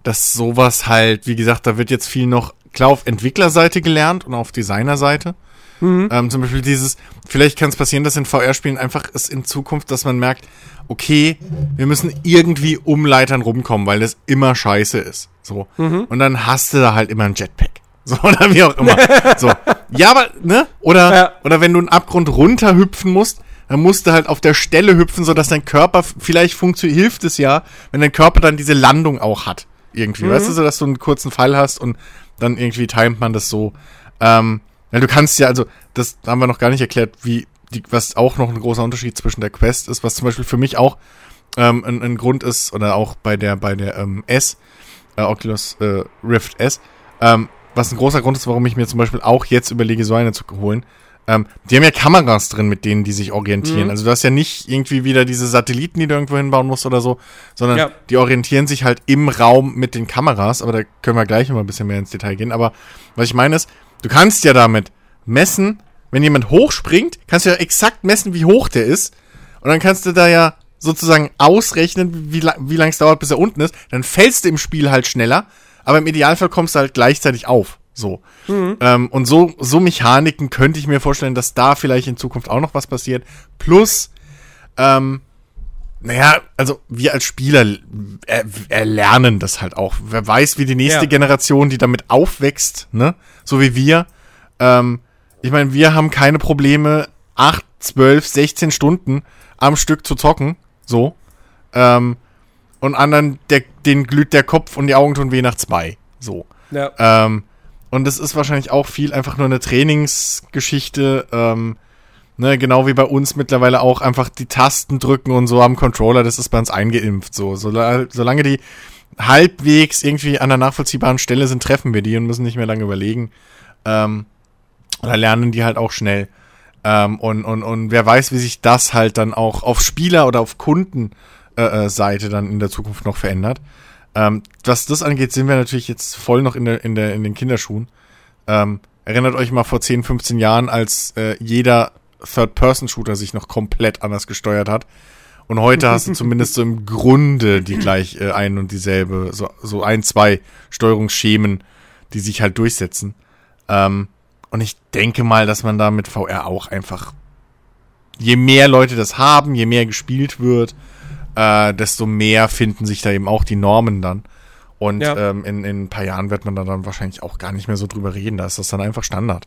[SPEAKER 2] dass sowas halt, wie gesagt, da wird jetzt viel noch klar auf Entwicklerseite gelernt und auf Designerseite. Mhm. Ähm, zum Beispiel dieses, vielleicht kann es passieren, dass in VR-Spielen einfach ist in Zukunft, dass man merkt, okay, wir müssen irgendwie um Leitern rumkommen, weil das immer scheiße ist. So. Mhm. Und dann hast du da halt immer ein Jetpack. So, oder wie auch immer. so. Ja, aber, ne? Oder, ja. oder wenn du einen Abgrund runterhüpfen musst, dann musst du halt auf der Stelle hüpfen, sodass dein Körper, vielleicht funktioniert, hilft es ja, wenn dein Körper dann diese Landung auch hat. Irgendwie, mhm. weißt du, so dass du einen kurzen Fall hast und dann irgendwie timet man das so. Ähm, weil du kannst ja, also, das haben wir noch gar nicht erklärt, wie, die, was auch noch ein großer Unterschied zwischen der Quest ist, was zum Beispiel für mich auch ähm, ein, ein Grund ist, oder auch bei der, bei der ähm, S, äh, Oculus äh, Rift S, ähm, was ein großer Grund ist, warum ich mir zum Beispiel auch jetzt überlege, so eine zu holen, ähm, die haben ja Kameras drin, mit denen die sich orientieren. Mhm. Also du hast ja nicht irgendwie wieder diese Satelliten, die du irgendwo hinbauen musst oder so, sondern ja. die orientieren sich halt im Raum mit den Kameras. Aber da können wir gleich noch ein bisschen mehr ins Detail gehen. Aber was ich meine ist, du kannst ja damit messen, wenn jemand hochspringt, kannst du ja exakt messen, wie hoch der ist. Und dann kannst du da ja sozusagen ausrechnen, wie, la wie lange es dauert, bis er unten ist, dann fällst du im Spiel halt schneller, aber im Idealfall kommst du halt gleichzeitig auf. So. Mhm. Ähm, und so, so Mechaniken könnte ich mir vorstellen, dass da vielleicht in Zukunft auch noch was passiert. Plus, ähm, naja, also wir als Spieler er, erlernen das halt auch. Wer weiß, wie die nächste ja. Generation, die damit aufwächst, ne, so wie wir. Ähm, ich meine, wir haben keine Probleme, 8, 12, 16 Stunden am Stück zu zocken. So. Ähm, und anderen, der, den glüht der Kopf und die Augen tun weh nach zwei. So. Ja. Ähm, und das ist wahrscheinlich auch viel einfach nur eine Trainingsgeschichte. Ähm, ne, genau wie bei uns mittlerweile auch einfach die Tasten drücken und so am Controller, das ist bei uns eingeimpft. So, solange die halbwegs irgendwie an der nachvollziehbaren Stelle sind, treffen wir die und müssen nicht mehr lange überlegen. Ähm, da lernen die halt auch schnell. Ähm, und, und, und wer weiß, wie sich das halt dann auch auf Spieler- oder auf Kundenseite äh, dann in der Zukunft noch verändert. Ähm, was das angeht, sind wir natürlich jetzt voll noch in, der, in, der, in den Kinderschuhen. Ähm, erinnert euch mal vor 10, 15 Jahren, als äh, jeder Third-Person-Shooter sich noch komplett anders gesteuert hat. Und heute hast du zumindest so im Grunde die gleich äh, ein und dieselbe, so, so ein, zwei Steuerungsschemen, die sich halt durchsetzen. Ähm, und ich denke mal, dass man da mit VR auch einfach, je mehr Leute das haben, je mehr gespielt wird, äh, desto mehr finden sich da eben auch die Normen dann. Und ja. ähm, in, in ein paar Jahren wird man da dann wahrscheinlich auch gar nicht mehr so drüber reden. Da ist das dann einfach Standard.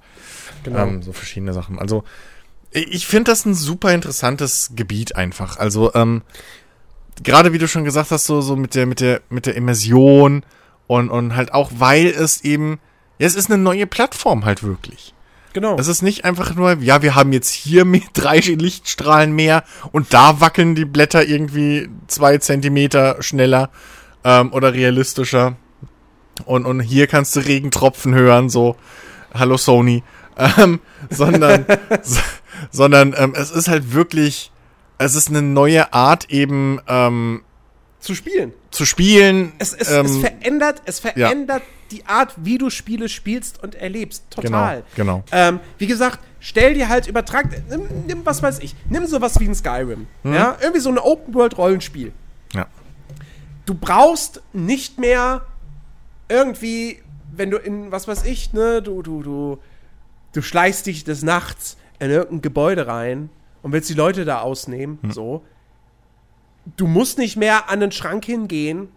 [SPEAKER 2] Genau. Ähm, so verschiedene Sachen. Also, ich finde das ein super interessantes Gebiet einfach. Also, ähm, gerade wie du schon gesagt hast, so, so mit der, mit der, mit der Immersion und, und halt auch, weil es eben, ja, es ist eine neue Plattform halt wirklich. Genau. Es ist nicht einfach nur, ja, wir haben jetzt hier drei Lichtstrahlen mehr und da wackeln die Blätter irgendwie zwei Zentimeter schneller ähm, oder realistischer. Und, und hier kannst du Regentropfen hören, so, hallo Sony. Ähm, sondern, so, sondern ähm, es ist halt wirklich, es ist eine neue Art eben ähm,
[SPEAKER 1] zu spielen.
[SPEAKER 2] Zu spielen.
[SPEAKER 1] Es, es, ähm, es verändert, es verändert ja die Art, wie du Spiele spielst und erlebst. Total.
[SPEAKER 2] Genau. genau.
[SPEAKER 1] Ähm, wie gesagt, stell dir halt, übertrag, nimm, nimm, was weiß ich, nimm sowas wie ein Skyrim. Mhm. Ja, irgendwie so ein Open-World-Rollenspiel.
[SPEAKER 2] Ja.
[SPEAKER 1] Du brauchst nicht mehr irgendwie, wenn du in, was weiß ich, ne, du, du, du, du schleichst dich des Nachts in irgendein Gebäude rein und willst die Leute da ausnehmen, mhm. so. Du musst nicht mehr an den Schrank hingehen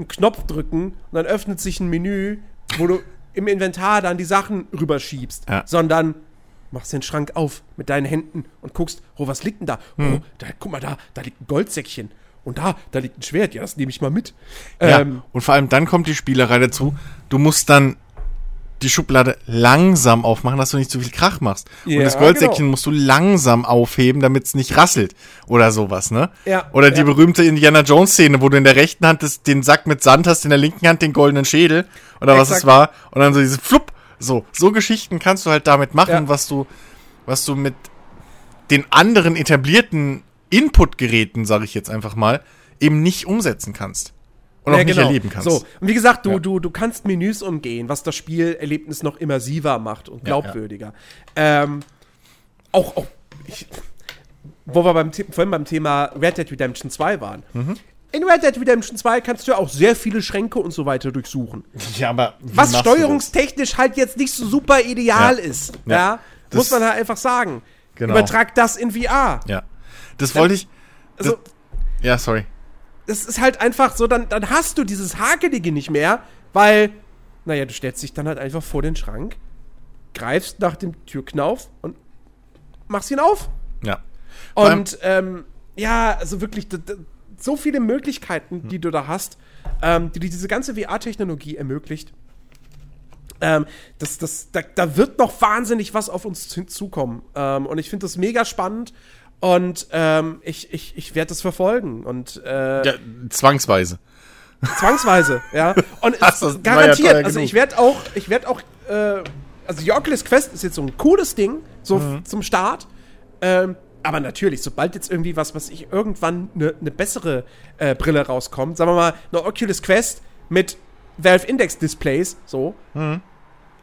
[SPEAKER 1] einen Knopf drücken und dann öffnet sich ein Menü, wo du im Inventar dann die Sachen rüberschiebst, ja. sondern machst den Schrank auf mit deinen Händen und guckst, oh, was liegt denn da? Hm. Oh, da, guck mal da, da liegt ein Goldsäckchen. Und da, da liegt ein Schwert, ja, das nehme ich mal mit.
[SPEAKER 2] Ja, ähm, und vor allem dann kommt die Spielerei dazu. Du musst dann die Schublade langsam aufmachen, dass du nicht zu viel Krach machst. Ja, und das Goldsäckchen genau. musst du langsam aufheben, damit es nicht rasselt oder sowas, ne?
[SPEAKER 1] Ja.
[SPEAKER 2] Oder die ja. berühmte Indiana Jones Szene, wo du in der rechten Hand das, den Sack mit Sand hast, in der linken Hand den goldenen Schädel oder Exakt. was es war und dann so diese Flupp, so so Geschichten kannst du halt damit machen, ja. was du was du mit den anderen etablierten Inputgeräten, sage ich jetzt einfach mal, eben nicht umsetzen kannst und ja, auch nicht genau. erleben kannst.
[SPEAKER 1] So, und wie gesagt, du, ja. du, du kannst Menüs umgehen, was das Spielerlebnis noch immersiver macht und glaubwürdiger. Ja, ähm, auch, auch ich, wo wir beim, vorhin beim Thema Red Dead Redemption 2 waren. Mhm. In Red Dead Redemption 2 kannst du ja auch sehr viele Schränke und so weiter durchsuchen.
[SPEAKER 2] Ja, aber.
[SPEAKER 1] Was steuerungstechnisch halt jetzt nicht so super ideal ist. Ja. Muss man halt einfach sagen. Genau. Übertrag das in VR.
[SPEAKER 2] Ja. Das wollte ich. Das, also, ja, sorry
[SPEAKER 1] das ist halt einfach so, dann, dann hast du dieses Hakelige nicht mehr, weil, naja, du stellst dich dann halt einfach vor den Schrank, greifst nach dem Türknauf und machst ihn auf.
[SPEAKER 2] Ja.
[SPEAKER 1] Und ähm, ja, also wirklich so viele Möglichkeiten, die du da hast, ähm, die diese ganze VR-Technologie ermöglicht. Ähm, das, das, da, da, wird noch wahnsinnig was auf uns hinzukommen. Ähm, und ich finde das mega spannend. Und ähm, ich, ich, ich werde das verfolgen. Und, äh,
[SPEAKER 2] ja, zwangsweise.
[SPEAKER 1] Zwangsweise, ja. Und es garantiert, ja also ich werde auch, ich werde auch, äh, also die Oculus Quest ist jetzt so ein cooles Ding, so mhm. zum Start. Ähm, aber natürlich, sobald jetzt irgendwie was, was ich irgendwann eine ne bessere äh, Brille rauskommt, sagen wir mal, eine Oculus Quest mit Valve Index Displays, so, mhm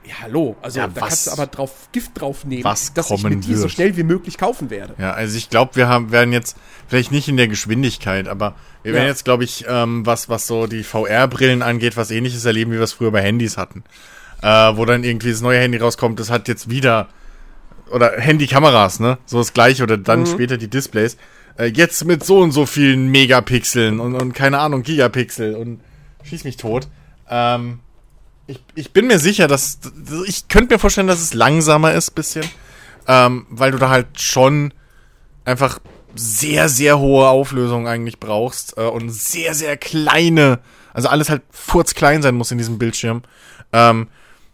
[SPEAKER 1] Ja, hallo. Also
[SPEAKER 2] Ja,
[SPEAKER 1] da
[SPEAKER 2] was-
[SPEAKER 1] kannst du aber drauf Gift draufnehmen,
[SPEAKER 2] was
[SPEAKER 1] dass ich mit so
[SPEAKER 2] wird.
[SPEAKER 1] schnell wie möglich kaufen werde.
[SPEAKER 2] Ja, also ich glaube, wir haben werden jetzt vielleicht nicht in der Geschwindigkeit, aber wir werden
[SPEAKER 1] Ja.
[SPEAKER 2] jetzt, glaube ich, ähm, was was so die VR-Brillen angeht, was Ähnliches erleben, wie wir es früher bei Handys hatten, äh, wo dann irgendwie das neue Handy rauskommt, das hat jetzt wieder oder Handykameras, ne, so das gleiche oder dann später die Displays. Äh, jetzt mit so und so vielen Megapixeln und, und keine Ahnung Gigapixel und schieß mich tot. Ähm, ich, ich bin mir sicher, dass ich könnte mir vorstellen, dass es langsamer ist, bisschen, ähm, weil du da halt schon einfach sehr, sehr hohe Auflösung eigentlich brauchst äh, und sehr, sehr kleine, also alles halt furzklein sein muss in diesem Bildschirm, ähm,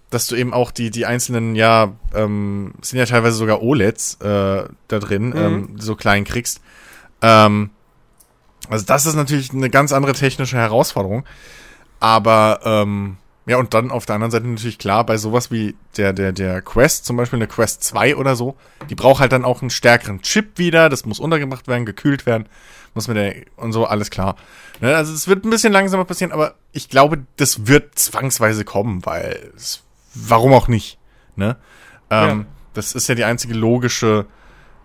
[SPEAKER 2] dass du eben auch die, die einzelnen, ja, ähm, sind ja teilweise sogar OLEDs äh, da drin, ähm, so klein kriegst. Ähm, also das ist natürlich eine ganz andere technische Herausforderung. Aber ähm, ja, und dann auf der anderen Seite natürlich klar, bei sowas wie der, der, der Quest, zum Beispiel eine Quest 2 oder so, die braucht halt dann auch einen stärkeren Chip wieder, das muss untergebracht werden, gekühlt werden, muss mit der und so, alles klar. Ne, also es wird ein bisschen langsamer passieren, aber ich glaube, das wird zwangsweise kommen, weil es, warum auch nicht, ne? Ähm,
[SPEAKER 1] Ja.
[SPEAKER 2] Das ist ja die einzige logische,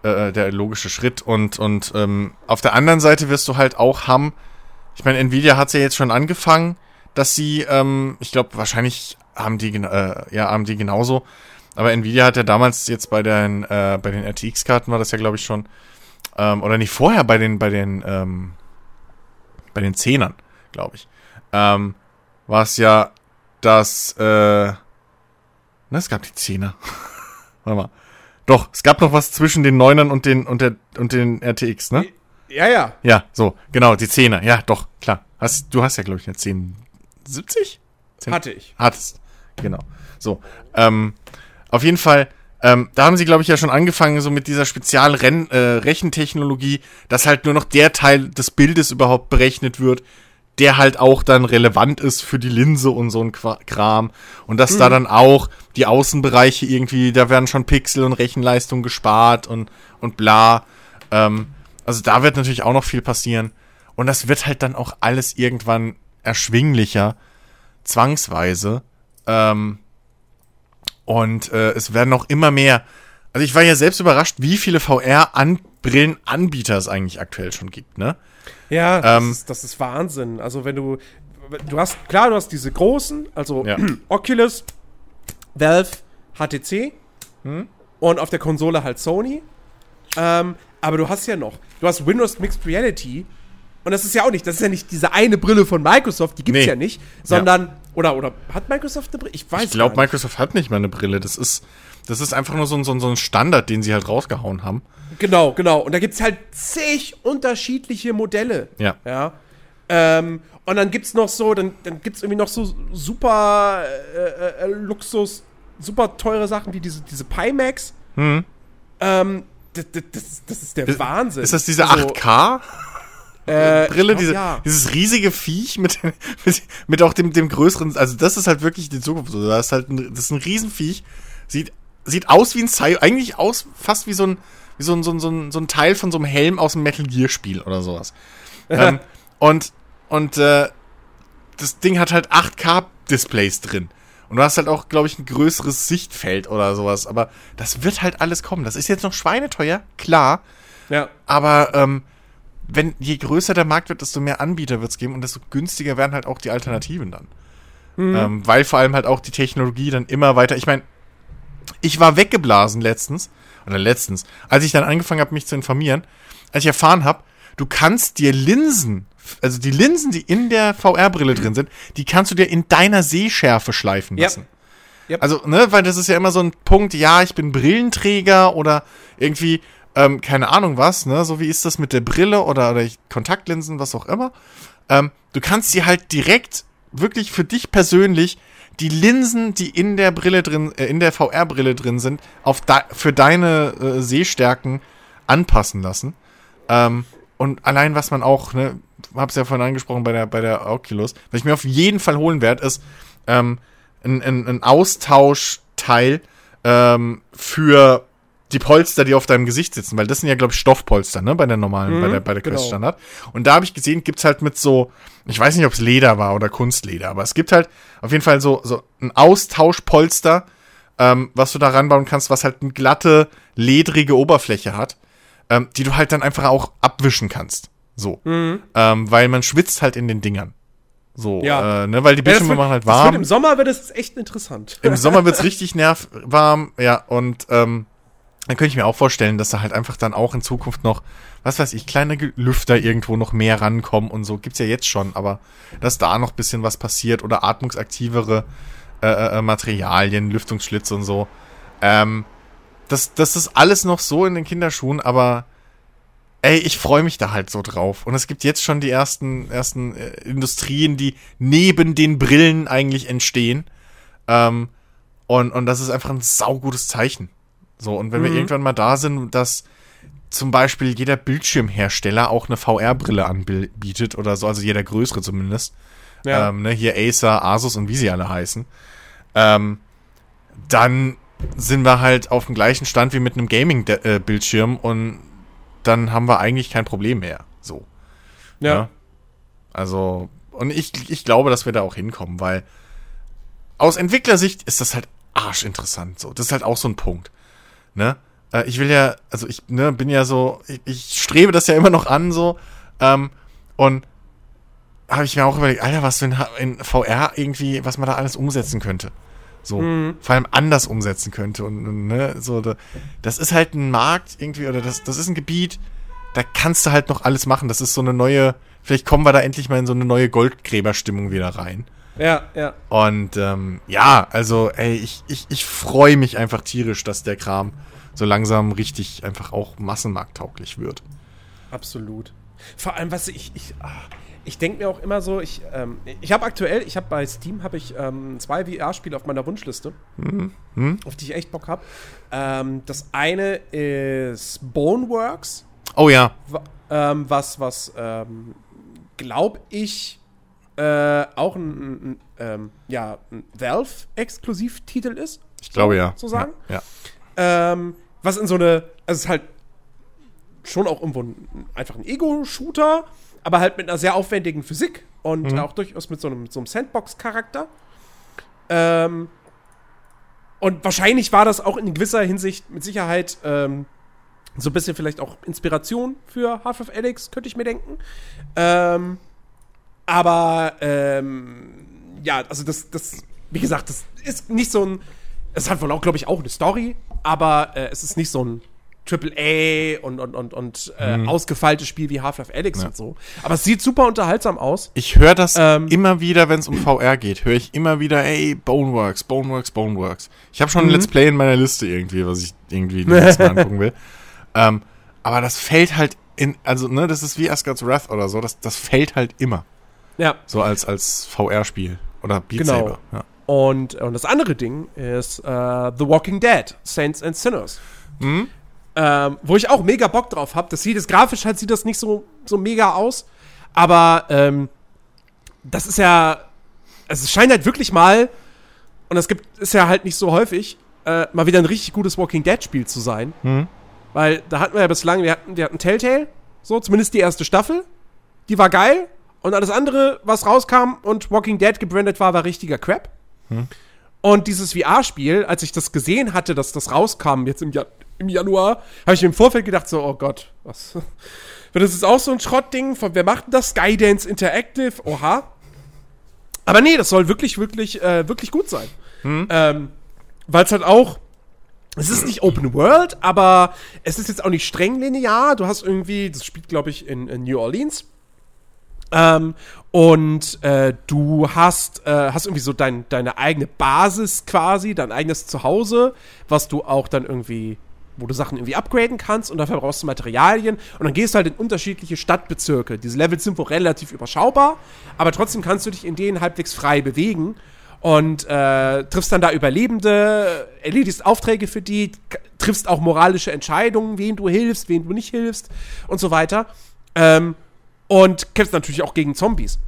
[SPEAKER 2] äh, der logische Schritt und, und ähm, auf der anderen Seite wirst du halt auch haben, ich meine, Nvidia hat's ja jetzt schon angefangen, dass sie, ähm, ich glaube, wahrscheinlich haben die, äh, ja, haben die genauso. Aber Nvidia hat ja damals jetzt bei den, äh, bei den RTX-Karten war das ja, glaube ich, schon, ähm, oder nicht vorher bei den, bei den, ähm, bei den Zehnern, glaube ich, ähm, war es ja, dass, äh, ne, es gab die Zehner. Warte mal. Doch, es gab noch was zwischen den Neunern und den, und der, und den RTX, ne?
[SPEAKER 1] Ja, ja.
[SPEAKER 2] Ja, so, genau, die Zehner. Ja, doch, klar. Hast, du hast ja, glaube ich, eine 1070?
[SPEAKER 1] Hatte ich.
[SPEAKER 2] Hattest. Genau. So. Ähm, auf jeden Fall, ähm, da haben sie, glaube ich, ja schon angefangen, so mit dieser Spezialren äh, dass halt nur noch der Teil des Bildes überhaupt berechnet wird, der halt auch dann relevant ist für die Linse und so ein Kram. Und dass da dann auch die Außenbereiche irgendwie, da werden schon Pixel und Rechenleistung gespart und, und bla. Ähm, also da wird natürlich auch noch viel passieren. Und das wird halt dann auch alles irgendwann erschwinglicher, zwangsweise. Ähm, und äh, es werden noch immer mehr. Also ich war ja selbst überrascht, wie viele VR-Brillenanbieter es eigentlich aktuell schon gibt, ne?
[SPEAKER 1] Ja, das,
[SPEAKER 2] Ähm,
[SPEAKER 1] ist, das ist Wahnsinn. Also wenn du, du hast, klar, du hast diese großen, also
[SPEAKER 2] Ja.
[SPEAKER 1] Oculus, Valve, HTC
[SPEAKER 2] Hm?
[SPEAKER 1] und auf der Konsole halt Sony. Ähm, aber du hast ja noch, du hast Windows Mixed Reality und das ist ja auch nicht, das ist ja nicht diese eine Brille von Microsoft, die gibt's
[SPEAKER 2] Nee.
[SPEAKER 1] ja nicht, sondern, oder, oder hat Microsoft eine Brille? Ich weiß
[SPEAKER 2] Ich glaube. Microsoft hat nicht mal eine Brille. Das ist, das ist einfach nur so ein, so ein, Standard, den sie halt rausgehauen haben.
[SPEAKER 1] Genau, genau. Und da gibt's halt zig unterschiedliche Modelle.
[SPEAKER 2] Ja.
[SPEAKER 1] Ja. Ähm, und dann gibt's noch so, dann, dann gibt's irgendwie noch so super äh, äh, Luxus, super teure Sachen wie diese, diese Pimax.
[SPEAKER 2] Hm.
[SPEAKER 1] Ähm, das, das, das, das ist der Wahnsinn.
[SPEAKER 2] Ist das diese
[SPEAKER 1] Also,
[SPEAKER 2] 8K?
[SPEAKER 1] Äh,
[SPEAKER 2] Brille,
[SPEAKER 1] ich glaub,
[SPEAKER 2] diese,
[SPEAKER 1] ja.
[SPEAKER 2] dieses riesige Viech mit, mit, mit auch dem, dem größeren, also das ist halt wirklich die Zukunft. Das ist halt ein, das ist ein Riesenviech. Sieht, sieht aus wie ein Cy eigentlich aus, fast wie so ein, wie so ein, so ein, so ein, so ein Teil von so einem Helm aus einem Metal Gear Spiel oder sowas. ähm, und, und, äh, das Ding hat halt 8K Displays drin. Und du hast halt auch, glaube ich, ein größeres Sichtfeld oder sowas. Aber das wird halt alles kommen. Das ist jetzt noch schweineteuer, klar.
[SPEAKER 1] Ja.
[SPEAKER 2] Aber ähm, wenn je größer der Markt wird, desto mehr Anbieter wird es geben und desto günstiger werden halt auch die Alternativen dann. Ähm, weil vor allem halt auch die Technologie dann immer weiter. Ich meine, ich war weggeblasen letztens, oder letztens, als ich dann angefangen habe, mich zu informieren, als ich erfahren habe, du kannst dir Linsen, also die Linsen, die in der VR-Brille drin sind, die kannst du dir in deiner Sehschärfe schleifen lassen.
[SPEAKER 1] Yep.
[SPEAKER 2] Also, ne, weil das ist ja immer so ein Punkt, ja, ich bin Brillenträger oder irgendwie, ähm, keine Ahnung was, ne, so wie ist das mit der Brille oder, oder Kontaktlinsen, was auch immer. Ähm, du kannst dir halt direkt, wirklich für dich persönlich, die Linsen, die in der Brille drin, äh, in der VR-Brille drin sind, auf de für deine äh, Sehstärken anpassen lassen. Ähm, und allein, was man auch, ne, hab's ja vorhin angesprochen bei der, bei der Oculus, was ich mir auf jeden Fall holen werde, ist, ähm, ein, ein, ein Austauschteil ähm, für die Polster, die auf deinem Gesicht sitzen, weil das sind ja, glaube ich, Stoffpolster, ne, bei der normalen, bei der, bei der Quest
[SPEAKER 1] genau.
[SPEAKER 2] Standard. Und da habe ich gesehen, gibt's halt mit so, ich weiß nicht, ob es Leder war oder Kunstleder, aber es gibt halt auf jeden Fall so, so ein Austauschpolster, ähm, was du da ranbauen kannst, was halt eine glatte, ledrige Oberfläche hat, ähm, die du halt dann einfach auch abwischen kannst. So.
[SPEAKER 1] Mhm.
[SPEAKER 2] Ähm, weil man schwitzt halt in den Dingern. So,
[SPEAKER 1] Ja.
[SPEAKER 2] äh, ne, weil die
[SPEAKER 1] Ja,
[SPEAKER 2] Bildschirme
[SPEAKER 1] wird-
[SPEAKER 2] machen halt warm.
[SPEAKER 1] Im Sommer wird es echt interessant.
[SPEAKER 2] Im Sommer wird's richtig nervwarm, ja, und ähm, dann könnte ich mir auch vorstellen, dass da halt einfach dann auch in Zukunft noch, was weiß ich, kleine Lüfter irgendwo noch mehr rankommen und so. Gibt's ja jetzt schon, aber dass da noch bisschen was passiert oder atmungsaktivere äh, äh, Materialien, Lüftungsschlitze und so. Ähm, das, das ist alles noch so in den Kinderschuhen, aber ey, ich freue mich da halt so drauf. Und es gibt jetzt schon die ersten, ersten äh, Industrien, die neben den Brillen eigentlich entstehen. Ähm, und, und das ist einfach ein saugutes Zeichen. So, und wenn wir irgendwann mal da sind, dass zum Beispiel jeder Bildschirmhersteller auch eine VR-Brille anbietet oder so, also jeder größere zumindest.
[SPEAKER 1] Ja.
[SPEAKER 2] Ähm, ne, hier Acer, Asus und wie sie alle heißen. Ähm, dann sind wir halt auf dem gleichen Stand wie mit einem Gaming-Bildschirm und dann haben wir eigentlich kein Problem mehr. So.
[SPEAKER 1] ja.
[SPEAKER 2] Ja. Also, und ich, ich glaube, dass wir da auch hinkommen, weil aus Entwicklersicht ist das halt arschinteressant. So, das ist halt auch so ein Punkt. Ne? Äh, ich will ja, also ich ne, bin ja so, ich, ich strebe das ja immer noch an, so. Ähm, und habe ich mir auch überlegt, Alter, was wenn in VR irgendwie, was man da alles umsetzen könnte. So, vor allem anders umsetzen könnte. Und, und ne, so, da, das ist halt ein Markt irgendwie, oder das, das ist ein Gebiet, da kannst du halt noch alles machen. Das ist so eine neue, vielleicht kommen wir da endlich mal in so eine neue Goldgräberstimmung wieder rein.
[SPEAKER 1] Ja, ja.
[SPEAKER 2] Und ähm, ja, also, ey, ich, ich, ich freue mich einfach tierisch, dass der Kram so langsam richtig einfach auch massenmarkttauglich wird.
[SPEAKER 1] Absolut. Vor allem, was ich, ich, ah, ich denke mir auch immer so, ich, ähm, ich habe aktuell, ich habe bei Steam habe ich ähm, zwei VR-Spiele auf meiner Wunschliste, auf die ich echt Bock habe. Ähm, das eine ist Boneworks,
[SPEAKER 2] Oh ja,
[SPEAKER 1] ähm, was, was, ähm, glaube ich, äh, auch ein, ein, ähm, ja, ein Valve-Exklusivtitel ist.
[SPEAKER 2] ich glaube ja.
[SPEAKER 1] So sagen.
[SPEAKER 2] Ja. ja.
[SPEAKER 1] Ähm, was in so eine, also es ist halt schon auch irgendwo ein, einfach ein Ego-Shooter, aber halt mit einer sehr aufwendigen Physik und auch durchaus mit so einem, so einem Sandbox-Charakter. Ähm, und wahrscheinlich war das auch in gewisser Hinsicht mit Sicherheit ähm, so ein bisschen vielleicht auch Inspiration für Half-Life Alyx, könnte ich mir denken. Ähm, aber ähm, ja, also das, das, wie gesagt, das ist nicht so ein. Es hat wohl auch, glaube ich, auch eine Story, aber äh, es ist nicht so ein Triple A und, und, und, und äh, ausgefeiltes Spiel wie Half-Life Alyx und so. Aber es sieht super unterhaltsam aus.
[SPEAKER 2] Ich höre das
[SPEAKER 1] Ähm.
[SPEAKER 2] immer wieder, wenn es um VR geht, höre ich immer wieder, ey, Boneworks, Boneworks, Boneworks. Ich habe schon
[SPEAKER 1] Mhm.
[SPEAKER 2] ein Let's Play in meiner Liste irgendwie, was ich irgendwie demnächst mal angucken will. Ähm, aber das fällt halt in, also, ne, das ist wie Asgard's Wrath oder so, das, das fällt halt immer.
[SPEAKER 1] Ja.
[SPEAKER 2] So als, als VR-Spiel. Oder Beat
[SPEAKER 1] Genau.
[SPEAKER 2] Saber. Ja.
[SPEAKER 1] Und, und das andere Ding ist äh, The Walking Dead, Saints and Sinners. Ähm, wo ich auch mega Bock drauf habe. Das sieht das grafisch halt sieht das nicht so, so mega aus. Aber ähm, das ist ja. Also es scheint halt wirklich mal, und das gibt ist ja halt nicht so häufig, äh, mal wieder ein richtig gutes Walking Dead-Spiel zu sein. Weil da hatten wir ja bislang, wir hatten, wir hatten Telltale, so, zumindest die erste Staffel. Die war geil. Und alles andere, was rauskam und Walking Dead gebrandet war, war richtiger Crap. Und dieses VR-Spiel, als ich das gesehen hatte, dass das rauskam jetzt im, ja im Januar, habe ich mir im Vorfeld gedacht, so, oh Gott, was? Das jetzt auch so ein Schrottding? Von wer macht denn das? Skydance Interactive? Oha. Aber nee, das soll wirklich, wirklich, äh, wirklich gut sein. Ähm, Weil es halt auch. Es ist nicht Open World, aber es ist jetzt auch nicht streng linear. Du hast irgendwie, das spielt, glaube ich, in, in New Orleans. Ähm, und äh, du hast, äh, hast irgendwie so dein, deine eigene Basis quasi, dein eigenes Zuhause, was du auch dann irgendwie, wo du Sachen irgendwie upgraden kannst und dafür brauchst du Materialien und dann gehst du halt in unterschiedliche Stadtbezirke. Diese Levels sind wohl relativ überschaubar, aber trotzdem kannst du dich in denen halbwegs frei bewegen und äh, triffst dann da Überlebende, erledigst Aufträge für die, triffst auch moralische Entscheidungen, wen du hilfst, wen du nicht hilfst und so weiter. Ähm, und kämpfst natürlich auch gegen Zombies.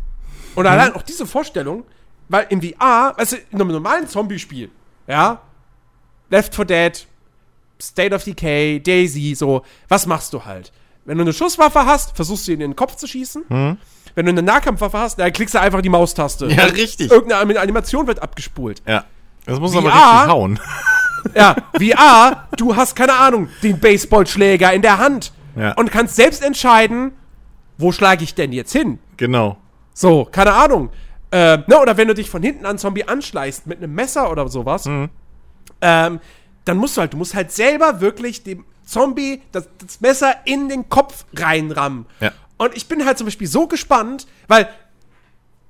[SPEAKER 1] Und allein auch diese Vorstellung, weil im VR, weißt du, in einem normalen Zombie-Spiel, ja, Left 4 Dead, State of Decay, Daisy, so, was machst du halt? Wenn du eine Schusswaffe hast, versuchst du ihn in den Kopf zu schießen. Wenn du eine Nahkampfwaffe hast, dann klickst du einfach die Maustaste.
[SPEAKER 2] Ja, richtig.
[SPEAKER 1] Irgendeine Animation wird abgespult.
[SPEAKER 2] Ja. Das muss
[SPEAKER 1] VR?
[SPEAKER 2] aber richtig hauen.
[SPEAKER 1] Ja, VR, du hast keine Ahnung, den Baseballschläger in der Hand
[SPEAKER 2] Ja.
[SPEAKER 1] und kannst selbst entscheiden, wo schlage ich denn jetzt hin?
[SPEAKER 2] Genau.
[SPEAKER 1] So, keine Ahnung. Äh, ne, oder wenn du dich von hinten an Zombie anschleißt mit einem Messer oder sowas, ähm, dann musst du halt, du musst halt selber wirklich dem Zombie das, das Messer in den Kopf reinrammen.
[SPEAKER 2] Ja.
[SPEAKER 1] Und ich bin halt zum Beispiel so gespannt, weil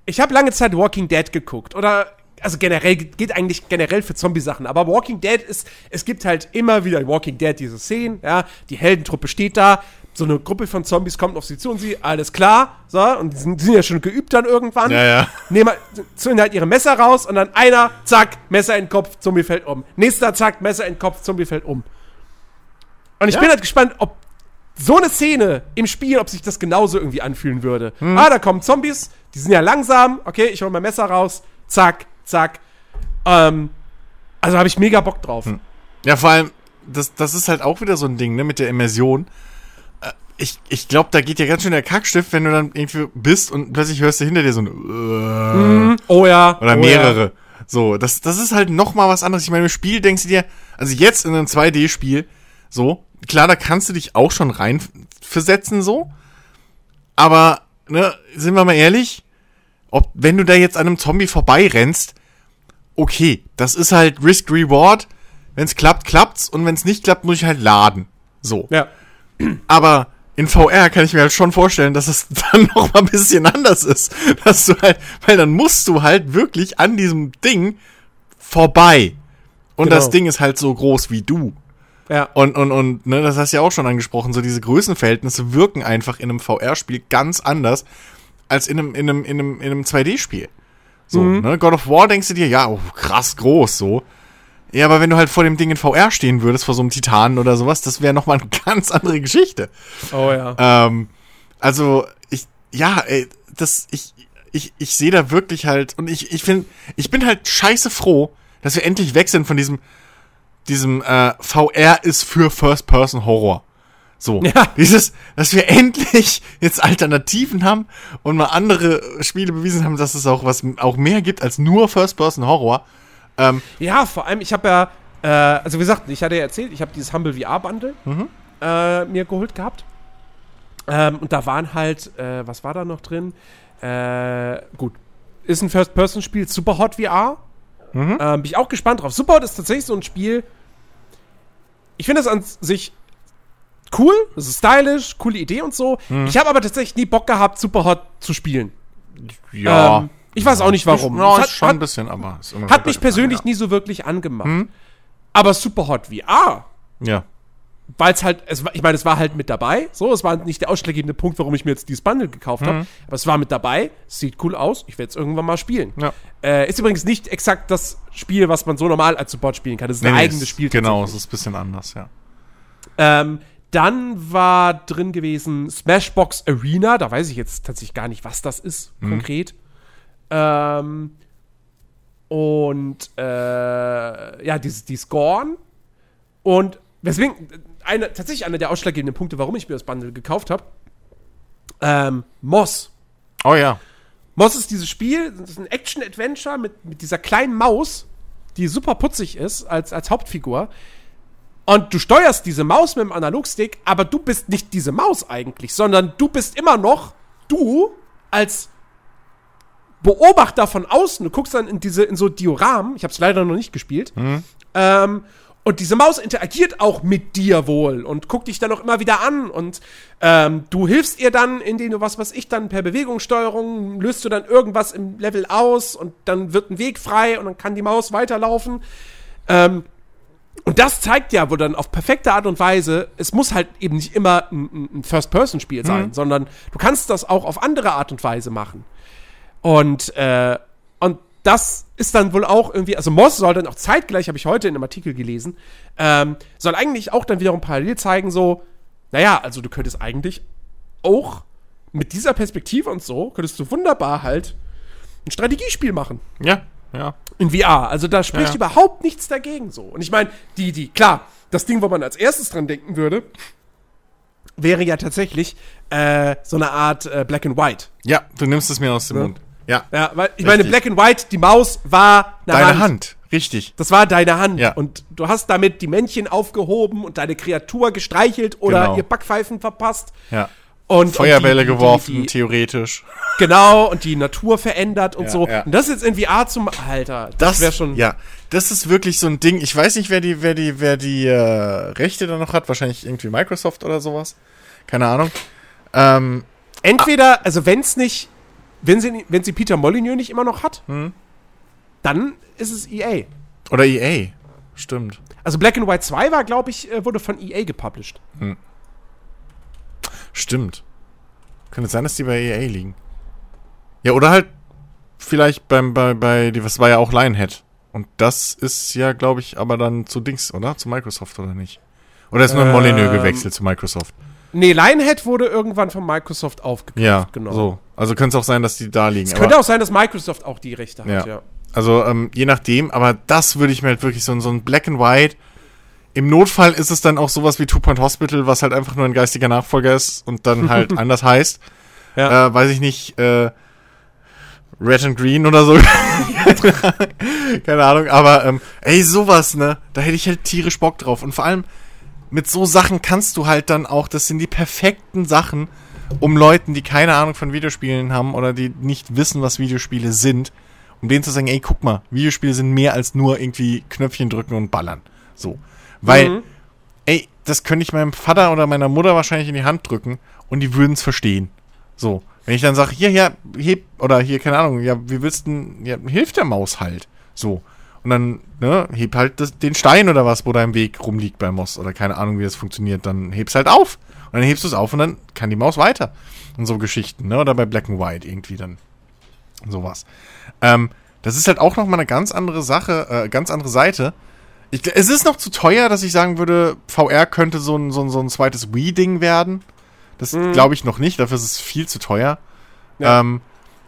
[SPEAKER 1] ich habe lange Zeit Walking Dead geguckt oder also generell geht eigentlich generell für Zombie-Sachen, aber Walking Dead ist, es gibt halt immer wieder in Walking Dead diese Szenen, ja, die Heldentruppe steht da, so eine Gruppe von Zombies kommt auf sie zu und sie, alles klar, so, und die sind, die sind ja schon geübt dann irgendwann.
[SPEAKER 2] Ja, ja.
[SPEAKER 1] Nehmen, zünden halt ihre Messer raus und dann einer, zack, Messer in den Kopf, Zombie fällt um. Nächster, zack, Messer in den Kopf, Zombie fällt um. Und ich
[SPEAKER 2] Ja.
[SPEAKER 1] bin halt gespannt, ob so eine Szene im Spiel, ob sich das genauso irgendwie anfühlen würde.
[SPEAKER 2] Hm.
[SPEAKER 1] Ah, da kommen Zombies, die sind ja langsam, okay, ich hole mein Messer raus, zack, zack. Ähm, also habe ich mega Bock drauf.
[SPEAKER 2] Ja, vor allem, das, das ist halt auch wieder so ein Ding, ne, mit der Immersion. Äh, Ich, ich glaube, da geht ja ganz schön der Kackstift, wenn du dann irgendwie bist und plötzlich hörst du hinter dir so ein äh,
[SPEAKER 1] Oh ja.
[SPEAKER 2] oder
[SPEAKER 1] oh
[SPEAKER 2] mehrere. So, das, das ist halt noch mal was anderes. Ich meine, im Spiel denkst du dir, also jetzt in einem 2D-Spiel, so, klar, da kannst du dich auch schon rein versetzen, so. Aber, ne, sind wir mal ehrlich, ob, wenn du da jetzt an einem Zombie vorbeirennst, okay, das ist halt Risk-Reward. Wenn es klappt, klappt's. Und wenn es nicht klappt, muss ich halt laden. So.
[SPEAKER 1] Ja.
[SPEAKER 2] Aber in VR kann ich mir halt schon vorstellen, dass es dann noch mal ein bisschen anders ist. Dass du halt, weil dann musst du halt wirklich an diesem Ding vorbei. Und
[SPEAKER 1] Genau.
[SPEAKER 2] das Ding ist halt so groß wie du.
[SPEAKER 1] Ja.
[SPEAKER 2] Und, und, und, ne, das hast du ja auch schon angesprochen, so diese Größenverhältnisse wirken einfach in einem VR-Spiel ganz anders als in einem, in einem, in einem, in einem 2D-Spiel. So, ne, God of War denkst du dir, ja, oh, krass groß, so. Ja, aber wenn du halt vor dem Ding in VR stehen würdest, vor so einem Titanen oder sowas, das wäre nochmal eine ganz andere Geschichte.
[SPEAKER 1] Oh ja.
[SPEAKER 2] Ähm, also, ich, ja, ey, das, ich, ich, ich sehe da wirklich halt, und ich, ich finde, ich bin halt scheiße froh, dass wir endlich weg sind von diesem, diesem, äh, VR ist für First-Person-Horror. So,
[SPEAKER 1] Ja.
[SPEAKER 2] dieses, dass wir endlich jetzt Alternativen haben und mal andere Spiele bewiesen haben, dass es auch was, auch mehr gibt als nur First-Person-Horror. Ähm,
[SPEAKER 1] Ja, vor allem, ich habe ja, äh, also wie gesagt, ich hatte ja erzählt, ich habe dieses Humble VR-Bundle äh, mir geholt gehabt. Ähm, und da waren halt, äh, was war da noch drin? Äh, gut, ist ein First-Person-Spiel, Superhot VR. Ähm, bin ich auch gespannt drauf. Superhot ist tatsächlich so ein Spiel, ich finde das an sich cool, das ist stylisch, coole Idee und so. Ich habe aber tatsächlich nie Bock gehabt, Superhot zu spielen. Ähm, ich weiß auch nicht warum.
[SPEAKER 2] Ja,
[SPEAKER 1] Es
[SPEAKER 2] ist
[SPEAKER 1] hat-
[SPEAKER 2] schon
[SPEAKER 1] hat-
[SPEAKER 2] ein bisschen, aber
[SPEAKER 1] hat mich persönlich nie so wirklich angemacht. Aber Superhot VR,
[SPEAKER 2] Ja. ja.
[SPEAKER 1] weil es halt, es, ich meine, es war halt mit dabei. So, es war nicht der ausschlaggebende Punkt, warum ich mir jetzt dieses Bundle gekauft habe. Aber es war mit dabei. Es sieht cool aus. Ich werde es irgendwann mal spielen.
[SPEAKER 2] Ja.
[SPEAKER 1] Äh, ist übrigens nicht exakt das Spiel, was man so normal als Support spielen kann. Das ist ein
[SPEAKER 2] Nee, nee,
[SPEAKER 1] eigenes
[SPEAKER 2] es-
[SPEAKER 1] Spiel.
[SPEAKER 2] Genau, es ist ein bisschen anders, ja.
[SPEAKER 1] Ähm, dann war drin gewesen Smashbox Arena. Da weiß ich jetzt tatsächlich gar nicht, was das ist konkret. Ähm, und äh, ja, die, die Scorn. Und weswegen, eine, tatsächlich einer der ausschlaggebenden Punkte, warum ich mir das Bundle gekauft habe. Ähm, Moss.
[SPEAKER 2] Oh ja.
[SPEAKER 1] Moss ist dieses Spiel, das ist ein Action-Adventure mit, mit dieser kleinen Maus, die super putzig ist als, als Hauptfigur. Und du steuerst diese Maus mit dem Analogstick, aber du bist nicht diese Maus eigentlich, sondern du bist immer noch du als Beobachter von außen. Du guckst dann in diese in so Dioramen. Ich habe es leider noch nicht gespielt. Ähm, und diese Maus interagiert auch mit dir wohl und guckt dich dann auch immer wieder an. Und ähm, du hilfst ihr dann, indem du was, was ich dann per Bewegungssteuerung löst du dann irgendwas im Level aus und dann wird ein Weg frei und dann kann die Maus weiterlaufen. Ähm, und das zeigt ja wohl dann auf perfekte Art und Weise, es muss halt eben nicht immer ein, ein First-Person-Spiel sein, sondern du kannst das auch auf andere Art und Weise machen. Und, äh, und das ist dann wohl auch irgendwie, also Moss soll dann auch zeitgleich, habe ich heute in einem Artikel gelesen, ähm, soll eigentlich auch dann wiederum parallel zeigen, so, naja, also du könntest eigentlich auch mit dieser Perspektive und so, könntest du wunderbar halt ein Strategiespiel machen
[SPEAKER 2] Ja, ja.
[SPEAKER 1] in VR. Also da spricht
[SPEAKER 2] Ja.
[SPEAKER 1] überhaupt nichts dagegen so. Und ich meine, die, die, klar, das Ding, wo man als erstes dran denken würde, wäre ja tatsächlich äh, so eine Art äh, Black and White.
[SPEAKER 2] Ja, du nimmst es mir aus dem
[SPEAKER 1] Ja.
[SPEAKER 2] Mund. Ja.
[SPEAKER 1] Ja, weil ich meine,
[SPEAKER 2] Richtig.
[SPEAKER 1] Black and White, die Maus war eine
[SPEAKER 2] Deine
[SPEAKER 1] Hand.
[SPEAKER 2] Hand. Richtig.
[SPEAKER 1] Das war deine Hand.
[SPEAKER 2] Ja.
[SPEAKER 1] Und du hast damit die Männchen aufgehoben und deine Kreatur gestreichelt oder
[SPEAKER 2] Genau.
[SPEAKER 1] ihr Backpfeifen verpasst.
[SPEAKER 2] Ja.
[SPEAKER 1] Und,
[SPEAKER 2] Feuerbälle
[SPEAKER 1] und die-
[SPEAKER 2] geworfen,
[SPEAKER 1] die- die-
[SPEAKER 2] theoretisch.
[SPEAKER 1] Genau, und die Natur verändert und
[SPEAKER 2] Ja,
[SPEAKER 1] so.
[SPEAKER 2] ja.
[SPEAKER 1] Und das jetzt in VR zum. Alter, das, wäre schon.
[SPEAKER 2] Ja, das ist wirklich so ein Ding. Ich weiß nicht, wer die, wer die, wer die äh, Rechte da noch hat. Wahrscheinlich irgendwie Microsoft oder sowas. Keine Ahnung. Ähm,
[SPEAKER 1] Entweder, also wenn es nicht. Wenn sie, wenn sie Peter Molyneux nicht immer noch hat,
[SPEAKER 2] Hm.
[SPEAKER 1] dann ist es EA.
[SPEAKER 2] oder EA. Stimmt.
[SPEAKER 1] Also Black and White 2 war, glaube ich, äh, wurde von EA gepublished.
[SPEAKER 2] Stimmt. Könnte sein, dass die bei EA liegen. Ja, oder halt vielleicht beim, bei, bei, die, was war ja auch Lionhead. Und das ist ja, glaube ich, aber dann zu Dings, oder? Zu Microsoft, oder nicht? Oder ist nur
[SPEAKER 1] Ähm,
[SPEAKER 2] Molyneux gewechselt zu Microsoft?
[SPEAKER 1] Nee, Lionhead wurde irgendwann von Microsoft aufgekauft.
[SPEAKER 2] Ja,
[SPEAKER 1] genau.
[SPEAKER 2] so. Also könnte es auch sein, dass die da liegen.
[SPEAKER 1] Es könnte auch sein, dass Microsoft auch die Rechte hat,
[SPEAKER 2] Ja.
[SPEAKER 1] ja.
[SPEAKER 2] Also ähm, je nachdem, aber das würde ich mir halt wirklich so, so ein Black and White. Im Notfall ist es dann auch sowas wie Two Point Hospital, was halt einfach nur ein geistiger Nachfolger ist und dann halt anders heißt.
[SPEAKER 1] Ja.
[SPEAKER 2] Äh, weiß ich nicht, äh, Red and Green oder so. Keine Ahnung, aber ähm, ey, sowas, ne? Da hätte ich halt tierisch Bock drauf. Und vor allem mit so Sachen kannst du halt dann auch, das sind die perfekten Sachen, um Leuten, die keine Ahnung von Videospielen haben oder die nicht wissen, was Videospiele sind, um denen zu sagen, ey, guck mal, Videospiele sind mehr als nur irgendwie Knöpfchen drücken und ballern. So. Weil,
[SPEAKER 1] Mhm.
[SPEAKER 2] ey, das könnte ich meinem Vater oder meiner Mutter wahrscheinlich in die Hand drücken und die würden es verstehen. So. Wenn ich dann sage, hier, hier, heb, oder hier, keine Ahnung, ja, wie willst du denn, ja, hilft der Maus halt. So. Und dann, ne, heb halt das, den Stein oder was, wo da im Weg rumliegt bei Moss oder keine Ahnung, wie das funktioniert, dann heb's halt auf. Und dann hebst du es auf und dann kann die Maus weiter. Und so Geschichten, ne, oder bei Black and White irgendwie dann. Sowas. Ähm, das ist halt auch nochmal eine ganz andere Sache, äh, ganz andere Seite. Ich, es ist noch zu teuer, dass ich sagen würde, VR könnte so ein, so ein, so ein zweites Wii-Ding werden. Das glaube ich noch nicht, dafür ist es viel zu teuer.
[SPEAKER 1] Ja.
[SPEAKER 2] Ähm,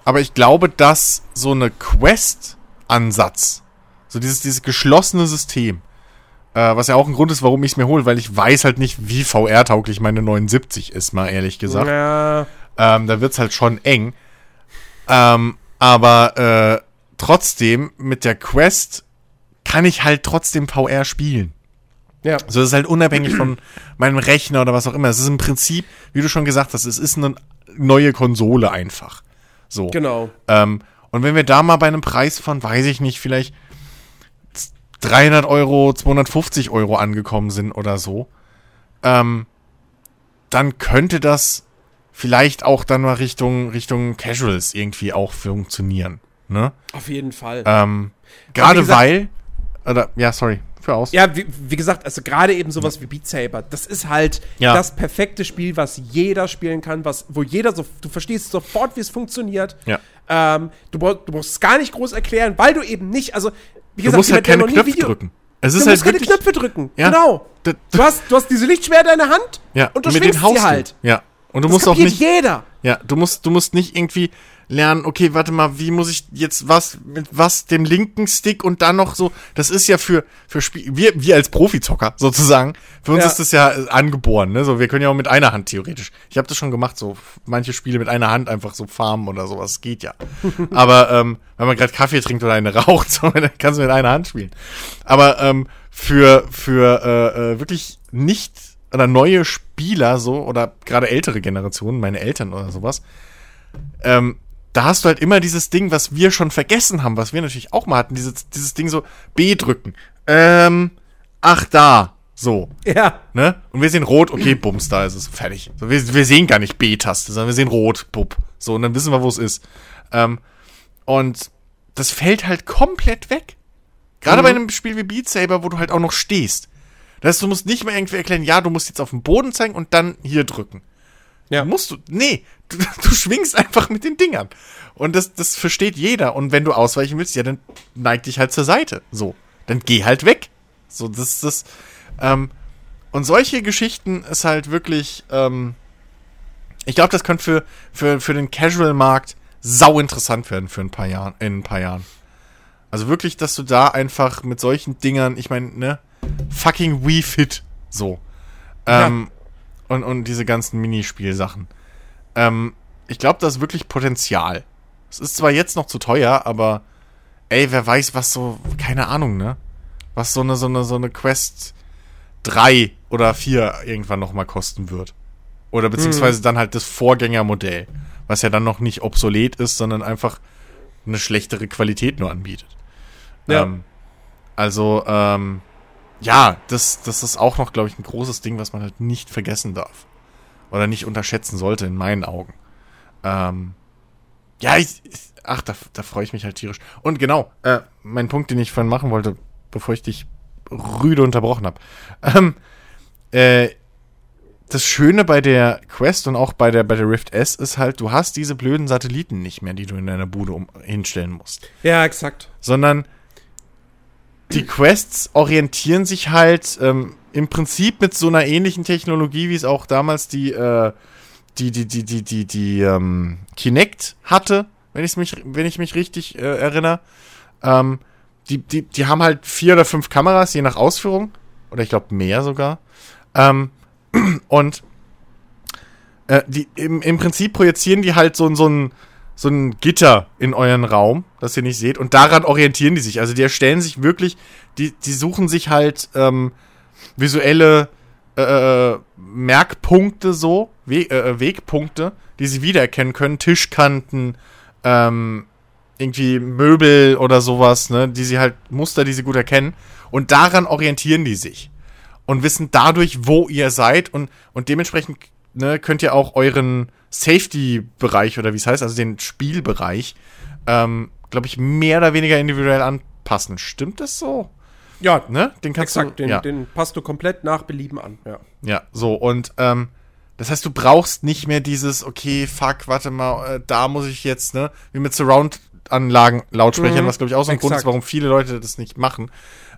[SPEAKER 2] aber ich glaube, dass so eine Quest-Ansatz, so dieses, dieses geschlossene System, äh, was ja auch ein Grund ist, warum ich es mir hole, weil ich weiß halt nicht, wie VR-tauglich meine 79 ist, mal ehrlich gesagt.
[SPEAKER 1] Ja,
[SPEAKER 2] Ähm, da wird's halt schon eng. Ähm, aber äh, trotzdem, mit der Quest kann ich halt trotzdem VR spielen.
[SPEAKER 1] ja.
[SPEAKER 2] So, das ist halt unabhängig von meinem Rechner oder was auch immer. Es ist im Prinzip, wie du schon gesagt hast, es ist eine neue Konsole einfach. So.
[SPEAKER 1] Genau.
[SPEAKER 2] Ähm, und wenn wir da mal bei einem Preis von, weiß ich nicht, vielleicht 300 Euro, 250 Euro angekommen sind oder so, ähm, dann könnte das vielleicht auch dann mal Richtung, Richtung Casuals irgendwie auch funktionieren. Ne?
[SPEAKER 1] Auf jeden Fall.
[SPEAKER 2] Ähm, Gerade weil, oder, ja, sorry, für aus.
[SPEAKER 1] Ja, wie, wie gesagt, also gerade eben sowas wie Beat Saber, das ist halt
[SPEAKER 2] Ja.
[SPEAKER 1] das perfekte Spiel, was jeder spielen kann, was, wo jeder so, du verstehst sofort, wie es funktioniert.
[SPEAKER 2] Ja.
[SPEAKER 1] Ähm, du, brauch, du brauchst es gar nicht groß erklären, weil du eben nicht, also wie
[SPEAKER 2] Du musst halt
[SPEAKER 1] jemand,
[SPEAKER 2] keine Knöpfe
[SPEAKER 1] Video-
[SPEAKER 2] drücken. Es
[SPEAKER 1] Du
[SPEAKER 2] ist
[SPEAKER 1] musst
[SPEAKER 2] halt
[SPEAKER 1] keine
[SPEAKER 2] wirklich,
[SPEAKER 1] Knöpfe drücken.
[SPEAKER 2] Ja.
[SPEAKER 1] Genau. Du hast, du hast diese Lichtschwerter in der Hand
[SPEAKER 2] ja,
[SPEAKER 1] und du
[SPEAKER 2] mit
[SPEAKER 1] schwingst sie halt.
[SPEAKER 2] Du. Ja. Und du
[SPEAKER 1] Das
[SPEAKER 2] musst auch nicht,
[SPEAKER 1] jeder.
[SPEAKER 2] Ja, du musst, du musst nicht irgendwie lernen, okay, warte mal, wie muss ich jetzt was, mit was, dem linken Stick und dann noch so, das ist ja für, für Spiel, wir, wir als Profizocker sozusagen, für uns
[SPEAKER 1] Ja.
[SPEAKER 2] ist das ja äh, angeboren, ne, so, wir können ja auch mit einer Hand theoretisch. Ich habe das schon gemacht, so, manche Spiele mit einer Hand einfach so farmen oder sowas, geht ja. Aber, ähm, wenn man gerade Kaffee trinkt oder eine raucht, so, dann kannst du mit einer Hand spielen. Aber, ähm, für, für, äh, äh, wirklich nicht, oder neue Spieler so, oder gerade ältere Generationen, meine Eltern oder sowas, ähm, da hast du halt immer dieses Ding, was wir schon vergessen haben, was wir natürlich auch mal hatten, dieses, dieses Ding so B drücken. Ähm, ach da, so,
[SPEAKER 1] Ja.
[SPEAKER 2] ne? Und wir sehen rot, okay, bums, da ist es, fertig. So, wir, wir sehen gar nicht B-Taste, sondern wir sehen rot, bupp. So, und dann wissen wir, wo es ist. Ähm, und das fällt halt komplett weg. Gerade
[SPEAKER 1] Mhm.
[SPEAKER 2] bei einem Spiel wie Beat Saber, wo du halt auch noch stehst. Das heißt, du musst nicht mehr irgendwie erklären, ja, du musst jetzt auf den Boden zeigen und dann hier drücken.
[SPEAKER 1] Ja.
[SPEAKER 2] Musst du. Nee, du, du schwingst einfach mit den Dingern. Und das, das versteht jeder. Und wenn du ausweichen willst, ja, dann neig dich halt zur Seite. So. Dann geh halt weg. So, das das. Ähm, und solche Geschichten ist halt wirklich. Ähm, ich glaube, das könnte für, für, für den Casual-Markt sau interessant werden für ein paar Jahren, in ein paar Jahren. Also wirklich, dass du da einfach mit solchen Dingern, ich meine, ne, fucking Wii Fit, so. Ähm, und, und diese ganzen Minispielsachen. Ähm, ich glaube, da ist wirklich Potenzial. Es ist zwar jetzt noch zu teuer, aber ey, wer weiß, was so, keine Ahnung, ne? Was so eine, so eine, so eine Quest 3 oder 4 irgendwann nochmal kosten wird. Oder beziehungsweise
[SPEAKER 1] Mhm.
[SPEAKER 2] dann halt das Vorgängermodell, was ja dann noch nicht obsolet ist, sondern einfach eine schlechtere Qualität nur anbietet.
[SPEAKER 1] Ja.
[SPEAKER 2] Ähm, also, ähm, ja, das, das ist auch noch, glaube ich, ein großes Ding, was man halt nicht vergessen darf. Oder nicht unterschätzen sollte, in meinen Augen. Ähm, ja, ich, ich ach, da, da freue ich mich halt tierisch. Und genau, äh, mein Punkt, den ich vorhin machen wollte, bevor ich dich rüde unterbrochen habe. Ähm, äh, das Schöne bei der Quest und auch bei der, bei der Rift S ist halt, du hast diese blöden Satelliten nicht mehr, die du in deiner Bude um, hinstellen musst
[SPEAKER 1] Ja, exakt.
[SPEAKER 2] sondern die Quests orientieren sich halt ähm, im Prinzip mit so einer ähnlichen Technologie, wie es auch damals die, äh, die, die, die, die, die, die ähm, Kinect hatte, wenn ich mich, wenn ich mich richtig äh, erinnere. Ähm, die, die, die haben halt vier oder fünf Kameras, je nach Ausführung. Oder ich glaube mehr sogar. Ähm, und äh, die, im, im Prinzip projizieren die halt so, so ein so ein Gitter in euren Raum, das ihr nicht seht, und daran orientieren die sich. Also die erstellen sich wirklich, die, die suchen sich halt ähm, visuelle äh, Merkpunkte so, We äh, Wegpunkte, die sie wiedererkennen können, Tischkanten, ähm, irgendwie Möbel oder sowas, ne, die sie halt, Muster, die sie gut erkennen. Und daran orientieren die sich. Und wissen dadurch, wo ihr seid und, und dementsprechend ne, könnt ihr auch euren Safety-Bereich oder wie es heißt, also den Spielbereich, ähm, glaube ich, mehr oder weniger individuell anpassen. Stimmt das so?
[SPEAKER 1] Ja,
[SPEAKER 2] Ne? Den kannst
[SPEAKER 1] exakt.
[SPEAKER 2] du.
[SPEAKER 1] Den,
[SPEAKER 2] ja.
[SPEAKER 1] den passt du komplett nach Belieben an. Ja.
[SPEAKER 2] Ja, so, und ähm, das heißt, du brauchst nicht mehr dieses, okay, fuck, warte mal, äh, da muss ich jetzt, ne, wie mit Surround-Anlagen, Lautsprechern,
[SPEAKER 1] Mhm,
[SPEAKER 2] was glaube ich auch so ein Grund ist,
[SPEAKER 1] exakt.
[SPEAKER 2] warum viele Leute das nicht machen.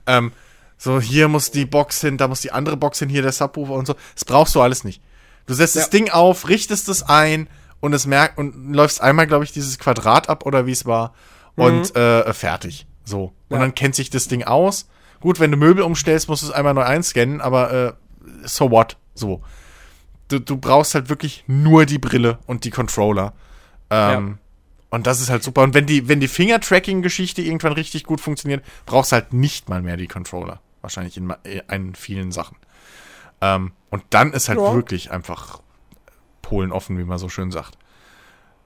[SPEAKER 2] Ähm, so, hier muss die Box hin, da muss die andere Box hin, hier der Subwoofer und so. Das brauchst du alles nicht. Du setzt das
[SPEAKER 1] Ja.
[SPEAKER 2] Ding auf, richtest es ein und es merkt und läufst einmal, glaube ich, dieses Quadrat ab oder wie es war und äh, fertig. So. Und
[SPEAKER 1] Mhm. Ja.
[SPEAKER 2] dann kennt sich das Ding aus. Gut, wenn du Möbel umstellst, musst du es einmal neu einscannen, aber äh, so what? So. Du, du brauchst halt wirklich nur die Brille und die Controller. Ähm, Und das ist halt super. Und wenn die, wenn die Finger-Tracking-Geschichte irgendwann richtig gut funktioniert, brauchst du halt nicht mal mehr die Controller. Wahrscheinlich in, äh, in vielen Sachen. Ähm, und dann ist halt
[SPEAKER 1] Ja.
[SPEAKER 2] wirklich einfach Polen offen, wie man so schön sagt.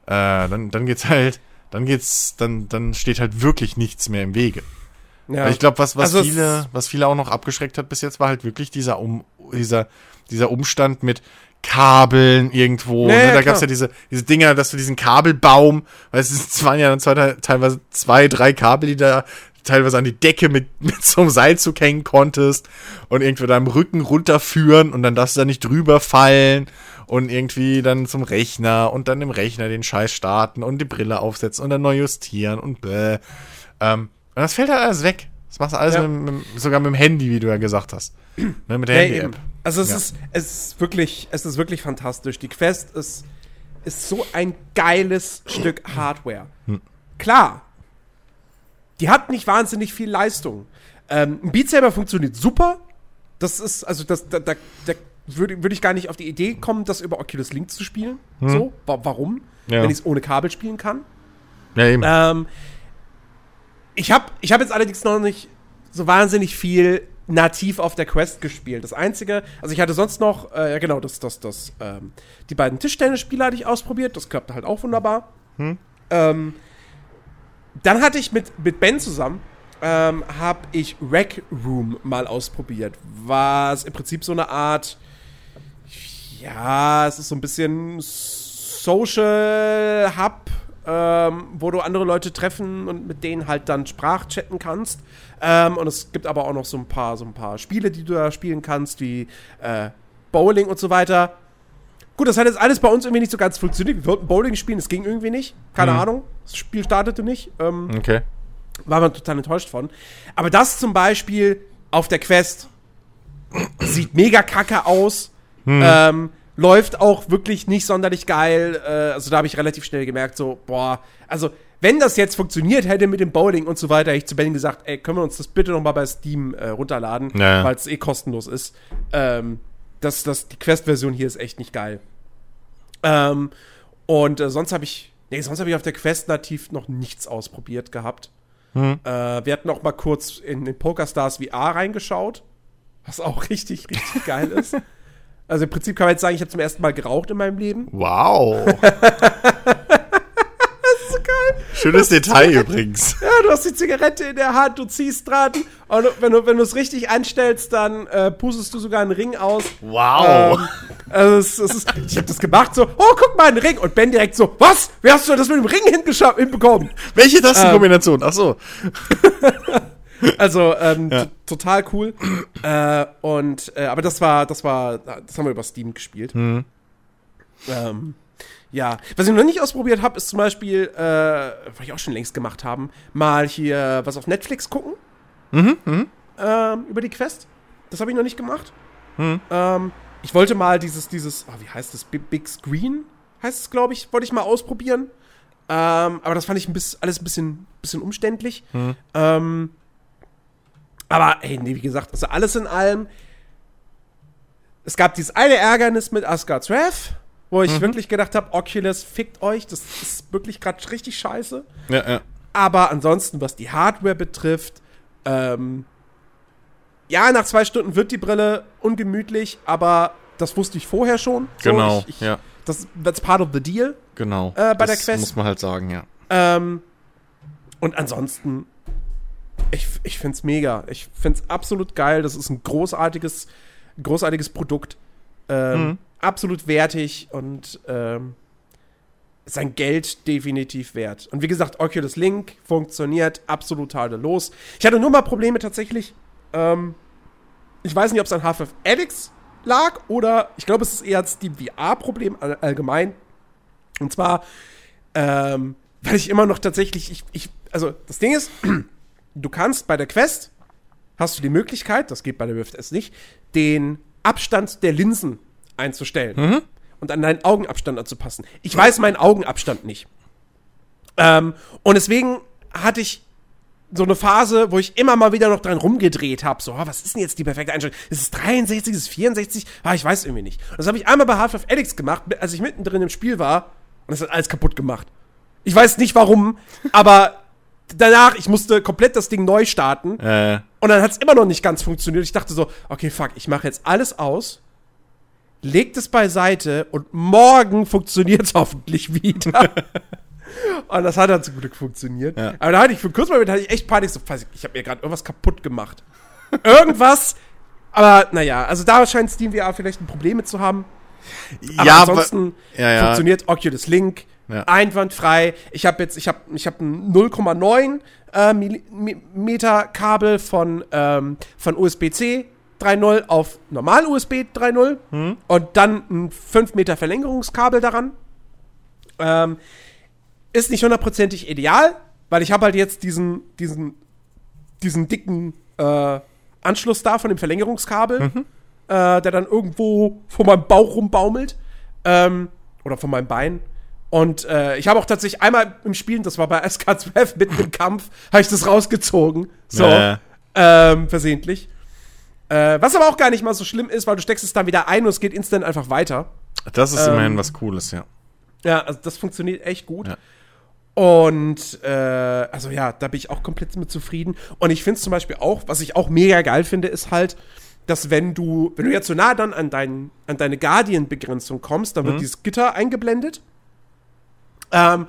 [SPEAKER 2] Äh, dann, dann geht's halt, dann geht's, dann, dann steht halt wirklich nichts mehr im Wege.
[SPEAKER 1] Ja.
[SPEAKER 2] Weil ich glaube, was, was,
[SPEAKER 1] Also es-
[SPEAKER 2] viele, was viele auch noch abgeschreckt hat bis jetzt, war halt wirklich dieser, um, dieser, dieser Umstand mit Kabeln irgendwo.
[SPEAKER 1] Ja,
[SPEAKER 2] ne? Da
[SPEAKER 1] klar.
[SPEAKER 2] gab's ja diese, diese Dinger, dass du diesen Kabelbaum, weil es es waren ja dann zwei, teilweise zwei, drei Kabel, die da teilweise an die Decke mit, mit so einem Seilzug hängen konntest und irgendwie deinem Rücken runterführen und dann darfst du da nicht drüber fallen und irgendwie dann zum Rechner und dann im Rechner den Scheiß starten und die Brille aufsetzen und dann neu justieren und bäh. Ähm, und das fällt halt alles weg. Das machst du alles
[SPEAKER 1] Ja.
[SPEAKER 2] mit, mit, sogar mit dem Handy, wie du ja gesagt hast. Ne, mit der
[SPEAKER 1] Ja,
[SPEAKER 2] Handy-App.
[SPEAKER 1] Also es
[SPEAKER 2] Ja.
[SPEAKER 1] ist, es ist wirklich, es ist wirklich fantastisch. Die Quest ist, ist so ein geiles Stück Hardware.
[SPEAKER 2] Hm.
[SPEAKER 1] Klar, die hat nicht wahnsinnig viel Leistung. Ähm, ein Beat Saber funktioniert super. Das ist, also das, da, da, da würde würd ich gar nicht auf die Idee kommen, das über Oculus Link zu spielen. So, wa warum?
[SPEAKER 2] Hm. Ja.
[SPEAKER 1] Wenn ich es ohne Kabel spielen kann.
[SPEAKER 2] Ja, eben.
[SPEAKER 1] Ähm, ich habe ich hab jetzt allerdings noch nicht so wahnsinnig viel nativ auf der Quest gespielt. Das einzige, also ich hatte sonst noch, äh, ja genau, das, das, das, ähm, die beiden Tischtennisspiele hatte ich ausprobiert, das klappte halt auch wunderbar. Ähm, dann hatte ich mit, mit Ben zusammen, ähm, habe ich Rec Room mal ausprobiert, was im Prinzip so eine Art, ja, es ist so ein bisschen Social Hub, ähm, wo du andere Leute treffen und mit denen halt dann Sprachchatten kannst. Ähm, und es gibt aber auch noch so ein paar, so ein paar Spiele, die du da spielen kannst, wie äh, Bowling und so weiter. Gut, das hat jetzt alles bei uns irgendwie nicht so ganz funktioniert. Wir wollten Bowling spielen, es ging irgendwie nicht. Keine
[SPEAKER 2] Mhm.
[SPEAKER 1] Ahnung. Das Spiel startete nicht. Ähm,
[SPEAKER 2] okay.
[SPEAKER 1] war man total enttäuscht von. Aber das zum Beispiel auf der Quest sieht mega kacke aus. Ähm, läuft auch wirklich nicht sonderlich geil. Äh, also da habe ich relativ schnell gemerkt, so, boah, also wenn das jetzt funktioniert hätte mit dem Bowling und so weiter, hätte ich zu Ben gesagt, ey, können wir uns das bitte noch mal bei Steam äh, runterladen,
[SPEAKER 2] Ja, ja.
[SPEAKER 1] weil es eh kostenlos ist. Ähm, das, das, die Quest-Version hier ist echt nicht geil. Ähm, und äh, sonst habe ich, nee, sonst habe ich auf der Quest nativ noch nichts ausprobiert gehabt. Äh, wir hatten auch mal kurz in den PokerStars VR reingeschaut, was auch richtig, richtig geil ist. Also im Prinzip kann man jetzt sagen, ich habe zum ersten Mal geraucht in meinem Leben.
[SPEAKER 2] Wow. das ist so geil. Schönes Detail übrigens.
[SPEAKER 1] Ja, du hast die Zigarette in der Hand, du ziehst dran und wenn du wenn du es richtig anstellst, dann äh, pustest du sogar einen Ring aus.
[SPEAKER 2] Wow.
[SPEAKER 1] Ähm, also es, es ist, ich habe das gemacht so, oh guck mal einen Ring und Ben direkt so, was? Wie hast du das mit dem Ring hinbekommen?
[SPEAKER 2] Welche Tastenkombination? Ach so.
[SPEAKER 1] Also ähm,
[SPEAKER 2] Ja.
[SPEAKER 1] total cool. äh, und äh, aber das war, das war, das haben wir über Steam gespielt.
[SPEAKER 2] Mhm.
[SPEAKER 1] Ähm, ja, was ich noch nicht ausprobiert habe, ist zum Beispiel, äh, was ich auch schon längst gemacht haben, mal hier was auf Netflix gucken.
[SPEAKER 2] Mhm,
[SPEAKER 1] Ähm, über die Quest. Das habe ich noch nicht gemacht.
[SPEAKER 2] Mhm.
[SPEAKER 1] Ähm, ich wollte mal dieses, dieses, ah, wie heißt das? Big, Screen heißt es, glaube ich, wollte ich mal ausprobieren. Ähm, aber das fand ich ein bisschen, alles ein bisschen, bisschen umständlich.
[SPEAKER 2] Mhm.
[SPEAKER 1] Ähm, aber, ey, nee, wie gesagt, also alles in allem. Es gab dieses eine Ärgernis mit Asgard's Wrath, wo ich wirklich gedacht habe, Oculus, fickt euch, das ist wirklich gerade richtig scheiße.
[SPEAKER 2] Ja, ja.
[SPEAKER 1] Aber ansonsten, was die Hardware betrifft, ähm, ja, nach zwei Stunden wird die Brille ungemütlich, aber das wusste ich vorher schon. So,
[SPEAKER 2] Genau.
[SPEAKER 1] ich, ich,
[SPEAKER 2] ja,
[SPEAKER 1] Das, that's part of the deal.
[SPEAKER 2] genau.
[SPEAKER 1] Äh, bei der
[SPEAKER 2] das
[SPEAKER 1] Quest-
[SPEAKER 2] muss man halt sagen, ja.
[SPEAKER 1] Ähm, und ansonsten, ich, ich finde es mega. Ich finde es absolut geil. Das ist ein großartiges, großartiges Produkt. Ähm,
[SPEAKER 2] Mhm.
[SPEAKER 1] Absolut wertig und ähm, sein Geld definitiv wert. Und wie gesagt, Oculus Link funktioniert absolut tadellos. Ich hatte nur mal Probleme tatsächlich. Ähm, ich weiß nicht, ob es an Half-Life Alyx lag oder ich glaube, es ist eher Steam VR-Problem all- allgemein. Und zwar, ähm, weil ich immer noch tatsächlich, ich, ich, also das Ding ist, du kannst bei der Quest, hast du die Möglichkeit, das geht bei der Rift S nicht, den Abstand der Linsen einzustellen und an deinen Augenabstand anzupassen. Ich weiß meinen Augenabstand nicht. Ähm, und deswegen hatte ich so eine Phase, wo ich immer mal wieder noch dran rumgedreht habe. So, ah, was ist denn jetzt die perfekte Einstellung? Ist es 63, ist es 64? Ah, ich weiß irgendwie nicht. Und das habe ich einmal bei Half-Life Alyx gemacht, als ich mittendrin im Spiel war. Und das hat alles kaputt gemacht. Ich weiß nicht warum, aber danach, ich musste komplett das Ding neu starten.
[SPEAKER 2] Äh,
[SPEAKER 1] Und dann hat es immer noch nicht ganz funktioniert. Ich dachte so, okay, fuck, ich mache jetzt alles aus, legt es beiseite und morgen funktioniert es hoffentlich wieder. und das hat dann zum Glück funktioniert.
[SPEAKER 2] Ja.
[SPEAKER 1] Aber da hatte ich für einen kurzen Moment hatte ich echt Panik, so, ich habe mir gerade irgendwas kaputt gemacht. irgendwas, aber naja, also da scheint Steam VR vielleicht ein Problem mit zu haben. Aber
[SPEAKER 2] ja, aber,
[SPEAKER 1] ansonsten
[SPEAKER 2] ja, ja.
[SPEAKER 1] funktioniert Oculus Link einwandfrei. Ich habe jetzt, ich habe, ich habe ein 0,9 äh, Meter Kabel von ähm, von USB-C 3.0 auf normal USB 3.0
[SPEAKER 2] Hm.
[SPEAKER 1] und dann ein 5 Meter Verlängerungskabel daran. Ähm, ist nicht hundertprozentig ideal, weil ich habe halt jetzt diesen diesen diesen dicken äh, Anschluss da von dem Verlängerungskabel,
[SPEAKER 2] Mhm.
[SPEAKER 1] äh, der dann irgendwo vor meinem Bauch rumbaumelt. Ähm, oder von meinem Bein. Und äh, ich habe auch tatsächlich einmal im Spielen, das war bei SK12 mitten im Kampf, habe ich das rausgezogen. So.
[SPEAKER 2] Äh.
[SPEAKER 1] Ähm, versehentlich. Äh, was aber auch gar nicht mal so schlimm ist, weil du steckst es dann wieder ein und es geht instant einfach weiter.
[SPEAKER 2] Das ist
[SPEAKER 1] Ähm,
[SPEAKER 2] immerhin was Cooles, ja.
[SPEAKER 1] Ja, also das funktioniert echt gut.
[SPEAKER 2] Ja.
[SPEAKER 1] Und äh, also ja, da bin ich auch komplett mit zufrieden. Und ich finde es zum Beispiel auch, was ich auch mega geil finde, ist halt, dass wenn du, wenn du jetzt so nah dann an, dein, an deine Guardian-Begrenzung kommst, dann wird dieses Gitter eingeblendet. Ähm,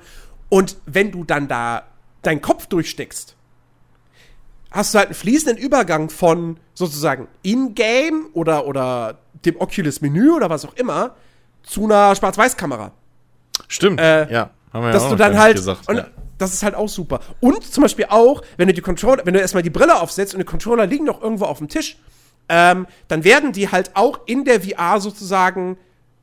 [SPEAKER 1] und wenn du dann da deinen Kopf durchsteckst, hast du halt einen fließenden Übergang von sozusagen In-Game oder, oder dem Oculus-Menü oder was auch immer zu einer Schwarz-Weiß-Kamera
[SPEAKER 2] Stimmt,
[SPEAKER 1] Äh,
[SPEAKER 2] ja. Haben wir ja
[SPEAKER 1] dass
[SPEAKER 2] auch
[SPEAKER 1] du dann halt
[SPEAKER 2] gesagt.
[SPEAKER 1] und
[SPEAKER 2] ja.
[SPEAKER 1] das ist halt auch super. Und zum Beispiel auch, wenn du die Controller, wenn du erstmal die Brille aufsetzt und die Controller liegen noch irgendwo auf dem Tisch, ähm, dann werden die halt auch in der VR sozusagen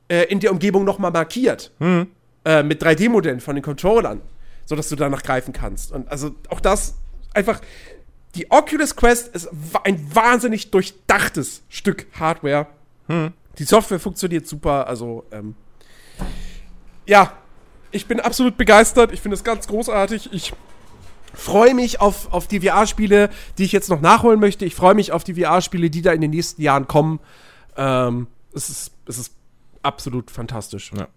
[SPEAKER 1] äh, in der Umgebung nochmal markiert.
[SPEAKER 2] Hm.
[SPEAKER 1] Äh, mit 3D-Modellen von den Controllern, sodass du danach greifen kannst. Und also auch das einfach. Die Oculus Quest ist ein wahnsinnig durchdachtes Stück Hardware.
[SPEAKER 2] Hm.
[SPEAKER 1] Die Software funktioniert super, also ähm, ja, ich bin absolut begeistert. Ich finde es ganz großartig. Ich freue mich auf, auf die VR-Spiele, die ich jetzt noch nachholen möchte. Ich freue mich auf die VR-Spiele, die da in den nächsten Jahren kommen. Ähm, es, ist, es ist absolut fantastisch.
[SPEAKER 2] Ja.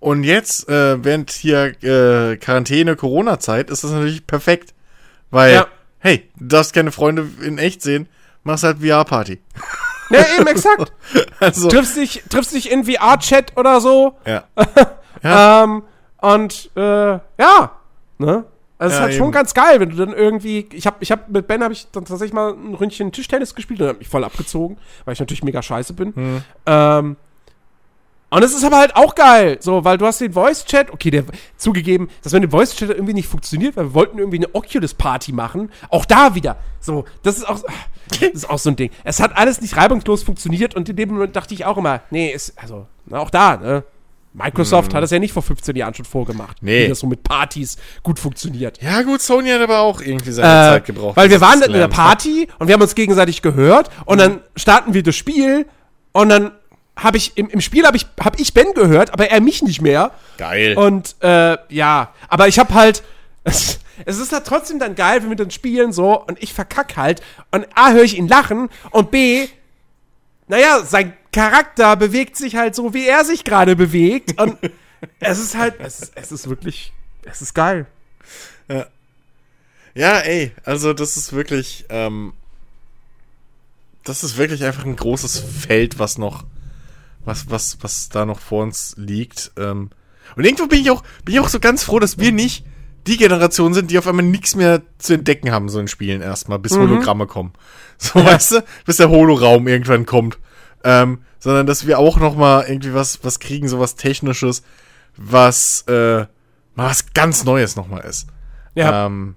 [SPEAKER 2] Und jetzt, äh, während hier äh, Quarantäne, Corona-Zeit, ist das natürlich perfekt. Weil,
[SPEAKER 1] Ja.
[SPEAKER 2] Hey, du darfst keine Freunde in echt sehen, machst halt VR-Party.
[SPEAKER 1] Ja, eben, exakt.
[SPEAKER 2] Also,
[SPEAKER 1] triffst dich, triffst dich in VR-Chat oder so.
[SPEAKER 2] ja. Ja.
[SPEAKER 1] Ähm, und äh, ja, ne? Also es ist
[SPEAKER 2] Ja,
[SPEAKER 1] halt schon
[SPEAKER 2] eben.
[SPEAKER 1] ganz geil, wenn du dann irgendwie. Ich habe ich hab, mit Ben habe ich dann tatsächlich mal ein Ründchen Tischtennis gespielt und hab mich voll abgezogen, weil ich natürlich mega scheiße bin.
[SPEAKER 2] Hm.
[SPEAKER 1] Ähm, und es ist aber halt auch geil, so, weil du hast den Voice-Chat, okay, der zugegeben, dass wenn der Voice-Chat irgendwie nicht funktioniert, weil wir wollten irgendwie eine Oculus-Party machen, auch da wieder. So, das ist auch, das ist auch so ein Ding. Es hat alles nicht reibungslos funktioniert und in dem Moment dachte ich auch immer, nee, ist, also, na, auch da, ne? Microsoft hat das ja nicht vor 15 Jahren schon vorgemacht,
[SPEAKER 2] Nee.
[SPEAKER 1] wie das so mit Partys gut funktioniert.
[SPEAKER 2] ja, gut, Sony hat aber auch irgendwie seine
[SPEAKER 1] Äh,
[SPEAKER 2] Zeit gebraucht.
[SPEAKER 1] Weil wir waren in
[SPEAKER 2] hat.
[SPEAKER 1] Party und wir haben uns gegenseitig gehört und dann starten wir das Spiel und dann habe ich im, im Spiel habe ich hab ich Ben gehört, aber er mich nicht mehr.
[SPEAKER 2] Geil.
[SPEAKER 1] Und äh, ja, aber ich habe halt es, es ist halt trotzdem dann geil, wenn wir dann spielen so und ich verkack halt und A höre ich ihn lachen und B naja, sein Charakter bewegt sich halt so, wie er sich gerade bewegt und es ist halt es, ist- es ist wirklich es ist geil.
[SPEAKER 2] Ja, ey, also das ist wirklich, ähm, das ist wirklich einfach ein großes Feld, was noch, was, was, was da noch vor uns liegt. Ähm, und irgendwo bin ich auch, bin ich auch so ganz froh, dass wir nicht die Generation sind, die auf einmal nichts mehr zu entdecken haben, so in Spielen erstmal, bis Hologramme kommen. So, weißt du, bis der Holoraum irgendwann kommt. Ähm, sondern dass wir auch noch mal irgendwie was, was kriegen, so was Technisches, was, äh, mal was ganz Neues noch mal ist.
[SPEAKER 1] Ja.
[SPEAKER 2] Ähm,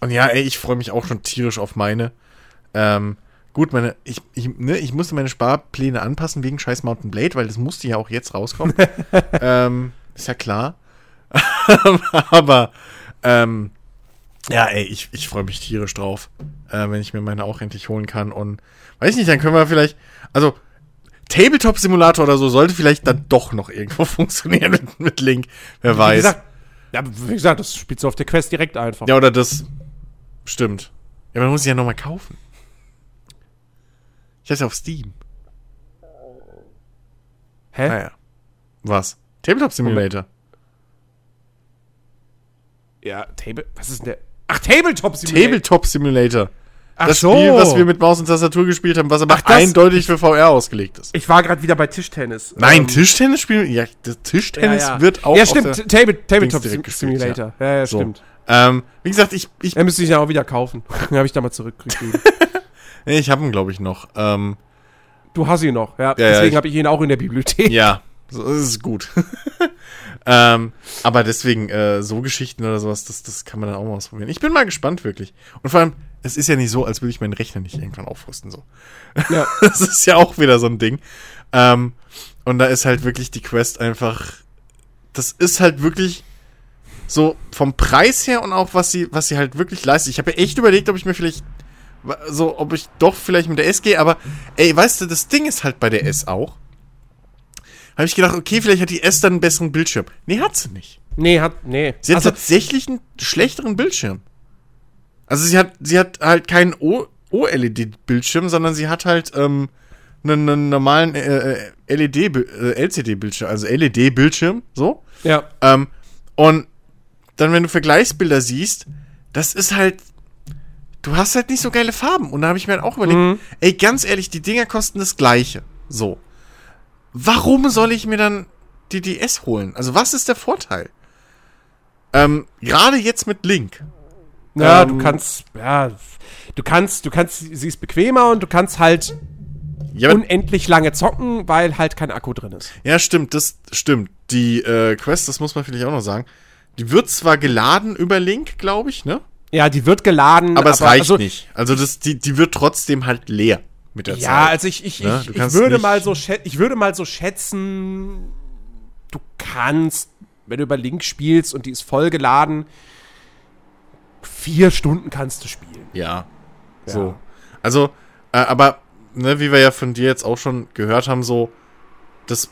[SPEAKER 2] und ja, ey, ich freue mich auch schon tierisch auf meine. Ähm, gut, meine, ich, ich, ne, ich musste meine Sparpläne anpassen wegen scheiß Mountain Blade, weil das musste ja auch jetzt rauskommen. ähm, ist ja klar. Aber, ähm, ja, ey, ich, ich freue mich tierisch drauf, äh, wenn ich mir meine auch endlich holen kann. Und weiß nicht, dann können wir vielleicht, also Tabletop-Simulator oder so sollte vielleicht dann doch noch irgendwo funktionieren mit, mit Link. Wer
[SPEAKER 1] Wie
[SPEAKER 2] weiß.
[SPEAKER 1] gesagt, ja, wie gesagt, das spielst du auf der Quest direkt einfach.
[SPEAKER 2] Ja, oder das. Stimmt. Ja, man muss sie ja nochmal kaufen. Ich heiße auf Steam.
[SPEAKER 1] Hä?
[SPEAKER 2] Naja. Was? Tabletop Simulator.
[SPEAKER 1] Ja, Table. Was ist denn der? Ach, Tabletop Simulator.
[SPEAKER 2] Tabletop Simulator.
[SPEAKER 1] Ach
[SPEAKER 2] Das
[SPEAKER 1] so.
[SPEAKER 2] Spiel, was wir mit Maus und Tastatur gespielt haben, was aber
[SPEAKER 1] Ach, das-
[SPEAKER 2] eindeutig für VR ausgelegt ist.
[SPEAKER 1] Ich war gerade wieder bei Tischtennis.
[SPEAKER 2] Nein,
[SPEAKER 1] Ähm,
[SPEAKER 2] Tischtennis spielen? Ja, Tischtennis
[SPEAKER 1] ja, ja.
[SPEAKER 2] wird auch
[SPEAKER 1] Ja, stimmt. Table, Tabletop Sim
[SPEAKER 2] gespielt,
[SPEAKER 1] Simulator. Ja, ja,
[SPEAKER 2] So.
[SPEAKER 1] stimmt.
[SPEAKER 2] Ähm, wie gesagt, ich, ich,
[SPEAKER 1] Er müsste ich ja auch wieder kaufen. Den habe ich da mal zurückgegeben.
[SPEAKER 2] nee, ich habe ihn, glaube ich, noch. Ähm,
[SPEAKER 1] du hast ihn noch, ja.
[SPEAKER 2] ja,
[SPEAKER 1] Deswegen
[SPEAKER 2] ich-
[SPEAKER 1] habe ich ihn auch in der Bibliothek.
[SPEAKER 2] Ja, so das ist gut. ähm, aber deswegen, äh, so Geschichten oder sowas, das, das kann man dann auch mal ausprobieren. Ich bin mal gespannt, wirklich. Und vor allem, es ist ja nicht so, als würde ich meinen Rechner nicht irgendwann aufrüsten, so.
[SPEAKER 1] Ja.
[SPEAKER 2] Das ist ja auch wieder so ein Ding. Ähm, und da ist halt wirklich die Quest einfach, das ist halt wirklich so vom Preis her und auch was sie, was sie halt wirklich leistet. Ich habe ja echt überlegt, ob ich mir vielleicht so, ob ich doch vielleicht mit der S gehe, aber ey, weißt du, das Ding ist halt bei der S auch. Habe ich gedacht, okay, vielleicht hat die S dann einen besseren Bildschirm. Nee, hat sie nicht.
[SPEAKER 1] Nee, hat. Nee.
[SPEAKER 2] Sie hat
[SPEAKER 1] Also,
[SPEAKER 2] tatsächlich einen schlechteren Bildschirm. Also sie hat, sie hat halt keinen OLED-Bildschirm, sondern sie hat halt ähm, einen, einen normalen äh, äh, LED, äh, LCD-Bildschirm, also LED-Bildschirm, so.
[SPEAKER 1] ja.
[SPEAKER 2] Ähm, und dann, wenn du Vergleichsbilder siehst, das ist halt. Du hast halt nicht so geile Farben. Und da habe ich mir halt auch überlegt,
[SPEAKER 1] Mhm.
[SPEAKER 2] ey, ganz ehrlich, die Dinger kosten das gleiche. So. Warum soll ich mir dann die DS holen? Also, was ist der Vorteil? Ähm, gerade jetzt mit Link.
[SPEAKER 1] Ja,
[SPEAKER 2] Ähm,
[SPEAKER 1] du kannst, ja, du kannst, du kannst, sie ist bequemer und du kannst halt
[SPEAKER 2] Ja,
[SPEAKER 1] unendlich lange zocken, weil halt kein Akku drin ist.
[SPEAKER 2] ja stimmt, das stimmt. Die äh, Quest, das muss man vielleicht auch noch sagen, die wird zwar geladen über Link, glaube ich, ne?
[SPEAKER 1] Ja, die wird geladen.
[SPEAKER 2] Aber, es reicht
[SPEAKER 1] also,
[SPEAKER 2] nicht. Also, das, die, die wird trotzdem halt leer mit der Zeit.
[SPEAKER 1] Ja, also ich, ich,
[SPEAKER 2] Ne?
[SPEAKER 1] ich, ich würde mal so ich würde mal so schätzen, du kannst, wenn du über Link spielst und die ist voll geladen, vier Stunden kannst du spielen.
[SPEAKER 2] Ja. So. Also, äh, aber, ne, wie wir ja von dir jetzt auch schon gehört haben, so, das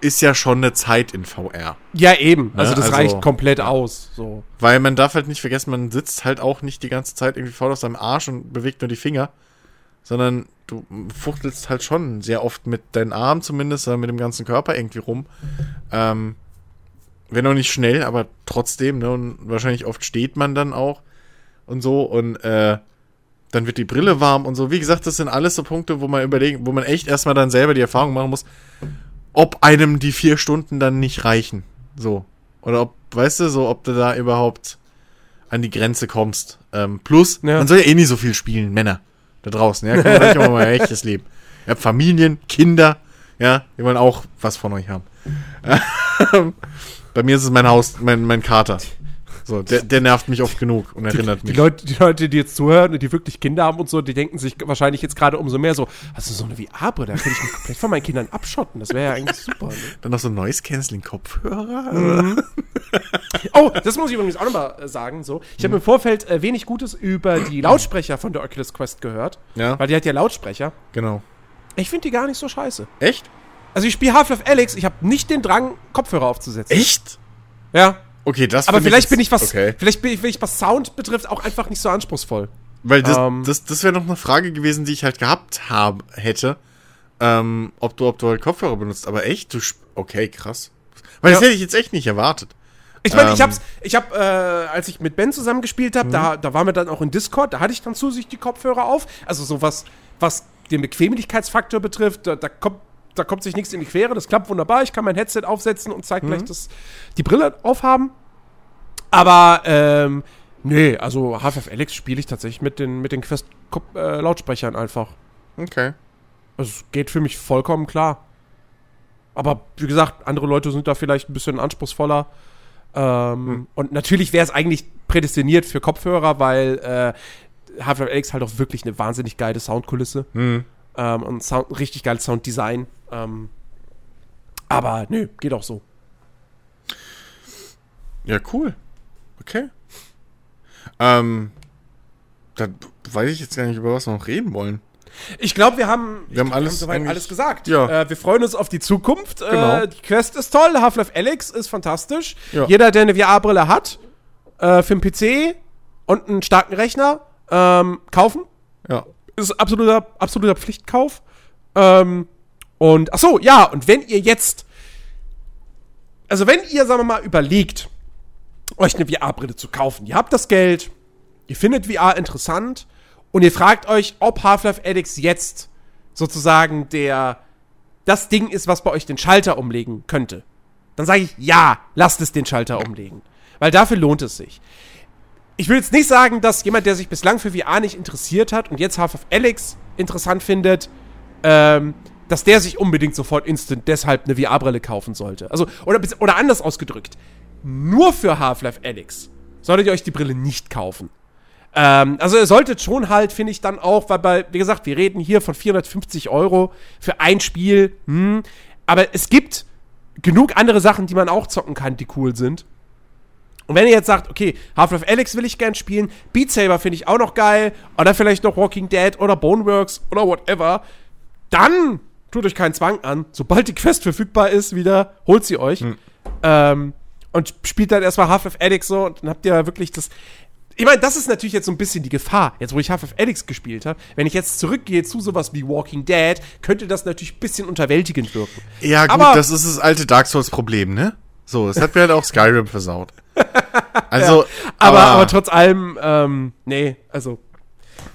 [SPEAKER 2] ist ja schon eine Zeit in VR.
[SPEAKER 1] Ja, eben. Also
[SPEAKER 2] Ne,
[SPEAKER 1] das
[SPEAKER 2] also-
[SPEAKER 1] reicht komplett aus. So.
[SPEAKER 2] Weil man darf halt nicht vergessen, man sitzt halt auch nicht die ganze Zeit irgendwie faul auf seinem Arsch und bewegt nur die Finger, sondern du fuchtelst halt schon sehr oft mit deinen Armen zumindest, oder mit dem ganzen Körper irgendwie rum. Ähm, wenn auch nicht schnell, aber trotzdem, ne, und wahrscheinlich oft steht man dann auch. und so und äh, dann wird die Brille warm und so. Wie gesagt, das sind alles so Punkte, wo man überlegen, wo man echt erstmal dann selber die Erfahrung machen muss, ob einem die vier Stunden dann nicht reichen. So. Oder ob, weißt du, so, ob du da überhaupt an die Grenze kommst. Ähm, plus,
[SPEAKER 1] Ja.
[SPEAKER 2] man soll ja eh nicht so viel spielen, Männer. Da draußen, ja. Kommt euch auch mal ein echtes Leben. Ihr habt Familien, Kinder, ja, die wollen auch was von euch haben. Bei mir ist es mein Haus, mein, mein Kater. So, der, der nervt mich oft genug und erinnert
[SPEAKER 1] Die
[SPEAKER 2] mich.
[SPEAKER 1] Leute, die Leute, die jetzt zuhören und die wirklich Kinder haben und so, die denken sich wahrscheinlich jetzt gerade umso mehr so, hast du so eine VR-Brille, da könnte ich mich komplett von meinen Kindern abschotten. Das wäre ja eigentlich super. Ne?
[SPEAKER 2] Dann noch so Noise Canceling Kopfhörer.
[SPEAKER 1] Mhm. Oh, das muss ich übrigens auch nochmal äh, sagen. So. Ich habe im Vorfeld äh, wenig Gutes über die Lautsprecher von der Oculus Quest gehört.
[SPEAKER 2] Ja.
[SPEAKER 1] Weil die hat ja Lautsprecher.
[SPEAKER 2] Genau.
[SPEAKER 1] Ich finde die gar nicht so scheiße.
[SPEAKER 2] Echt?
[SPEAKER 1] Also ich spiele Half-Life Alex, ich habe nicht den Drang, Kopfhörer aufzusetzen.
[SPEAKER 2] Echt?
[SPEAKER 1] Ja.
[SPEAKER 2] Okay, das
[SPEAKER 1] Aber vielleicht bin ich was,
[SPEAKER 2] Okay.
[SPEAKER 1] vielleicht bin ich, ich was Sound betrifft, auch einfach nicht so anspruchsvoll.
[SPEAKER 2] Weil das,
[SPEAKER 1] Ähm.
[SPEAKER 2] das, das wäre noch eine Frage gewesen, die ich halt gehabt habe, hätte. Ähm, ob du, ob du halt Kopfhörer benutzt. Aber echt? Du okay, krass. Weil das
[SPEAKER 1] Ja.
[SPEAKER 2] hätte ich jetzt echt nicht erwartet.
[SPEAKER 1] Ich meine, ich
[SPEAKER 2] Ähm.
[SPEAKER 1] hab's, ich hab, äh, als ich mit Ben zusammengespielt habe, da, da waren wir dann auch in Discord, da hatte ich dann zu sich die Kopfhörer auf. Also so was, was den Bequemlichkeitsfaktor betrifft, da, da kommt, da kommt sich nichts in die Quere, das klappt wunderbar. Ich kann mein Headset aufsetzen und zeitgleich das, die Brille aufhaben. Aber, ähm, nee, also Half-Life Alex spiele ich tatsächlich mit den, mit den Quest-Lautsprechern einfach.
[SPEAKER 2] Okay.
[SPEAKER 1] Also es geht für mich vollkommen klar. Aber wie gesagt, andere Leute sind da vielleicht ein bisschen anspruchsvoller. Ähm, Und natürlich wäre es eigentlich prädestiniert für Kopfhörer, weil äh, Half-Life Alex halt auch wirklich eine wahnsinnig geile Soundkulisse
[SPEAKER 2] Hm.
[SPEAKER 1] ähm, und Sound, richtig geiles Sounddesign. Ähm, aber nö, geht auch so.
[SPEAKER 2] Ja, cool. Okay. Ähm, da weiß ich jetzt gar nicht, über was wir noch reden wollen.
[SPEAKER 1] Ich glaube, wir haben,
[SPEAKER 2] Wir haben alles
[SPEAKER 1] soweit
[SPEAKER 2] eigentlich-
[SPEAKER 1] alles gesagt.
[SPEAKER 2] Ja.
[SPEAKER 1] Äh, wir freuen uns auf die Zukunft.
[SPEAKER 2] Genau.
[SPEAKER 1] Äh, die Quest ist toll, Half-Life Alex ist fantastisch.
[SPEAKER 2] Ja.
[SPEAKER 1] Jeder, der eine VR-Brille hat, äh, für einen PC und einen starken Rechner, ähm, kaufen.
[SPEAKER 2] Ja.
[SPEAKER 1] Ist absoluter, absoluter Pflichtkauf. Ähm, und, ach so, ja, und wenn ihr jetzt, also wenn ihr, sagen wir mal, überlegt, euch eine VR-Brille zu kaufen, ihr habt das Geld, ihr findet VR interessant und ihr fragt euch, ob Half-Life Alyx jetzt sozusagen der, das Ding ist, was bei euch den Schalter umlegen könnte, dann sage ich, ja, lasst es den Schalter umlegen. Weil dafür lohnt es sich. Ich will jetzt nicht sagen, dass jemand, der sich bislang für VR nicht interessiert hat und jetzt Half-Life Alyx interessant findet, ähm, dass der sich unbedingt sofort instant deshalb eine VR-Brille kaufen sollte. Also, oder, oder anders ausgedrückt, nur für Half-Life Alyx solltet ihr euch die Brille nicht kaufen. Ähm, also ihr solltet schon halt, finde ich dann auch, weil bei, wie gesagt, wir reden hier von 450 Euro für ein Spiel, hm, aber es gibt genug andere Sachen, die man auch zocken kann, die cool sind. Und wenn ihr jetzt sagt, okay, Half-Life Alyx will ich gern spielen, Beat Saber finde ich auch noch geil, oder vielleicht noch Walking Dead oder Boneworks oder whatever, dann tut euch keinen Zwang an. Sobald die Quest verfügbar ist, wieder, holt sie euch. Ähm, und spielt dann erstmal Half-Life Alyx so und dann habt ihr wirklich das. Ich meine, das ist natürlich jetzt so ein bisschen die Gefahr, jetzt wo ich Half-Life Alyx gespielt habe. Wenn ich jetzt zurückgehe zu sowas wie Walking Dead, könnte das natürlich ein bisschen unterwältigend wirken.
[SPEAKER 2] Ja, gut,
[SPEAKER 1] Aber-
[SPEAKER 2] das ist das alte Dark Souls-Problem, ne? So, es hat mir halt auch Skyrim versaut. Also,
[SPEAKER 1] Aber, aber trotz allem, ähm, nee, also.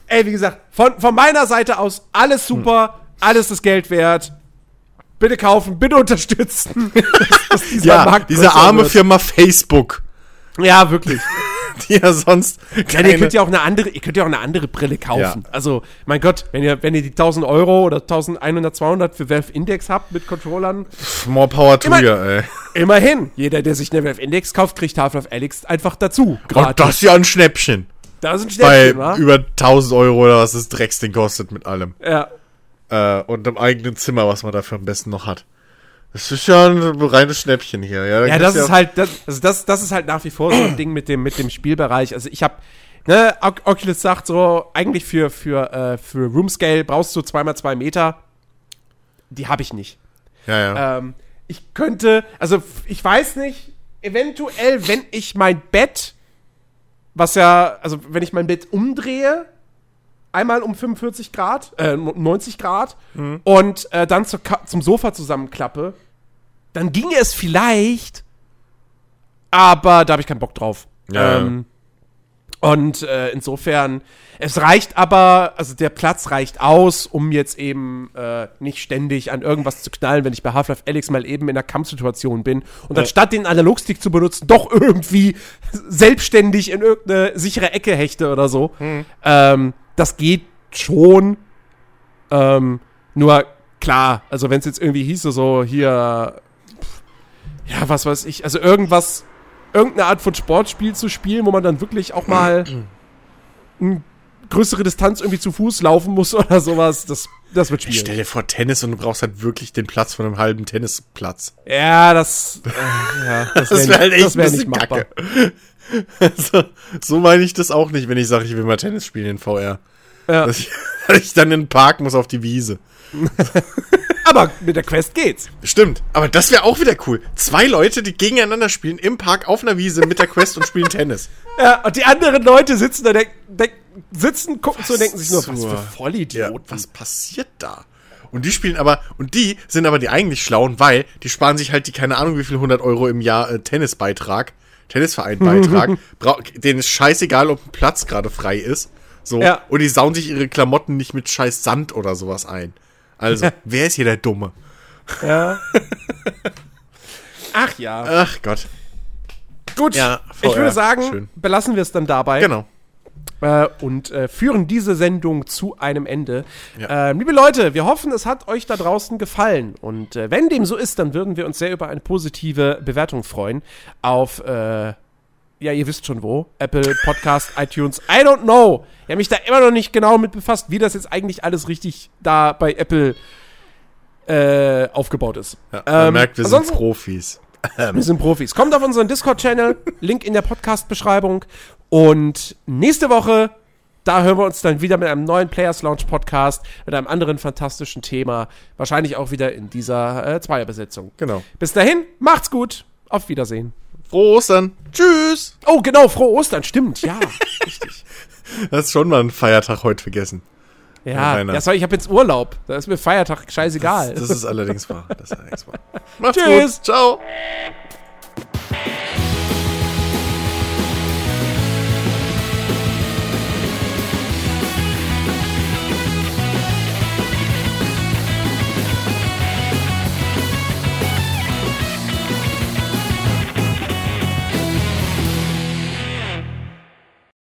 [SPEAKER 1] Ey, wie gesagt, von, von meiner Seite aus alles super, alles das Geld wert. Bitte kaufen, bitte unterstützen. dieser
[SPEAKER 2] ja,
[SPEAKER 1] Markt
[SPEAKER 2] diese arme
[SPEAKER 1] wird.
[SPEAKER 2] Firma Facebook,
[SPEAKER 1] Ja, wirklich.
[SPEAKER 2] die ja sonst
[SPEAKER 1] Ja,
[SPEAKER 2] keine,
[SPEAKER 1] ihr könnt ja auch eine andere, ihr könnt ja auch eine andere Brille kaufen.
[SPEAKER 2] Ja.
[SPEAKER 1] Also, mein Gott, wenn ihr, wenn ihr die 1000 Euro oder 1100, 200 für Valve Index habt mit Controllern,
[SPEAKER 2] more power to you, ey.
[SPEAKER 1] immerhin. Jeder, der sich eine Valve Index kauft, kriegt Half-Life Alyx einfach dazu.
[SPEAKER 2] Und das ist ja ein Schnäppchen.
[SPEAKER 1] Da sind
[SPEAKER 2] Bei
[SPEAKER 1] Schnäppchen, wa?
[SPEAKER 2] über 1000 Euro oder was das Drecksding kostet mit allem.
[SPEAKER 1] Ja.
[SPEAKER 2] Äh, und im eigenen Zimmer, was man dafür am besten noch hat. Das ist ja ein reines Schnäppchen hier. Ja,
[SPEAKER 1] Ja, das ist halt, das, also das, das ist halt nach wie vor so ein Ding mit dem, mit dem Spielbereich. Also ich habe, ne, Oc- Oculus sagt so, eigentlich für, für, äh, für Room Scale brauchst du 2x2 Meter. Die habe ich nicht.
[SPEAKER 2] Ja, ja.
[SPEAKER 1] Ähm, ich könnte, also ich weiß nicht, eventuell, wenn ich mein Bett, was ja, also wenn ich mein Bett umdrehe, einmal um 45 Grad, äh, 90 Grad und äh, dann zur, zum Sofa zusammenklappe, dann ginge es vielleicht, aber da habe ich keinen Bock drauf.
[SPEAKER 2] Ja, ja.
[SPEAKER 1] ähm, Und äh, insofern, es reicht aber, also der Platz reicht aus, um jetzt eben äh, nicht ständig an irgendwas zu knallen, wenn ich bei Half-Life Alyx mal eben in einer Kampfsituation bin und anstatt den Analogstick zu benutzen, doch irgendwie selbstständig in irgendeine sichere Ecke hechte oder so. Ähm, das geht schon. Ähm, nur klar, also wenn es jetzt irgendwie hieße, so hier, ja, was weiß ich, also irgendwas, irgendeine Art von Sportspiel zu spielen, wo man dann wirklich auch mal eine größere Distanz irgendwie zu Fuß laufen muss oder sowas, das, das wird
[SPEAKER 2] Stell
[SPEAKER 1] schwierig.
[SPEAKER 2] dir vor Tennis und du brauchst halt wirklich den Platz von einem halben Tennisplatz.
[SPEAKER 1] Ja, das, äh, ja, das wäre
[SPEAKER 2] wäre halt echt
[SPEAKER 1] das wär
[SPEAKER 2] ein
[SPEAKER 1] nicht machbar.
[SPEAKER 2] kacke. Also, so meine ich das auch nicht, wenn ich sage, ich will mal Tennis spielen in VR.
[SPEAKER 1] Ja.
[SPEAKER 2] Dass ich, dass ich dann in den Park muss auf die Wiese.
[SPEAKER 1] Aber mit der Quest geht's.
[SPEAKER 2] Stimmt, aber das wäre auch wieder cool. Zwei Leute, die gegeneinander spielen im Park auf einer Wiese mit der Quest und spielen Tennis.
[SPEAKER 1] Ja, und die anderen Leute sitzen da, sitzen, gucken zu und denken sich nur, was für
[SPEAKER 2] Ja,
[SPEAKER 1] Vollidioten.
[SPEAKER 2] was passiert da? Und die spielen aber, und die sind aber die eigentlich Schlauen, weil die sparen sich halt die, keine Ahnung, wie viel 100 Euro im Jahr äh, Tennisbeitrag, Tennisverein-Beitrag. Brau- denen ist scheißegal, ob ein Platz gerade frei ist. So.
[SPEAKER 1] Ja.
[SPEAKER 2] Und die sauen sich ihre Klamotten nicht mit scheiß Sand oder sowas ein. Also, wer ist hier der Dumme?
[SPEAKER 1] Ja. Ach ja.
[SPEAKER 2] Ach Gott.
[SPEAKER 1] Gut,
[SPEAKER 2] Ja,
[SPEAKER 1] ich würde sagen,
[SPEAKER 2] schön.
[SPEAKER 1] belassen wir es dann dabei.
[SPEAKER 2] Genau.
[SPEAKER 1] Äh, und äh, führen diese Sendung zu einem Ende.
[SPEAKER 2] Ja.
[SPEAKER 1] Ähm, liebe Leute, wir hoffen, es hat euch da draußen gefallen. Und äh, wenn dem so ist, dann würden wir uns sehr über eine positive Bewertung freuen. Auf, äh, ja, ihr wisst schon wo. Apple, Podcast, iTunes, I don't know. Ich habe mich da immer noch nicht genau mit befasst, wie das jetzt eigentlich alles richtig da bei Apple äh, aufgebaut ist.
[SPEAKER 2] Ja, man
[SPEAKER 1] Ähm,
[SPEAKER 2] merkt, wir sind Profis.
[SPEAKER 1] Wir sind Profis. Kommt auf unseren Discord-Channel, Link in der Podcast-Beschreibung. Und nächste Woche, da hören wir uns dann wieder mit einem neuen Players Lounge Podcast, mit einem anderen fantastischen Thema. Wahrscheinlich auch wieder in dieser äh, Zweierbesetzung.
[SPEAKER 2] Genau.
[SPEAKER 1] Bis dahin, macht's gut. Auf Wiedersehen.
[SPEAKER 2] Frohe Ostern. Tschüss.
[SPEAKER 1] Oh, genau, frohe Ostern, stimmt, ja. richtig.
[SPEAKER 2] Das ist schon mal ein Feiertag heute vergessen.
[SPEAKER 1] Ja, ja, sorry, ich habe jetzt Urlaub. Da ist mir Feiertag scheißegal.
[SPEAKER 2] Das, das ist allerdings wahr. Das ist allerdings wahr. Macht's
[SPEAKER 1] Tschüss.
[SPEAKER 2] Gut. Ciao.